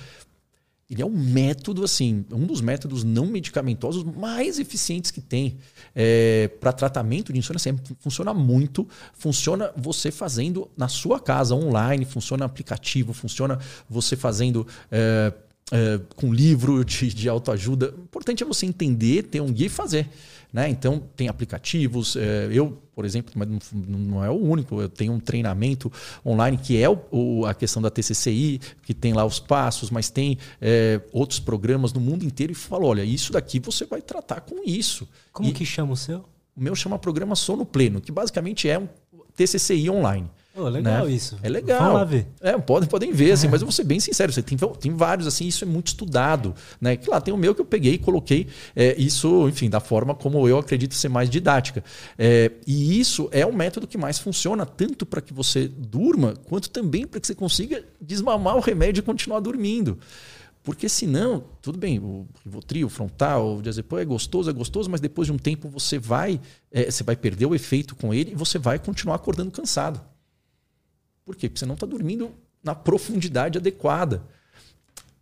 ele é um método, assim, um dos métodos não medicamentosos mais eficientes que tem é, para tratamento de insônia. Assim, funciona muito, funciona você fazendo na sua casa online, funciona aplicativo, funciona você fazendo é, é, com livro de, de autoajuda. O importante é você entender, ter um guia e fazer. Né? Então, tem aplicativos. É, eu, por exemplo, mas não é o único, eu tenho um treinamento online que é o, o, a questão da TCCI, que tem lá os passos, mas tem é, outros programas no mundo inteiro e fala: olha, isso daqui você vai tratar com isso.
Como
e
que chama o seu?
O meu chama Programa Sono Pleno, que basicamente é um TCCI online.
Oh, legal né? isso.
É legal.
Vamos lá ver.
É, podem, podem ver, assim, mas eu vou ser bem sincero, você tem, tem vários, assim, isso é muito estudado. Né? Claro, tem o meu que eu peguei e coloquei é, isso, enfim, da forma como eu acredito ser mais didática. É, e isso é o método que mais funciona, tanto para que você durma, quanto também para que você consiga desmamar o remédio e continuar dormindo. Porque senão, tudo bem, o Rivotril, o frontal, o diazepam é gostoso, é gostoso, mas depois de um tempo você vai, é, você vai perder o efeito com ele e você vai continuar acordando cansado. Por quê? Porque você não está dormindo na profundidade adequada.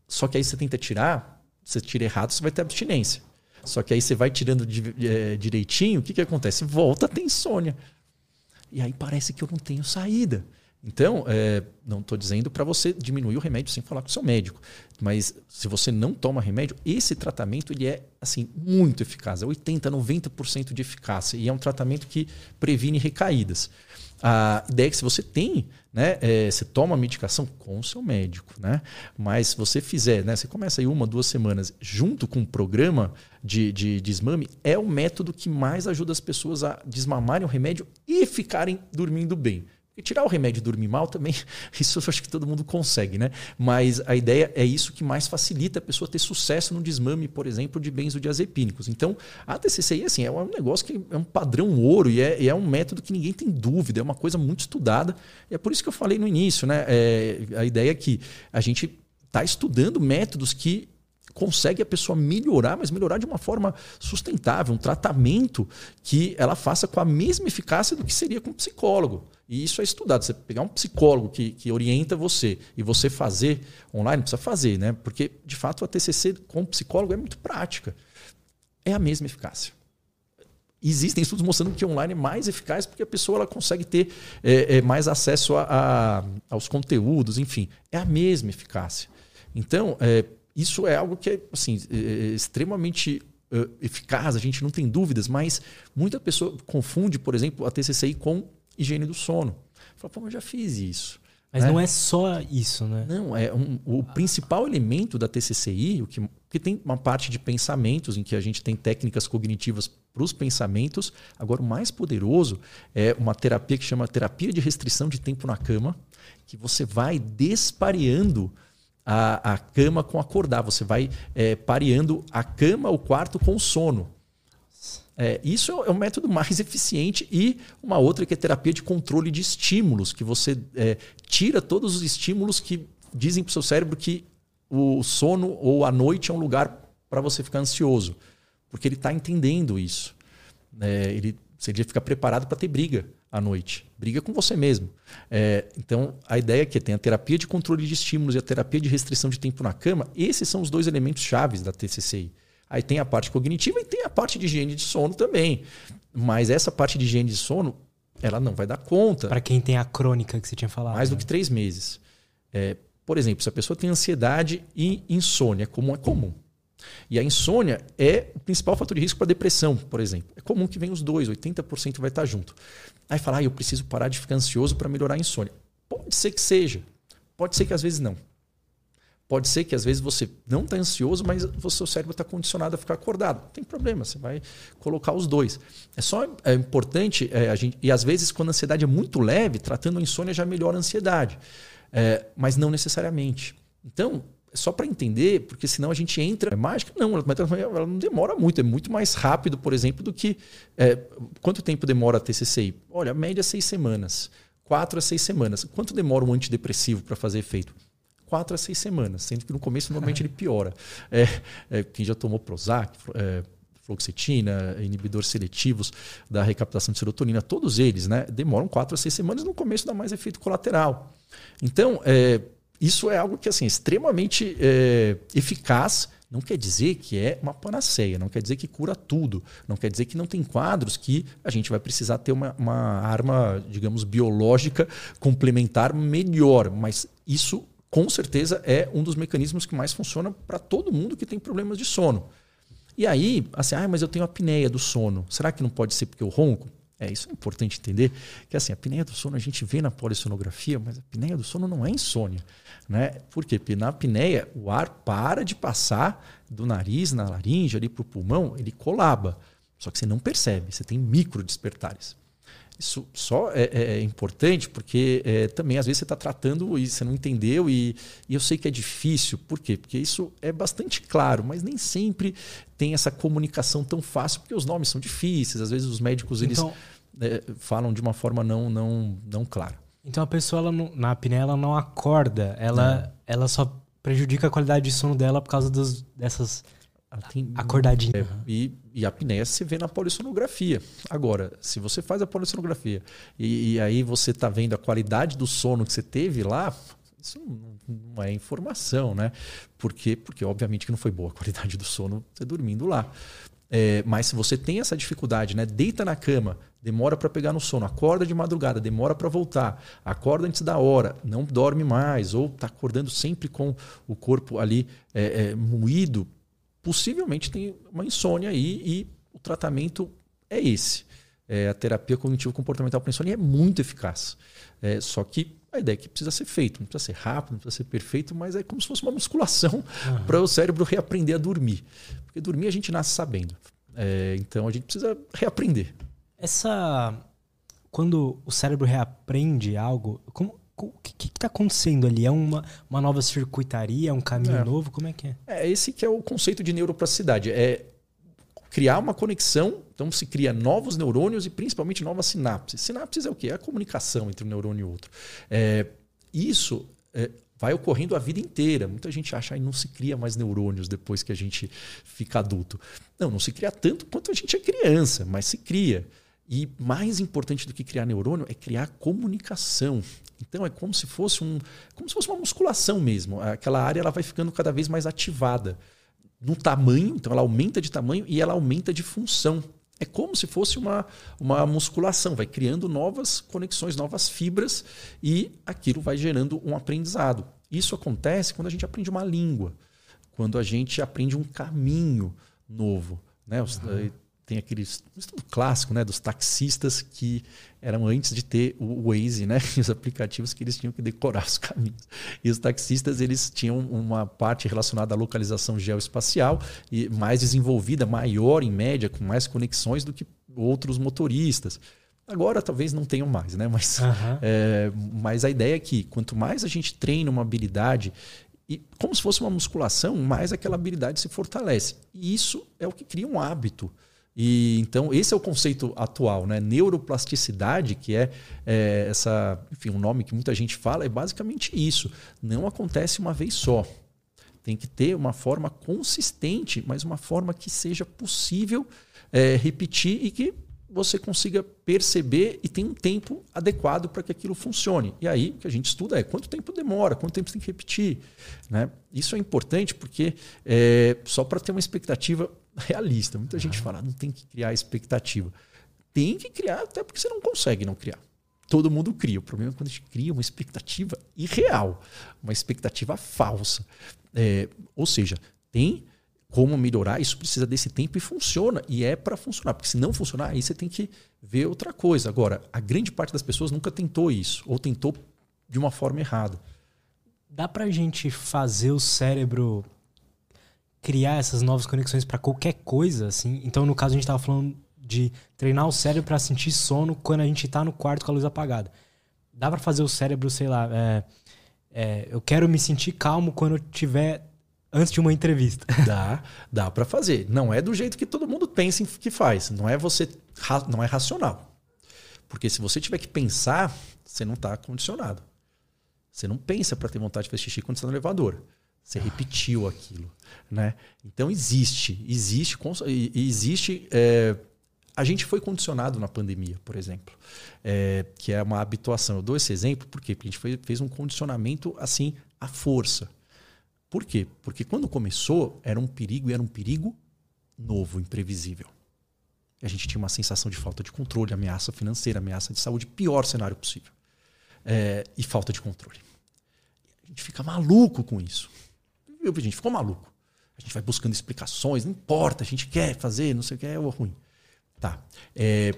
Só que aí você tenta tirar, você tira errado, você vai ter abstinência. Só que aí você vai tirando é, direitinho, o que, que acontece? Volta a ter insônia. E aí parece que eu não tenho saída. Então, é, não estou dizendo para você diminuir o remédio sem falar com o seu médico. Mas se você não toma remédio, esse tratamento ele é assim muito eficaz. É 80%, 90% de eficácia. E é um tratamento que previne recaídas. a ideia é que se você tem, né, é, você toma a medicação com o seu médico, né? Mas se você fizer, né, você começa aí uma, duas semanas junto com o um programa de, de desmame, é o método que mais ajuda as pessoas a desmamarem o remédio e ficarem dormindo bem. E tirar o remédio e dormir mal também, isso eu acho que todo mundo consegue, né? Mas a ideia é isso que mais facilita a pessoa ter sucesso no desmame, por exemplo, de benzodiazepínicos. Então, a TCCI assim, é um negócio que é um padrão ouro e é, e é um método que ninguém tem dúvida, é uma coisa muito estudada. E é por isso que eu falei no início, né? É, a ideia é que a gente está estudando métodos que consegue a pessoa melhorar, mas melhorar de uma forma sustentável, um tratamento que ela faça com a mesma eficácia do que seria com um psicólogo. E isso é estudado. Você pegar um psicólogo que, que orienta você e você fazer online, precisa fazer, né? Porque, de fato, a TCC com psicólogo é muito prática. É a mesma eficácia. Existem estudos mostrando que online é mais eficaz porque a pessoa ela consegue ter é, é, mais acesso a, a, aos conteúdos, enfim. É a mesma eficácia. Então, é, isso é algo que é assim, é, é extremamente uh, eficaz, a gente não tem dúvidas, mas muita pessoa confunde, por exemplo, a TCCI com higiene do sono. Fala, pô, eu já fiz isso.
Mas né? não é só isso, né?
Não, é um, o principal elemento da TCCI, o que, que tem uma parte de pensamentos, em que a gente tem técnicas cognitivas para os pensamentos. Agora, o mais poderoso é uma terapia que chama terapia de restrição de tempo na cama, que você vai despareando a, a cama com acordar. Você vai é, pareando a cama, o quarto com o sono. É, isso é o método mais eficiente. E uma outra que é terapia de controle de estímulos, que você é, tira todos os estímulos que dizem para o seu cérebro que o sono ou a noite é um lugar para você ficar ansioso. Porque ele está entendendo isso. É, ele, devia ficar preparado para ter briga à noite. Briga com você mesmo. É, então, a ideia é que tem a terapia de controle de estímulos e a terapia de restrição de tempo na cama. Esses são os dois elementos chaves da TCCI. Aí tem a parte cognitiva e tem a parte de higiene de sono também. Mas essa parte de higiene de sono, ela não vai dar conta.
Para quem tem a crônica que você tinha falado.
Mais
né?
do que três meses. É, por exemplo, se a pessoa tem ansiedade e insônia, como é comum. E a insônia é o principal fator de risco para depressão, por exemplo. É comum que venha os dois, 80% vai estar junto. Aí fala, ah, eu preciso parar de ficar ansioso para melhorar a insônia. Pode ser que seja. Pode ser que às vezes não. Pode ser que às vezes você não está ansioso, mas o seu cérebro está condicionado a ficar acordado. Não tem problema, você vai colocar os dois. É só é importante, é, a gente, e às vezes quando a ansiedade é muito leve, tratando a insônia já melhora a ansiedade. É, mas não necessariamente. Então, só para entender, porque senão a gente entra. É mágica? Não, ela não demora muito, é muito mais rápido, por exemplo, do que. É, quanto tempo demora a TCCI? Olha, média é seis semanas. Quatro a seis semanas. Quanto demora um antidepressivo para fazer efeito? Quatro a seis semanas, sendo que no começo normalmente ele piora. É, é, quem já tomou Prozac, é, fluoxetina, inibidores seletivos da recaptação de serotonina, todos eles né, demoram quatro a seis semanas, no começo dá mais efeito colateral. Então, é, isso é algo que assim, extremamente é, eficaz. Não quer dizer que é uma panaceia, não quer dizer que cura tudo, não quer dizer que não tem quadros que a gente vai precisar ter uma, uma arma, digamos, biológica complementar melhor. Mas isso, com certeza, é um dos mecanismos que mais funciona para todo mundo que tem problemas de sono. E aí, assim, ah, mas eu tenho apneia do sono. Será que não pode ser porque eu ronco? É, isso é importante entender, que assim, a apneia do sono a gente vê na polissonografia, mas a apneia do sono não é insônia. Né? Porque na apneia o ar para de passar do nariz na laringe ali para o pulmão, ele colaba. Só que você não percebe, você tem micro despertares. Isso só é, é, é importante porque é, também às vezes você está tratando e você não entendeu e, e, eu sei que é difícil. Por quê? Porque isso é bastante claro, mas nem sempre tem essa comunicação tão fácil porque os nomes são difíceis. Às vezes os médicos eles então, é, falam de uma forma não, não, não clara.
Então a pessoa ela não, na apneia ela não acorda, ela, ela só prejudica a qualidade de sono dela por causa dos, dessas acordadinhas.
É, e, e a apneia se vê na polissonografia. Agora, se você faz a polissonografia e, e aí você está vendo a qualidade do sono que você teve lá, isso não é informação, né? Por quê? Porque obviamente que não foi boa a qualidade do sono você dormindo lá. É, mas se você tem essa dificuldade, né? Deita na cama, demora para pegar no sono, acorda de madrugada, demora para voltar, acorda antes da hora, não dorme mais, ou está acordando sempre com o corpo ali é, é, moído, possivelmente tem uma insônia aí e o tratamento é esse. é, a terapia cognitivo-comportamental para insônia é muito eficaz. É, só que a ideia é que precisa ser feito, não precisa ser rápido, não precisa ser perfeito, mas é como se fosse uma musculação uhum. para o cérebro reaprender a dormir. Porque dormir a gente nasce sabendo. É, então a gente precisa reaprender.
Essa. Quando o cérebro reaprende algo, como, o que está acontecendo ali? É uma, uma nova circuitaria? É um caminho é. novo? Como é que é?
É esse que é o conceito de neuroplasticidade. É criar uma conexão. Então se cria novos neurônios e principalmente novas sinapses. Sinapses é o quê? É a comunicação entre um neurônio e outro. É, isso é, vai ocorrendo a vida inteira. Muita gente acha que não se cria mais neurônios depois que a gente fica adulto. Não, não se cria tanto quanto a gente é criança, mas se cria. E mais importante do que criar neurônio é criar comunicação. Então é como se fosse um, como se fosse uma musculação mesmo. Aquela área ela vai ficando cada vez mais ativada no tamanho, então ela aumenta de tamanho e ela aumenta de função. É como se fosse uma, uma musculação, vai criando novas conexões, novas fibras e aquilo vai gerando um aprendizado. Isso acontece quando a gente aprende uma língua, quando a gente aprende um caminho novo. Né? Uhum tem aquele estudo clássico né, dos taxistas que eram antes de ter o Waze, né, os aplicativos que eles tinham que decorar os caminhos. E os taxistas eles tinham uma parte relacionada à localização geoespacial e mais desenvolvida, maior em média, com mais conexões do que outros motoristas. Agora talvez não tenham mais, né? Mas, uhum. é, mas a ideia é que quanto mais a gente treina uma habilidade e como se fosse uma musculação, mais aquela habilidade se fortalece. E isso é o que cria um hábito. E então esse é o conceito atual, né? Neuroplasticidade, que é, é, essa, enfim, um nome que muita gente fala, é basicamente isso. Não acontece uma vez só. Tem que ter uma forma consistente, mas uma forma que seja possível é, repetir e que você consiga perceber e tem um tempo adequado para que aquilo funcione. E aí o que a gente estuda é quanto tempo demora, quanto tempo tem que repetir. Né? Isso é importante porque é, só para ter uma expectativa realista. Muita gente fala, não tem que criar expectativa. Tem que criar, até porque você não consegue não criar. Todo mundo cria. O problema é quando a gente cria uma expectativa irreal, uma expectativa falsa. É, ou seja, tem como melhorar, isso precisa desse tempo e funciona. E é para funcionar. Porque se não funcionar, aí você tem que ver outra coisa. Agora, a grande parte das pessoas nunca tentou isso, ou tentou de uma forma errada.
Dá pra gente fazer o cérebro criar essas novas conexões para qualquer coisa, assim. Então, no caso, a gente estava falando de treinar o cérebro para sentir sono quando a gente está no quarto com a luz apagada. Dá para fazer o cérebro, sei lá, é, é, eu quero me sentir calmo quando eu tiver antes de uma entrevista.
Dá, dá para fazer. Não é do jeito que todo mundo pensa que faz. Não é você, não é racional. Porque se você tiver que pensar, você não está condicionado. Você não pensa para ter vontade de fazer xixi quando está no elevador. Você repetiu aquilo, né? Então existe, existe, existe. É, a gente foi condicionado na pandemia, por exemplo, é, que é uma habituação. Eu dou esse exemplo porque a gente foi, fez um condicionamento assim à força. Por quê? Porque quando começou era um perigo e era um perigo novo, imprevisível. A gente tinha uma sensação de falta de controle, ameaça financeira, ameaça de saúde, pior cenário possível. É, e falta de controle. A gente fica maluco com isso a gente ficou maluco. A gente vai buscando explicações, não importa, a gente quer fazer, não sei o que é ou ruim. Tá. É,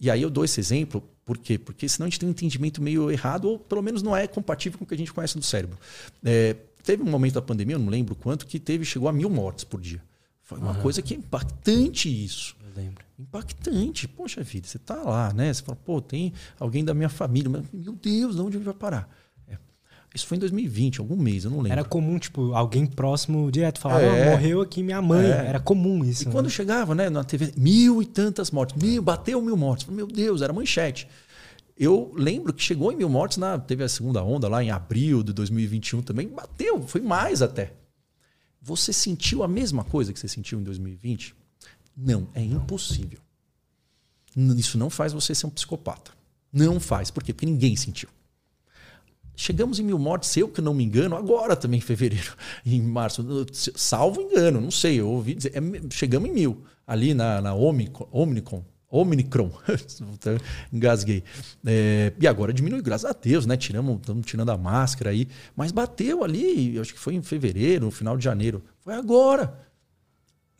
e aí eu dou esse exemplo, por quê? Porque senão a gente tem um entendimento meio errado, ou pelo menos não é compatível com o que a gente conhece do cérebro. É, teve um momento da pandemia, eu não lembro quanto, que teve, chegou a mil mortes por dia. Foi uma coisa que é impactante isso.
Eu lembro.
Impactante. Poxa vida, você tá lá, né? Você fala, pô, tem alguém da minha família. Mas, meu Deus, de onde vai parar? Isso foi em 2020, algum mês, eu não lembro.
Era comum, tipo, alguém próximo direto falava, é, morreu aqui minha mãe. É. Era comum isso.
E né? quando chegava, né, na TV, mil e tantas mortes, mil, bateu mil mortes. Meu Deus, era manchete. Eu lembro que chegou em mil mortes, na, teve a segunda onda lá em abril de 2021 também, bateu, foi mais até. Você sentiu a mesma coisa que você sentiu em 2020? Não, é impossível. Isso não faz você ser um psicopata. Não faz. Por quê? Porque ninguém sentiu. Chegamos em mil mortes, eu que não me engano, agora também em fevereiro, em março, salvo engano, não sei, eu ouvi dizer, é, chegamos em mil, ali na, na Omicron, Omicron, Omicron, engasguei. É, e agora diminuiu, graças a Deus, né? Tiramos, estamos tirando a máscara aí, mas bateu ali, acho que foi em fevereiro, no final de janeiro, foi agora.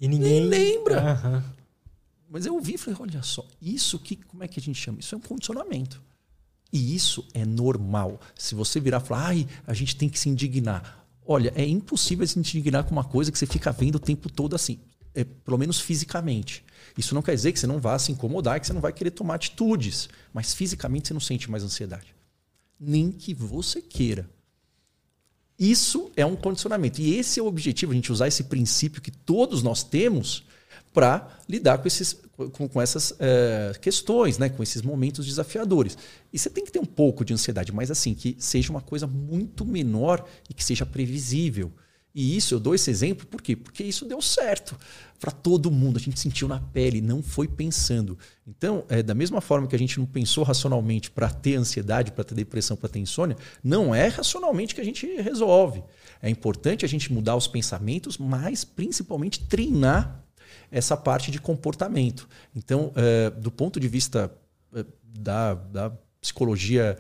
E ninguém
Nem lembra.
Uhum.
Mas eu ouvi e falei, olha só, isso que como é que a gente chama? Isso é um condicionamento. E isso é normal. Se você virar e falar, ai, a gente tem que se indignar. Olha, é impossível se indignar com uma coisa que você fica vendo o tempo todo assim. É, pelo menos fisicamente. Isso não quer dizer que você não vá se incomodar, que você não vai querer tomar atitudes. Mas fisicamente você não sente mais ansiedade. Nem que você queira. Isso é um condicionamento. E esse é o objetivo, a gente usar esse princípio que todos nós temos para lidar com, esses, com, com essas é, questões, né? com esses momentos desafiadores. E você tem que ter um pouco de ansiedade, mas assim, que seja uma coisa muito menor e que seja previsível. E isso, eu dou esse exemplo, por quê? Porque isso deu certo para todo mundo. A gente sentiu na pele, não foi pensando. Então, é, da mesma forma que a gente não pensou racionalmente para ter ansiedade, para ter depressão, para ter insônia, não é racionalmente que a gente resolve. É importante a gente mudar os pensamentos, mas principalmente treinar essa parte de comportamento. Então, é, do ponto de vista é, da, da psicologia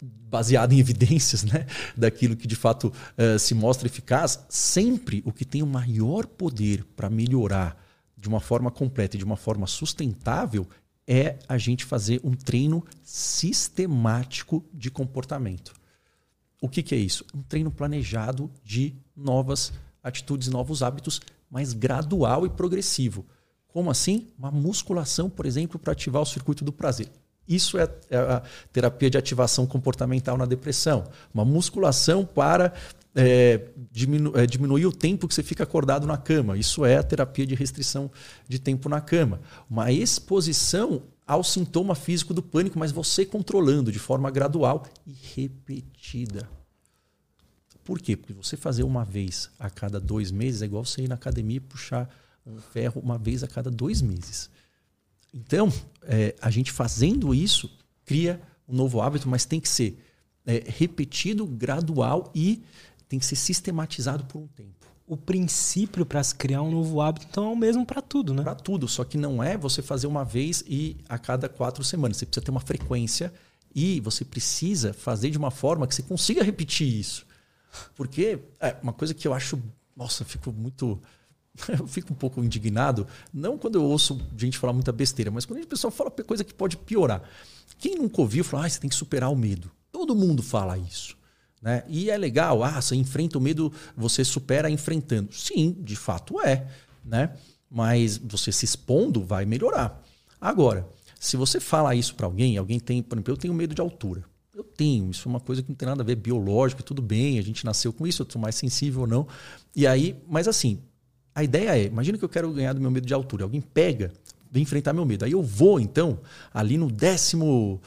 baseada em evidências né, daquilo que de fato uh, se mostra eficaz, sempre o que tem o maior poder para melhorar de uma forma completa e de uma forma sustentável é a gente fazer um treino sistemático de comportamento. O que, que é isso? Um treino planejado de novas atitudes, novos hábitos, mas gradual e progressivo. Como assim? Uma musculação, por exemplo, para ativar o circuito do prazer. Isso é, é a terapia de ativação comportamental na depressão. Uma musculação para é, diminu é, diminuir o tempo que você fica acordado na cama. Isso é a terapia de restrição de tempo na cama. Uma exposição ao sintoma físico do pânico, mas você controlando de forma gradual e repetida. Por quê? Porque você fazer uma vez a cada dois meses é igual você ir na academia e puxar um ferro uma vez a cada dois meses. Então, é, a gente fazendo isso cria um novo hábito, mas tem que ser é, repetido, gradual e tem que ser sistematizado por um tempo.
O princípio para se criar um novo hábito, então, é o mesmo para tudo, né?
Para tudo, só que não é você fazer uma vez e a cada quatro semanas. Você precisa ter uma frequência e você precisa fazer de uma forma que você consiga repetir isso. Porque é uma coisa que eu acho. Nossa, fico muito eu fico um pouco indignado, não quando eu ouço gente falar muita besteira, mas quando a pessoa fala coisa que pode piorar. Quem nunca ouviu fala, ah, você tem que superar o medo. Todo mundo fala isso. Né? E é legal, ah, você enfrenta o medo, você supera enfrentando. Sim, de fato é. Né? Mas você se expondo vai melhorar. Agora, se você fala isso para alguém, alguém tem, por exemplo, eu tenho medo de altura. Eu tenho, isso é uma coisa que não tem nada a ver biológico, tudo bem, a gente nasceu com isso, eu sou mais sensível ou não. E aí, mas assim, a ideia é, imagina que eu quero ganhar do meu medo de altura. Alguém pega, vem enfrentar meu medo. Aí eu vou, então, ali no 18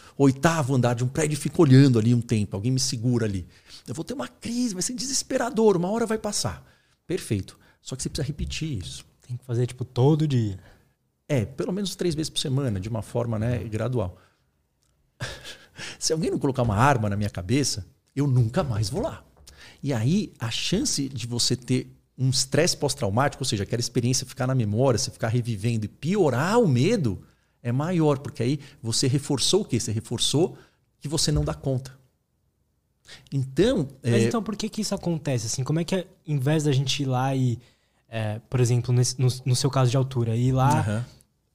andar de um prédio e fico olhando ali um tempo. Alguém me segura ali. Eu vou ter uma crise, vai ser desesperador. Uma hora vai passar. Perfeito. Só que você precisa repetir isso.
Tem que fazer, tipo, todo dia.
É, pelo menos três vezes por semana, de uma forma né, gradual. Se alguém não colocar uma arma na minha cabeça, eu nunca mais vou lá. E aí, a chance de você ter um estresse pós-traumático, ou seja, aquela experiência ficar na memória, você ficar revivendo e piorar o medo, é maior, porque aí você reforçou o quê? Você reforçou que você não dá conta. Então.
Mas é... então, por que, que isso acontece? Assim, como é que, em vez da gente ir lá e, é, por exemplo, nesse, no, no, seu caso de altura, ir lá uhum.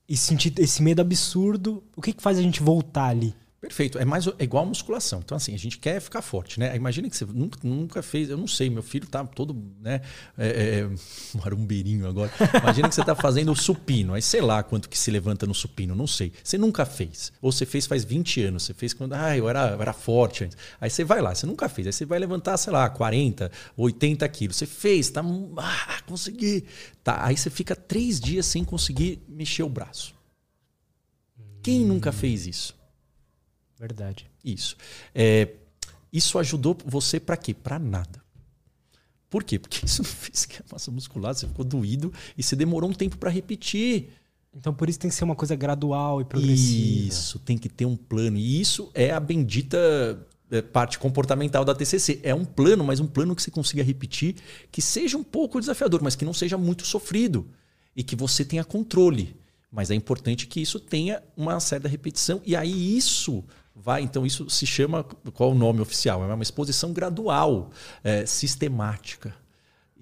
e sentir esse medo absurdo, o que, que faz a gente voltar ali?
Perfeito. É mais é igual a musculação. Então, assim, a gente quer ficar forte, né? Imagina que você nunca, nunca fez, eu não sei, meu filho tá todo, né? É, é, é marumbeirinho agora. Imagina que você tá fazendo o supino. Aí sei lá quanto que se levanta no supino, não sei. Você nunca fez. Ou você fez faz 20 anos. Você fez quando, ah, eu era, eu era forte antes. Aí você vai lá, você nunca fez. Aí você vai levantar, sei lá, 40, 80 quilos. Você fez, tá. Ah, consegui. Tá. Aí você fica três dias sem conseguir mexer o braço. Quem nunca fez isso?
Verdade.
Isso. É, isso ajudou você para quê? Para nada. Por quê? Porque isso não fez que a massa muscular, você ficou doído e você demorou um tempo para repetir.
Então por isso tem que ser uma coisa gradual e progressiva.
Isso, tem que ter um plano. E isso é a bendita é, parte comportamental da TCC. É um plano, mas um plano que você consiga repetir, que seja um pouco desafiador, mas que não seja muito sofrido e que você tenha controle. Mas é importante que isso tenha uma certa repetição. E aí isso vai. Então, isso se chama. Qual o nome oficial? É uma exposição gradual, é, sistemática.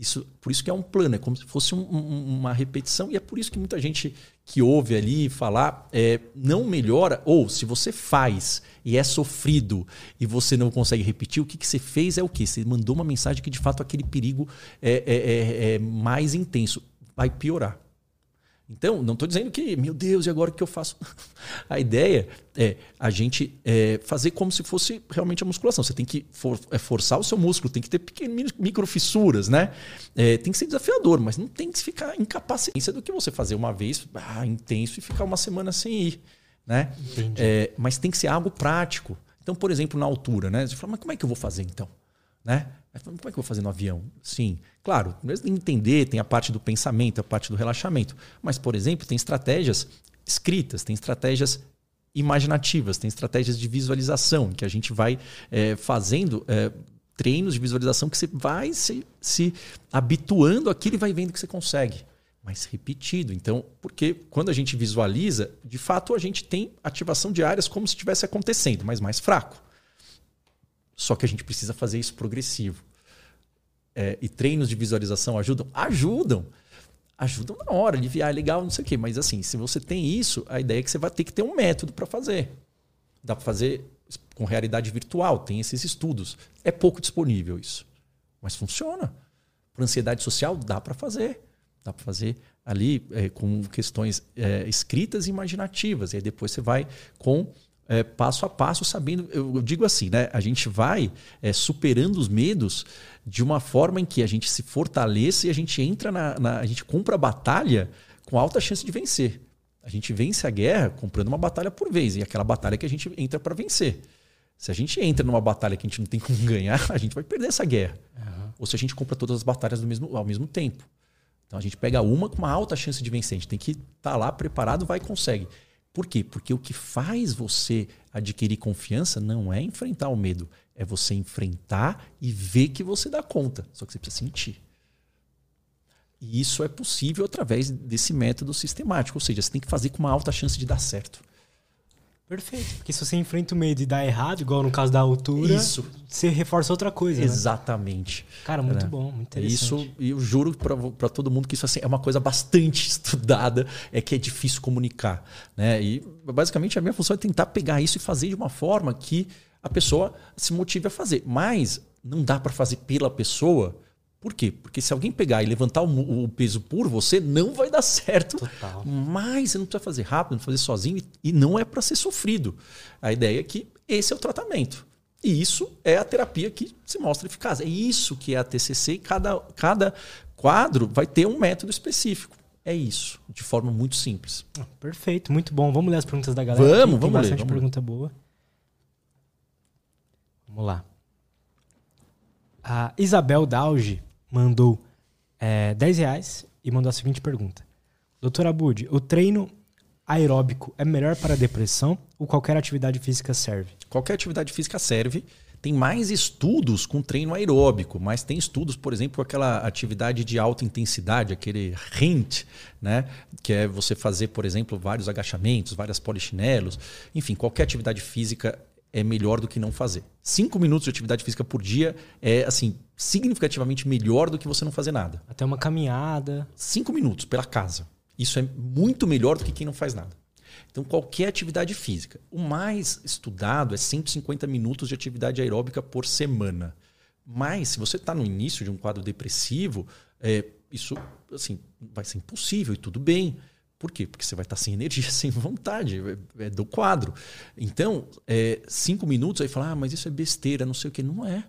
Isso, por isso que é um plano, é como se fosse um, um, uma repetição, e é por isso que muita gente que ouve ali falar é, não melhora, ou se você faz e é sofrido e você não consegue repetir, o que, que você fez é o quê? Você mandou uma mensagem que de fato aquele perigo é, é, é, é mais intenso. Vai piorar. Então, não estou dizendo que, meu Deus, e agora o que eu faço? a ideia é a gente é, fazer como se fosse realmente a musculação. Você tem que for, é, forçar o seu músculo, tem que ter pequenas microfissuras, né? É, tem que ser desafiador, mas não tem que ficar incapacitado do que você fazer uma vez ah, intenso e ficar uma semana sem ir. Né? É, mas tem que ser algo prático. Então, por exemplo, na altura, né? Você fala, mas como é que eu vou fazer então? Né? Como é que eu vou fazer no avião? Sim, claro, que entender, tem a parte do pensamento, a parte do relaxamento. Mas, por exemplo, tem estratégias escritas, tem estratégias imaginativas, tem estratégias de visualização, que a gente vai é, fazendo é, treinos de visualização que você vai se, se habituando àquilo e vai vendo que você consegue. Mas repetido. Então, porque quando a gente visualiza, de fato a gente tem ativação de áreas como se estivesse acontecendo, mas mais fraco. Só que a gente precisa fazer isso progressivo. É, e treinos de visualização ajudam? Ajudam. Ajudam na hora, aliviar, é legal, não sei o quê. Mas assim, se você tem isso, a ideia é que você vai ter que ter um método para fazer. Dá para fazer com realidade virtual, tem esses estudos. É pouco disponível isso. Mas funciona. Para ansiedade social, dá para fazer. Dá para fazer ali é, com questões é, escritas e imaginativas. E aí depois você vai com é, passo a passo, sabendo. Eu digo assim, né? A gente vai é, superando os medos de uma forma em que a gente se fortalece e a gente entra na, na. A gente compra a batalha com alta chance de vencer. A gente vence a guerra comprando uma batalha por vez, e aquela batalha que a gente entra para vencer. Se a gente entra numa batalha que a gente não tem como ganhar, a gente vai perder essa guerra. Uhum. Ou se a gente compra todas as batalhas mesmo, ao mesmo tempo. Então a gente pega uma com uma alta chance de vencer. A gente tem que estar tá lá preparado, vai e consegue. Por quê? Porque o que faz você adquirir confiança não é enfrentar o medo, é você enfrentar e ver que você dá conta. Só que você precisa sentir. E isso é possível através desse método sistemático, ou seja, você tem que fazer com uma alta chance de dar certo.
Perfeito. Porque se você enfrenta o medo e dá errado, igual no caso da altura,
isso.
você reforça outra coisa.
Né? Exatamente.
Né? Cara, muito é. bom, muito interessante.
Isso, e eu juro para todo mundo que isso assim, é uma coisa bastante estudada, é que é difícil comunicar. Né? E basicamente a minha função é tentar pegar isso e fazer de uma forma que a pessoa se motive a fazer. Mas não dá para fazer pela pessoa por quê? Porque se alguém pegar e levantar o, peso por você, não vai dar certo. Total. Mas você não precisa fazer rápido, não fazer sozinho e não é para ser sofrido. A ideia é que esse é o tratamento. E isso é a terapia que se mostra eficaz. É isso que é a TCC e cada, cada quadro vai ter um método específico. É isso, de forma muito simples.
Ah, perfeito, muito bom. Vamos ler as perguntas da galera.
Vamos,
aqui.
vamos
Tem
ler.
Bastante pergunta boa. Vamos lá. A Isabel Dauge mandou é, 10 reais e mandou a seguinte pergunta. Doutor Abud, o treino aeróbico é melhor para depressão ou qualquer atividade física serve?
Qualquer atividade física serve. Tem mais estudos com treino aeróbico, mas tem estudos, por exemplo, com aquela atividade de alta intensidade, aquele HINT, né? que é você fazer, por exemplo, vários agachamentos, várias polichinelos, enfim, qualquer atividade física é melhor do que não fazer. Cinco minutos de atividade física por dia é assim significativamente melhor do que você não fazer nada.
Até uma caminhada.
Cinco minutos pela casa. Isso é muito melhor do que quem não faz nada. Então, qualquer atividade física. O mais estudado é 150 minutos de atividade aeróbica por semana. Mas, se você está no início de um quadro depressivo, é, isso assim, vai ser impossível e tudo bem. Por quê? Porque você vai estar sem energia, sem vontade, é, é do quadro. Então, é, cinco minutos aí falar, ah, mas isso é besteira, não sei o que. Não é.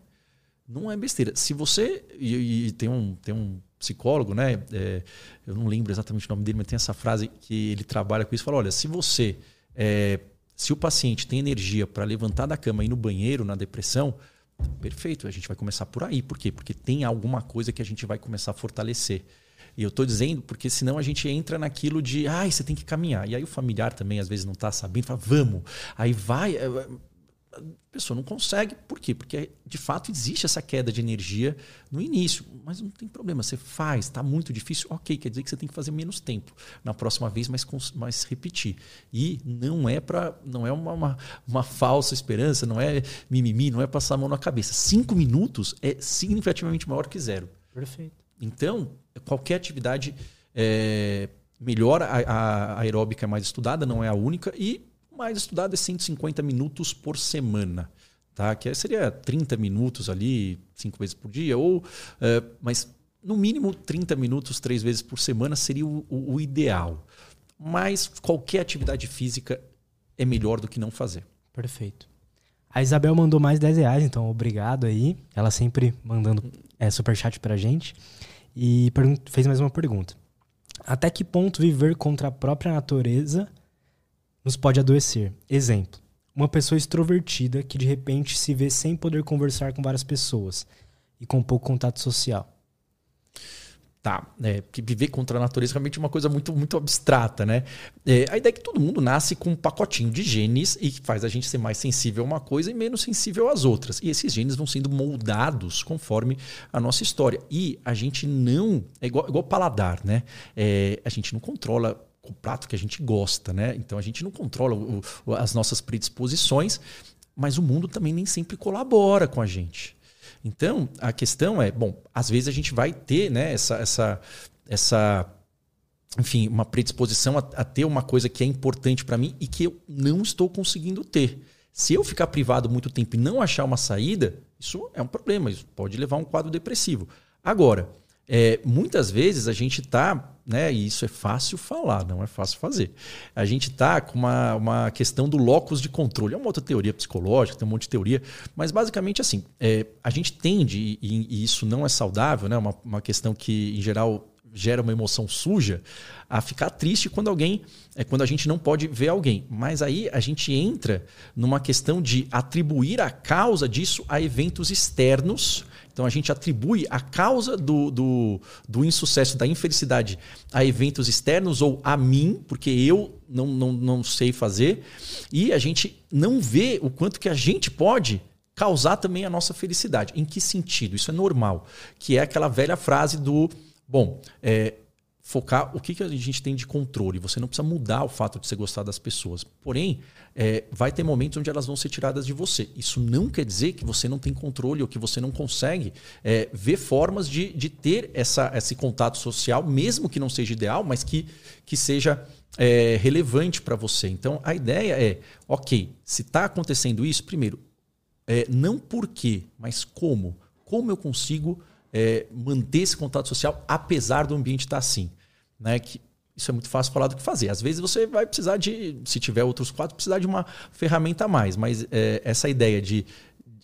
Não é besteira. Se você. E, e tem, um, tem um psicólogo, né? É, eu não lembro exatamente o nome dele, mas tem essa frase que ele trabalha com isso. Fala: olha, se você. É, se o paciente tem energia para levantar da cama e ir no banheiro, na depressão, perfeito, a gente vai começar por aí. Por quê? Porque tem alguma coisa que a gente vai começar a fortalecer. E eu estou dizendo porque senão a gente entra naquilo de, ai, ah, você tem que caminhar. E aí o familiar também às vezes não está sabendo, fala, vamos. Aí vai, eh, a pessoa não consegue. Por quê? Porque de fato existe essa queda de energia no início, mas não tem problema. Você faz, está muito difícil, ok, quer dizer que você tem que fazer menos tempo na próxima vez, mas, mas repetir. E não é para, não é uma, uma, uma, falsa esperança, não é mimimi, não é passar a mão na cabeça. Cinco minutos é significativamente maior que zero.
Perfeito.
Então, qualquer atividade é, melhor, a, a aeróbica é mais estudada, não é a única, e mais estudada é 150 minutos por semana. Tá? Que seria 30 minutos ali, cinco vezes por dia, ou é, mas no mínimo 30 minutos, três vezes por semana seria o, o, o ideal. Mas qualquer atividade física é melhor do que não fazer.
Perfeito. A Isabel mandou mais 10 reais, então obrigado aí. Ela sempre mandando é, superchat pra gente. E fez mais uma pergunta. Até que ponto viver contra a própria natureza nos pode adoecer? Exemplo: uma pessoa extrovertida que de repente se vê sem poder conversar com várias pessoas e com pouco contato social.
Tá, é, porque viver contra a natureza é realmente uma coisa muito, muito abstrata, né? É, a ideia é que todo mundo nasce com um pacotinho de genes e faz a gente ser mais sensível a uma coisa e menos sensível às outras. E esses genes vão sendo moldados conforme a nossa história. E a gente não. É igual, igual paladar, né? É, a gente não controla o prato que a gente gosta, né? Então a gente não controla o, as nossas predisposições, mas o mundo também nem sempre colabora com a gente. Então, a questão é, bom, às vezes a gente vai ter né, essa, essa, essa enfim, uma predisposição a, a ter uma coisa que é importante para mim e que eu não estou conseguindo ter. Se eu ficar privado muito tempo e não achar uma saída, isso é um problema, isso pode levar a um quadro depressivo. Agora, é, muitas vezes a gente está, né, e isso é fácil falar, não é fácil fazer. A gente está com uma, uma questão do locus de controle. É uma outra teoria psicológica, tem um monte de teoria, mas basicamente assim, é, a gente tende, e, e, isso não é saudável, né, uma, uma questão que em geral gera uma emoção suja, a ficar triste quando alguém, é quando a gente não pode ver alguém. Mas aí a gente entra numa questão de atribuir a causa disso a eventos externos então a gente atribui a causa do, do, do insucesso, da infelicidade a eventos externos ou a mim, porque eu não, não, não sei fazer, e a gente não vê o quanto que a gente pode causar também a nossa felicidade. Em que sentido? Isso é normal. Que é aquela velha frase do. Bom, é, focar o que, que a gente tem de controle. Você não precisa mudar o fato de você gostar das pessoas. Porém, é, vai ter momentos onde elas vão ser tiradas de você. Isso não quer dizer que você não tem controle ou que você não consegue é, ver formas de, de ter essa, esse contato social, mesmo que não seja ideal, mas que, que seja é, relevante para você. Então, a ideia é, ok, se está acontecendo isso, primeiro, é, não por quê, mas como. Como eu consigo é, manter esse contato social apesar do ambiente estar tá assim. Né? Que isso é muito fácil falar do que fazer. Às vezes você vai precisar de, se tiver outros quatro, precisar de uma ferramenta a mais. Mas é, essa ideia de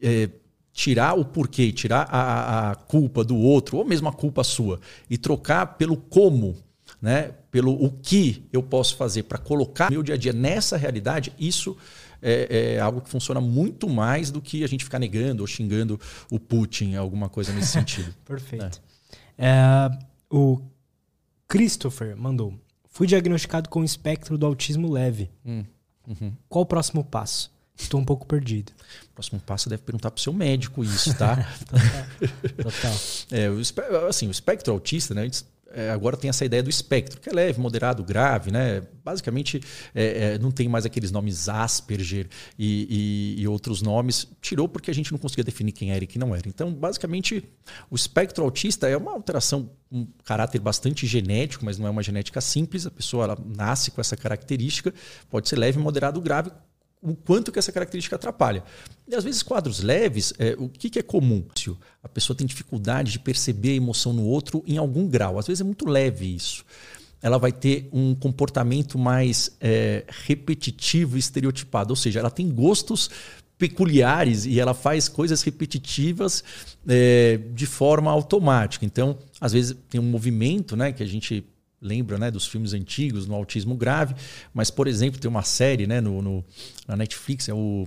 é, tirar o porquê, tirar a, a, culpa do outro, ou mesmo a culpa sua, e trocar pelo como, né? pelo o que eu posso fazer para colocar meu dia a dia nessa realidade, isso é, é, algo que funciona muito mais do que a gente ficar negando ou xingando o Putin, alguma coisa nesse sentido.
Perfeito. É. é. o Christopher mandou. Fui diagnosticado com espectro do autismo leve. Hum. Uhum. Qual o próximo passo? Estou um pouco perdido.
O próximo passo deve perguntar para o seu médico isso, tá? Total. Total. É, assim, o espectro autista, né? É, agora tem essa ideia do espectro, que é leve, moderado, grave, né? Basicamente, é, é, não tem mais aqueles nomes Asperger e, e, e, outros nomes. Tirou porque a gente não conseguia definir quem era e quem não era. Então, basicamente, o espectro autista é uma alteração, um caráter bastante genético, mas não é uma genética simples. A pessoa nasce com essa característica, pode ser leve, moderado, grave, o quanto que essa característica atrapalha. E às vezes quadros leves, é, o que, que é comum? A pessoa tem dificuldade de perceber a emoção no outro em algum grau. Às vezes é muito leve isso. Ela vai ter um comportamento mais é, repetitivo e estereotipado, ou seja, ela tem gostos peculiares e ela faz coisas repetitivas é, de forma automática. Então, às vezes tem um movimento, né, que a gente lembra né, dos filmes antigos no autismo grave, mas, por exemplo, tem uma série né, no, no na Netflix, é o.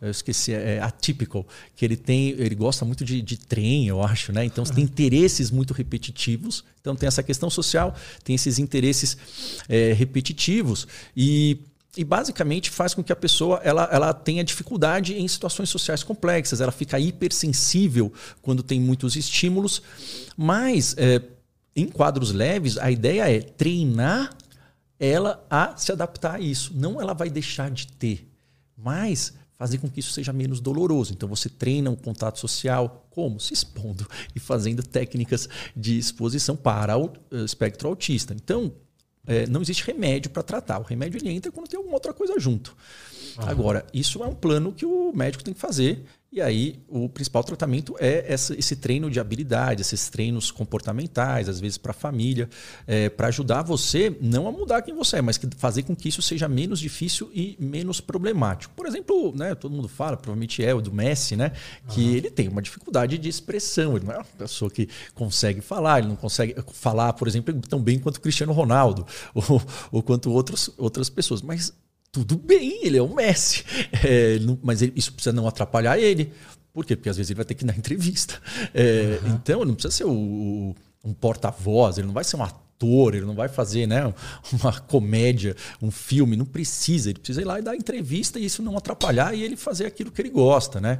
Eu esqueci, é Atypical, que ele tem. Ele gosta muito de, de trem, eu acho, né? Então tem interesses muito repetitivos. Então tem essa questão social, tem esses interesses é, repetitivos. E e basicamente faz com que a pessoa ela, ela tenha dificuldade em situações sociais complexas, ela fica hipersensível quando tem muitos estímulos, mas é, em quadros leves, a ideia é treinar ela a se adaptar a isso. Não ela vai deixar de ter, mas fazer com que isso seja menos doloroso. Então você treina um contato social, como? Se expondo e fazendo técnicas de exposição para o eh, espectro autista. Então, é, não existe remédio para tratar. O remédio ele entra quando tem alguma outra coisa junto. Uhum. Agora, isso é um plano que o médico tem que fazer e aí, o principal tratamento é essa, esse treino de habilidade, esses treinos comportamentais, às vezes para a família, é, para ajudar você não a mudar quem você é, mas que fazer com que isso seja menos difícil e menos problemático. Por exemplo, né, todo mundo fala, provavelmente é o do Messi, né, que uhum. ele tem uma dificuldade de expressão. Ele não é uma pessoa que consegue falar, ele não consegue falar, por exemplo, tão bem quanto o Cristiano Ronaldo ou, ou quanto outros, outras pessoas. Mas tudo bem, ele é o Messi. É, não, mas ele, isso precisa não atrapalhar ele. Por quê? Porque às vezes ele vai ter que dar entrevista. É, uhum. Então, ele não precisa ser o, o, um porta-voz, ele não vai ser um ator, ele não vai fazer né, uma comédia, um filme, não precisa. Ele precisa ir lá e dar entrevista e isso não atrapalhar e ele fazer aquilo que ele gosta. Né?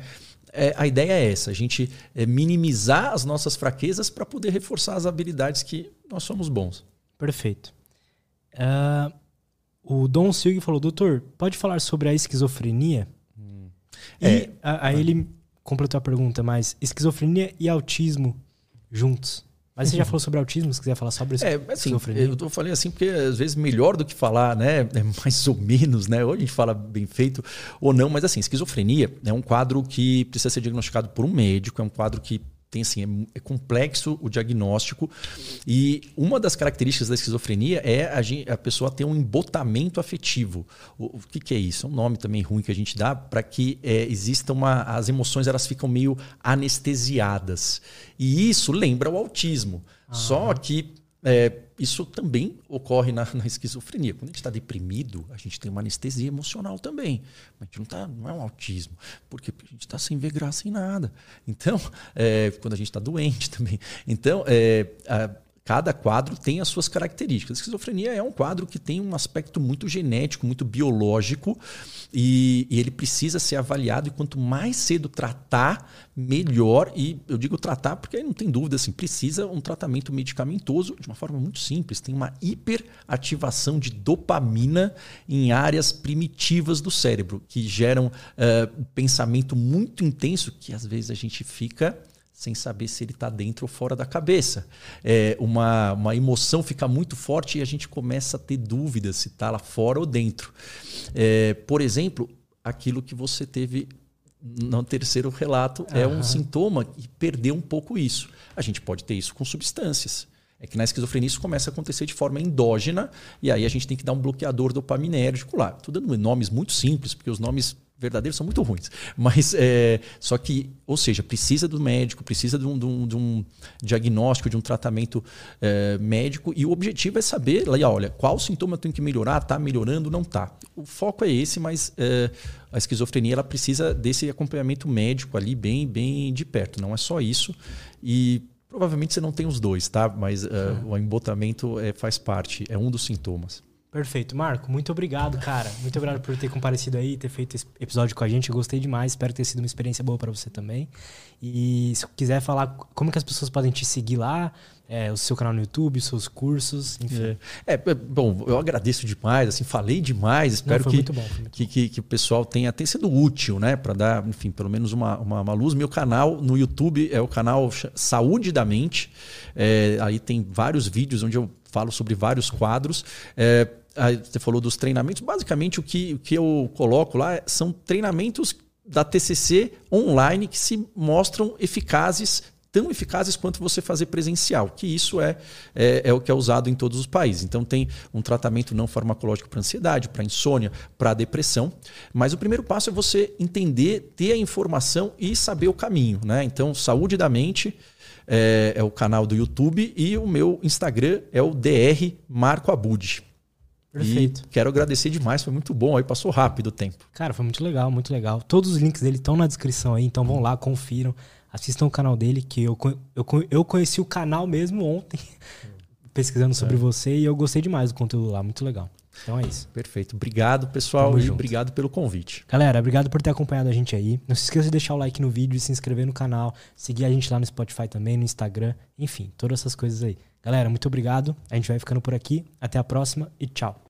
É, a ideia é essa: a gente é minimizar as nossas fraquezas para poder reforçar as habilidades que nós somos bons.
Perfeito. Uh, o Dom Silg falou, doutor, pode falar sobre a esquizofrenia? Hum. E é, aí ele completou a pergunta, mas esquizofrenia e autismo juntos? Mas você já falou sobre autismo, se quiser falar sobre
isso. É, assim, eu tô falando assim porque às vezes melhor do que falar, né? É mais ou menos, né? Ou a gente fala bem feito ou não, mas assim, esquizofrenia é um quadro que precisa ser diagnosticado por um médico, é um quadro que tem assim, é, é, complexo o diagnóstico. E uma das características da esquizofrenia é a, gente, a pessoa ter um embotamento afetivo. O, o que, que, é isso? É um nome também ruim que a gente dá para que é, exista uma. As emoções elas ficam meio anestesiadas. E isso lembra o autismo. Ah. Só que é, isso também ocorre na, na, esquizofrenia. Quando a gente está deprimido, a gente tem uma anestesia emocional também. A gente não, tá, não é um autismo. Por quê? Porque a gente está sem ver graça em nada. Então, é, quando a gente está doente também. Então, é, a, cada quadro tem as suas características. A esquizofrenia é um quadro que tem um aspecto muito genético, muito biológico, e, e, ele precisa ser avaliado. E quanto mais cedo tratar, melhor. E eu digo tratar porque aí não tem dúvida, assim, precisa um tratamento medicamentoso de uma forma muito simples. Tem uma hiperativação de dopamina em áreas primitivas do cérebro, que geram uh, pensamento muito intenso, que às vezes a gente fica sem saber se ele está dentro ou fora da cabeça. É, uma, uma emoção fica muito forte e a gente começa a ter dúvidas se está lá fora ou dentro. É, por exemplo, aquilo que você teve no terceiro relato é um sintoma e perdeu um pouco isso. A gente pode ter isso com substâncias. É que na esquizofrenia isso começa a acontecer de forma endógena e aí a gente tem que dar um bloqueador dopaminérgico lá. Estou dando nomes muito simples, porque os nomes verdadeiros são muito ruins. Mas é, só que, ou seja, precisa do médico, precisa de um, de um, de um diagnóstico, de um tratamento é, médico. E o objetivo é saber, olha, qual sintoma eu tenho que melhorar, está melhorando, não está. O foco é esse, mas é, a esquizofrenia ela precisa desse acompanhamento médico ali bem, bem de perto. Não é só isso. E provavelmente você não tem os dois, tá? Mas uh, o embotamento é, faz parte, é um dos sintomas.
Perfeito. Marco, muito obrigado, cara. Muito obrigado por ter comparecido aí, ter feito esse episódio com a gente. Eu gostei demais. Espero ter sido uma experiência boa para você também. E se quiser falar como que as pessoas podem te seguir lá, é, o seu canal no YouTube, os seus cursos, enfim.
É. é. bom, eu agradeço demais, assim, falei demais. Espero Não, que, bom, que, que, que, o pessoal tenha, tenha sido útil, né? Para dar, enfim, pelo menos uma, uma, uma, luz. Meu canal no YouTube é o canal Saúde da Mente. É, aí tem vários vídeos onde eu falo sobre vários quadros. É, você falou dos treinamentos. Basicamente, o que, o que eu coloco lá são treinamentos da TCC online que se mostram eficazes tão eficazes quanto você fazer presencial, que isso é, é, é, o que é usado em todos os países. Então tem um tratamento não farmacológico para ansiedade, para insônia, para depressão. Mas o primeiro passo é você entender, ter a informação e saber o caminho. Né? Então, saúde da mente é, é o canal do YouTube e o meu Instagram é o DR Marco Abud. Perfeito. E quero agradecer demais, foi muito bom aí, passou rápido o tempo.
Cara, foi muito legal, muito legal. Todos os links dele estão na descrição aí, então vão lá, confiram, assistam o canal dele, que eu, eu, eu conheci o canal mesmo ontem, pesquisando sobre é. você, e eu gostei demais do conteúdo lá, muito legal. Então é isso.
Perfeito. Obrigado, pessoal, Tamo e junto. obrigado pelo convite.
Galera, obrigado por ter acompanhado a gente aí. Não se esqueça de deixar o like no vídeo e se inscrever no canal, seguir a gente lá no Spotify também, no Instagram, enfim, todas essas coisas aí. Galera, muito obrigado. A gente vai ficando por aqui. Até a próxima e tchau.